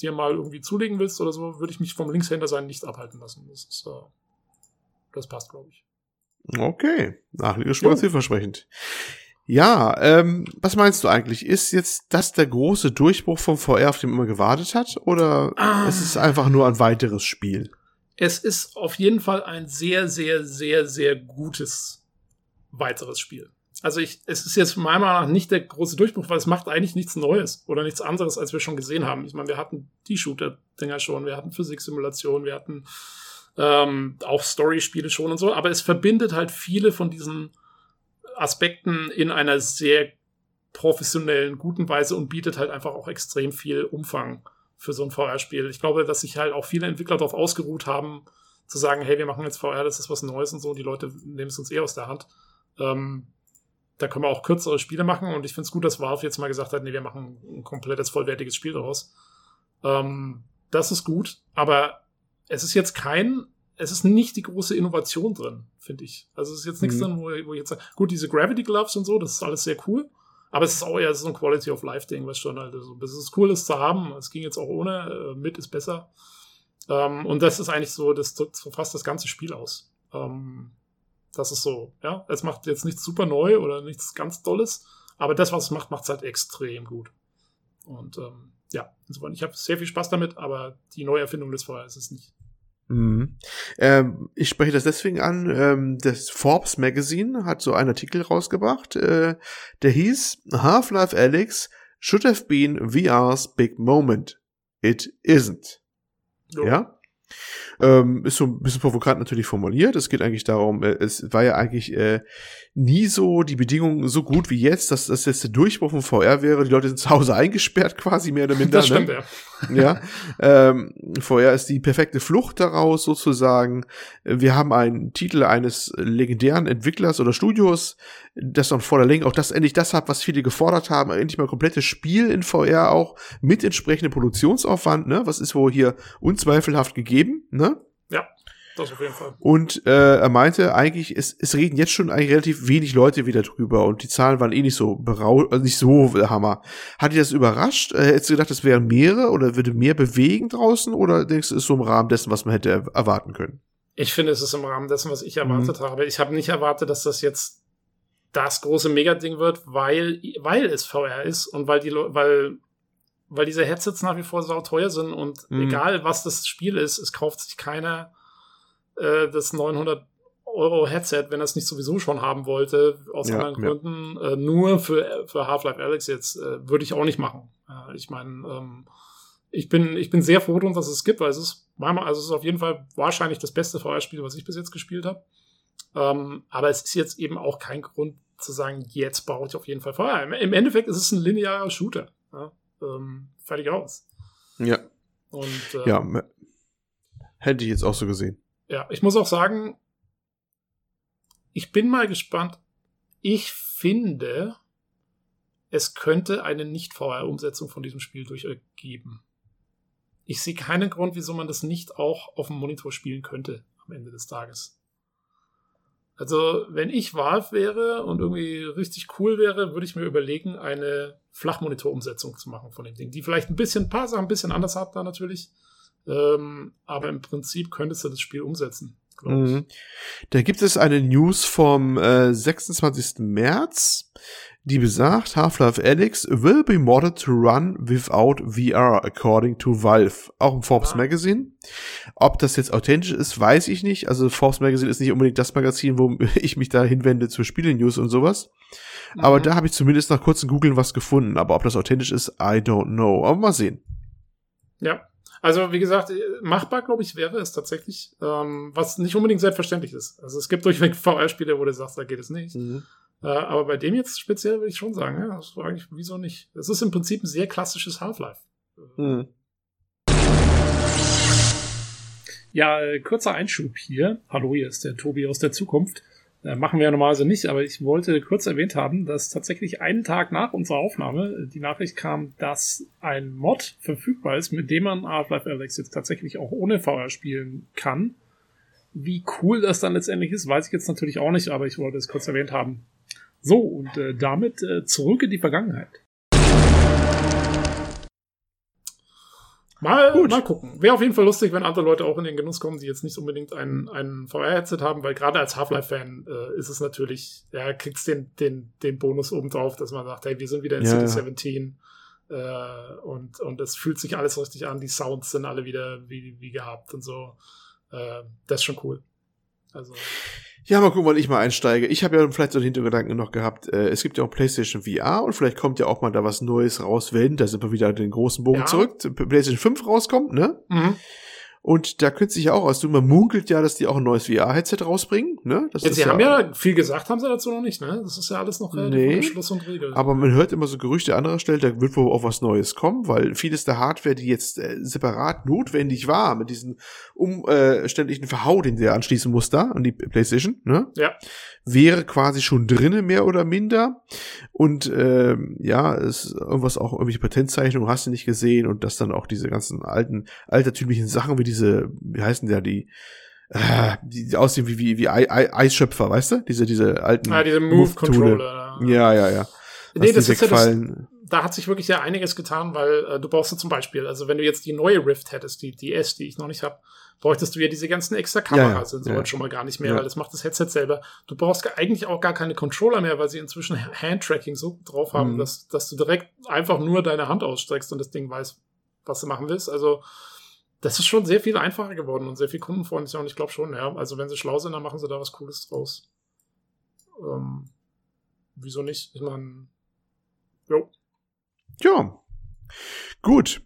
dir mal irgendwie zulegen willst oder so, würde ich mich vom Linkshänder sein nicht abhalten lassen. Das ist, äh, das passt, glaube ich. Okay, Nachliegen ist vielversprechend. Ja, ähm, was meinst du eigentlich? Ist jetzt das der große Durchbruch vom VR, auf den man immer gewartet hat? Oder ah. ist es einfach nur ein weiteres Spiel? Es ist auf jeden Fall ein sehr, sehr, sehr, sehr gutes weiteres Spiel also ich, es ist jetzt meiner Meinung nach nicht der große Durchbruch, weil es macht eigentlich nichts Neues oder nichts anderes, als wir schon gesehen haben. Ich meine, wir hatten die Shooter-Dinger schon, wir hatten Physiksimulationen, wir hatten ähm, auch Story-Spiele schon und so, aber es verbindet halt viele von diesen Aspekten in einer sehr professionellen, guten Weise und bietet halt einfach auch extrem viel Umfang für so ein VR-Spiel. Ich glaube, dass sich halt auch viele Entwickler darauf ausgeruht haben, zu sagen, hey, wir machen jetzt VR, das ist was Neues und so, die Leute nehmen es uns eh aus der Hand. Ähm, da können wir auch kürzere Spiele machen und ich finde es gut, dass Valve jetzt mal gesagt hat, nee, wir machen ein komplettes, vollwertiges Spiel daraus. Ähm, das ist gut, aber es ist jetzt kein, es ist nicht die große Innovation drin, finde ich. Also es ist jetzt nichts mhm. drin, wo, wo ich jetzt sage, gut, diese Gravity Gloves und so, das ist alles sehr cool, aber es ist auch eher so ein Quality of Life Ding, was schon halt so, es ist cool, das zu haben, es ging jetzt auch ohne, äh, mit ist besser. Ähm, und das ist eigentlich so, das drückt fast das ganze Spiel aus. Ähm, das ist so, ja. Es macht jetzt nichts super neu oder nichts ganz Dolles, aber das, was es macht, macht es halt extrem gut. Und ähm, ja, insofern, ich habe sehr viel Spaß damit, aber die Neuerfindung des VR ist es nicht. Mhm. Ähm, ich spreche das deswegen an. Ähm, das Forbes Magazine hat so einen Artikel rausgebracht, äh, der hieß Half-Life Alyx should have been VR's big moment. It isn't. Jo. Ja. Ähm, ist so ein bisschen provokant natürlich formuliert. Es geht eigentlich darum, äh, es war ja eigentlich äh, nie so die Bedingungen so gut wie jetzt, dass das jetzt der Durchbruch von VR wäre. Die Leute sind zu Hause eingesperrt quasi mehr oder minder. Das stimmt, ne? ja. ja. Ähm, VR ist die perfekte Flucht daraus sozusagen. Wir haben einen Titel eines legendären Entwicklers oder Studios, das dann vor der Länge auch das endlich das hat, was viele gefordert haben, endlich mal komplettes Spiel in VR auch mit entsprechendem Produktionsaufwand, ne? Was ist wohl hier unzweifelhaft gegeben, ne? Ja. Das auf jeden Fall. Und äh, er meinte eigentlich, es, es reden jetzt schon eigentlich relativ wenig Leute wieder drüber und die Zahlen waren eh nicht so berau also nicht so Hammer. Hat dich das überrascht? Äh, hättest du gedacht, es wären mehrere oder würde mehr bewegen draußen oder denkst du, es ist so im Rahmen dessen, was man hätte erwarten können? Ich finde, es ist im Rahmen dessen, was ich erwartet mhm. habe. Ich habe nicht erwartet, dass das jetzt das große Megading wird, weil, weil es VR ist und weil die, weil weil diese Headsets nach wie vor sau teuer sind und Mhm. egal was das Spiel ist, es kauft sich keiner äh, das 900 Euro Headset, wenn er es nicht sowieso schon haben wollte, aus Ja, anderen ja. Gründen, äh, nur für, für Half-Life Alex jetzt, äh, würde ich auch nicht machen. Äh, ich meine, ähm, ich bin, ich bin sehr froh drum, dass es gibt, weil es ist manchmal, also es ist auf jeden Fall wahrscheinlich das beste VR-Spiel, was ich bis jetzt gespielt habe. Ähm, aber es ist jetzt eben auch kein Grund zu sagen, jetzt brauche ich auf jeden Fall VR. Im, Endeffekt ist es ein linearer Shooter. Ja? Ähm, fertig aus. Ja, Und äh, ja. Hätte ich jetzt auch so gesehen. ja, ich muss auch sagen, ich bin mal gespannt. Ich finde, es könnte eine Nicht-VR-Umsetzung von diesem Spiel durchgeben. Ich sehe keinen Grund, wieso man das nicht auch auf dem Monitor spielen könnte am Ende des Tages. Also, wenn ich Valve wäre und irgendwie richtig cool wäre, würde ich mir überlegen, eine Flachmonitor-Umsetzung zu machen von dem Ding, die vielleicht ein bisschen, ein paar Sachen ein bisschen anders hat da natürlich. Ähm, aber im Prinzip könntest du das Spiel umsetzen. Mhm. Da gibt es eine News vom äh, 26. März, die besagt, Half-Life Alyx will be modded to run without VR, according to Valve. Auch im Forbes Ah. Magazine. Ob das jetzt authentisch ist, weiß ich nicht. Also Forbes Magazine ist nicht unbedingt das Magazin, wo ich mich da hinwende zu Spiele-News und sowas. Aber Mhm. da habe ich zumindest nach kurzem Googlen was gefunden. Aber ob das authentisch ist, I don't know. Aber mal sehen. Ja. Also, wie gesagt, machbar, glaube ich, wäre es tatsächlich, ähm, was nicht unbedingt selbstverständlich ist. Also, es gibt durchweg VR-Spiele, wo du sagst, da geht es nicht. Äh, aber bei dem jetzt speziell würde ich schon sagen, ja, das war eigentlich, wieso nicht? Es ist im Prinzip ein sehr klassisches Half-Life. Mhm. Ja, äh, kurzer Einschub hier. Hallo, hier ist der Tobi aus der Zukunft. Äh, machen wir ja normalerweise nicht, aber ich wollte kurz erwähnt haben, dass tatsächlich einen Tag nach unserer Aufnahme die Nachricht kam, dass ein Mod verfügbar ist, mit dem man Half-Life Alyx jetzt tatsächlich auch ohne VR spielen kann. Wie cool das dann letztendlich ist, weiß ich jetzt natürlich auch nicht, aber ich wollte es kurz erwähnt haben. So, und äh, damit äh, zurück in die Vergangenheit. Mal, Gut. mal gucken. Wäre auf jeden Fall lustig, wenn andere Leute auch in den Genuss kommen, die jetzt nicht unbedingt ein, ein VR-Headset haben, weil gerade als Half-Life-Fan äh, ist es natürlich, ja, kriegt's den, den, den Bonus obendrauf, dass man sagt, hey, wir sind wieder in Ja, City ja. 17 äh, und, und es fühlt sich alles richtig an, die Sounds sind alle wieder wie, wie gehabt und so. Äh, das ist schon cool. Also, Ja, mal gucken, wann ich mal einsteige. Ich habe ja vielleicht so einen Hintergedanken noch gehabt. Äh, es gibt ja auch PlayStation VR und vielleicht kommt ja auch mal da was Neues raus, wenn, da sind wir wieder den großen Bogen Ja. zurück, zu PlayStation 5 rauskommt, ne? mhm. Und da könnte sich ja auch aus, du, man munkelt ja, dass die auch ein neues VR-Headset rausbringen, ne? Das ja, ist sie haben ja viel gesagt, haben sie dazu noch nicht, ne? Das ist ja alles noch Nee. Schluss und Regel. Aber man hört immer so Gerüchte an anderer Stelle, da wird wohl auch was Neues kommen, weil vieles der Hardware, die jetzt äh, separat notwendig war, mit diesen umständlichen Verhau, den der anschließen muss da an die PlayStation, ne? Ja. Wäre quasi schon drinnen, mehr oder minder. Und ähm, ja, es irgendwas auch irgendwelche Patentzeichnungen hast du nicht gesehen und dass dann auch diese ganzen alten, altertümlichen Sachen wie diese, wie heißen der, die äh, die, die aussehen wie, wie, wie Ei- Ei- Eisschöpfer, weißt du? Diese, diese alten ah, diese. Move-Controller. Ja, ja, ja. Nee, das ist ja das, da hat sich wirklich ja einiges getan, weil äh, du brauchst ja zum Beispiel, also wenn du jetzt die neue Rift hättest, die, die S, die ich noch nicht habe, bräuchtest du ja diese ganzen extra Kameras Ja, und ja, so ja. schon mal gar nicht mehr, weil das macht das Headset selber. Du brauchst ge- eigentlich auch gar keine Controller mehr, weil sie inzwischen Handtracking so drauf haben, Mhm. dass, dass du direkt einfach nur deine Hand ausstreckst und das Ding weiß, was du machen willst. Also das ist schon sehr viel einfacher geworden und sehr viel kundenfreundlicher und ich glaube schon, ja. Also wenn sie schlau sind, dann machen sie da was Cooles draus. Ähm, wieso nicht? Ich meine, jo. Ja. Gut.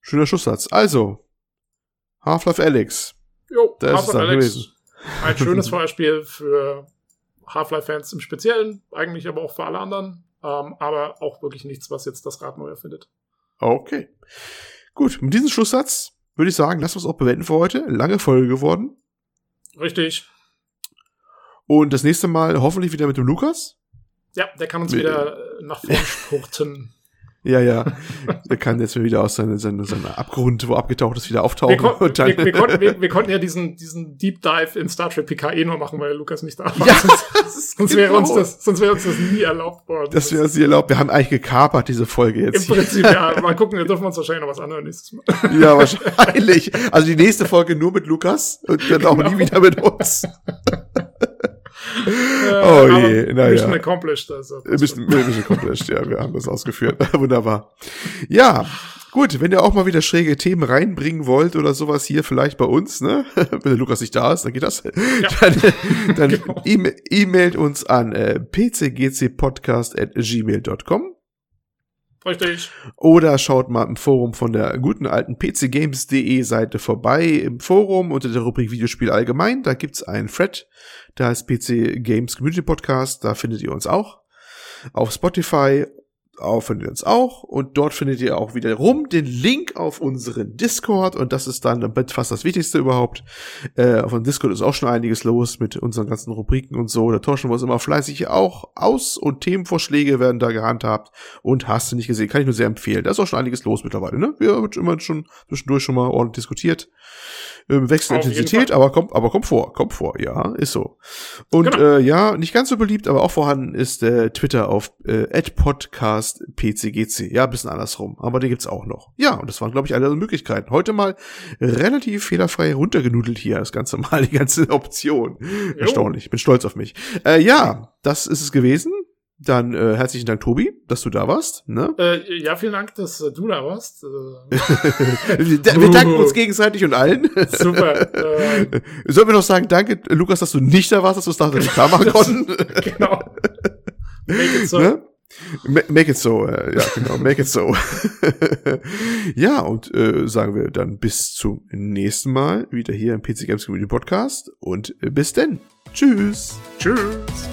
Schöner Schusssatz. Also, Half-Life Alyx. Jo, Half-Life gewesen. Ein schönes Beispiel für Half-Life-Fans im Speziellen, eigentlich aber auch für alle anderen. Ähm, aber auch wirklich nichts, was jetzt das Rad neu erfindet. Okay. Gut, mit diesem Schlusssatz würde ich sagen, lassen wir es auch bewenden für heute. Lange Folge geworden. Richtig. Und das nächste Mal hoffentlich wieder mit dem Lukas. Ja, der kann uns wieder äh, nach vorn spurten. Ja, ja. Der kann jetzt wieder aus seinem seine, seine Abgrund, wo abgetaucht ist, wieder auftauchen. Wir, kon wir, wir, konnten, wir, konnten ja diesen, diesen Deep Dive in Star Trek PK eh nur machen, weil Lukas nicht da war. Ja, sonst, wäre uns genau. das, sonst wäre uns das nie erlaubt worden. das wäre sie erlaubt. Wir haben eigentlich gekapert, diese Folge Im jetzt. Prinzip, ja. Mal gucken, wir dürfen uns wahrscheinlich noch was anhören nächstes Mal. Ja, wahrscheinlich. Also die nächste Folge nur mit Lukas und dann auch Genau. nie wieder mit uns. oh je, naja. Mission accomplished. Also, Mission, Mission accomplished, ja, wir haben das ausgeführt. Wunderbar. Ja, Gut, wenn ihr auch mal wieder schräge Themen reinbringen wollt oder sowas hier vielleicht bei uns, ne? Wenn der Lukas nicht da ist, dann geht das. Ja. Dann, dann genau. e-mailt uns an äh, pcgcpodcast.gmail.com. Richtig. Oder schaut mal im Forum von der guten alten pcgames.de Seite vorbei. Im Forum unter der Rubrik Videospiel allgemein, da gibt's einen Thread, da heißt PC Games Community Podcast, da findet ihr uns auch. Auf Spotify auch findet ihr uns auch und dort findet ihr auch wiederum den Link auf unseren Discord und das ist dann fast das Wichtigste überhaupt. Äh, auf dem Discord ist auch schon einiges los mit unseren ganzen Rubriken und so. Da tauschen wir uns immer fleißig auch aus und Themenvorschläge werden da gehandhabt und hast du nicht gesehen, kann ich nur sehr empfehlen. Da ist auch schon einiges los mittlerweile, ne? Wir haben immer schon zwischendurch schon mal ordentlich diskutiert ähm, Wechselintensität, aber kommt, aber kommt vor, kommt vor, ja, ist so. Und genau. äh, ja, nicht ganz so beliebt, aber auch vorhanden ist äh, Twitter auf äh, @podcastpcgc. Ja, bisschen andersrum, aber den gibt's auch noch. Ja, und das waren glaube ich alle Möglichkeiten. Heute mal relativ fehlerfrei runtergenudelt hier das ganze Mal die ganze Option. Jo. Erstaunlich, bin stolz auf mich. Äh, ja, das ist es gewesen. Dann äh, herzlichen Dank, Tobi, dass du da warst. Ne? Äh, ja, vielen Dank, dass äh, du da warst. Äh, wir danken uns gegenseitig und allen. Super. Äh, Sollen wir noch sagen, danke, Lukas, dass du nicht da warst, dass wir es nachher nicht klar machen konnten? genau. Make it so. Ne? Make it so, äh, ja, genau, make it so. ja, und äh, sagen wir dann bis zum nächsten Mal wieder hier im PC Games Community Podcast und äh, bis denn. Tschüss. Tschüss.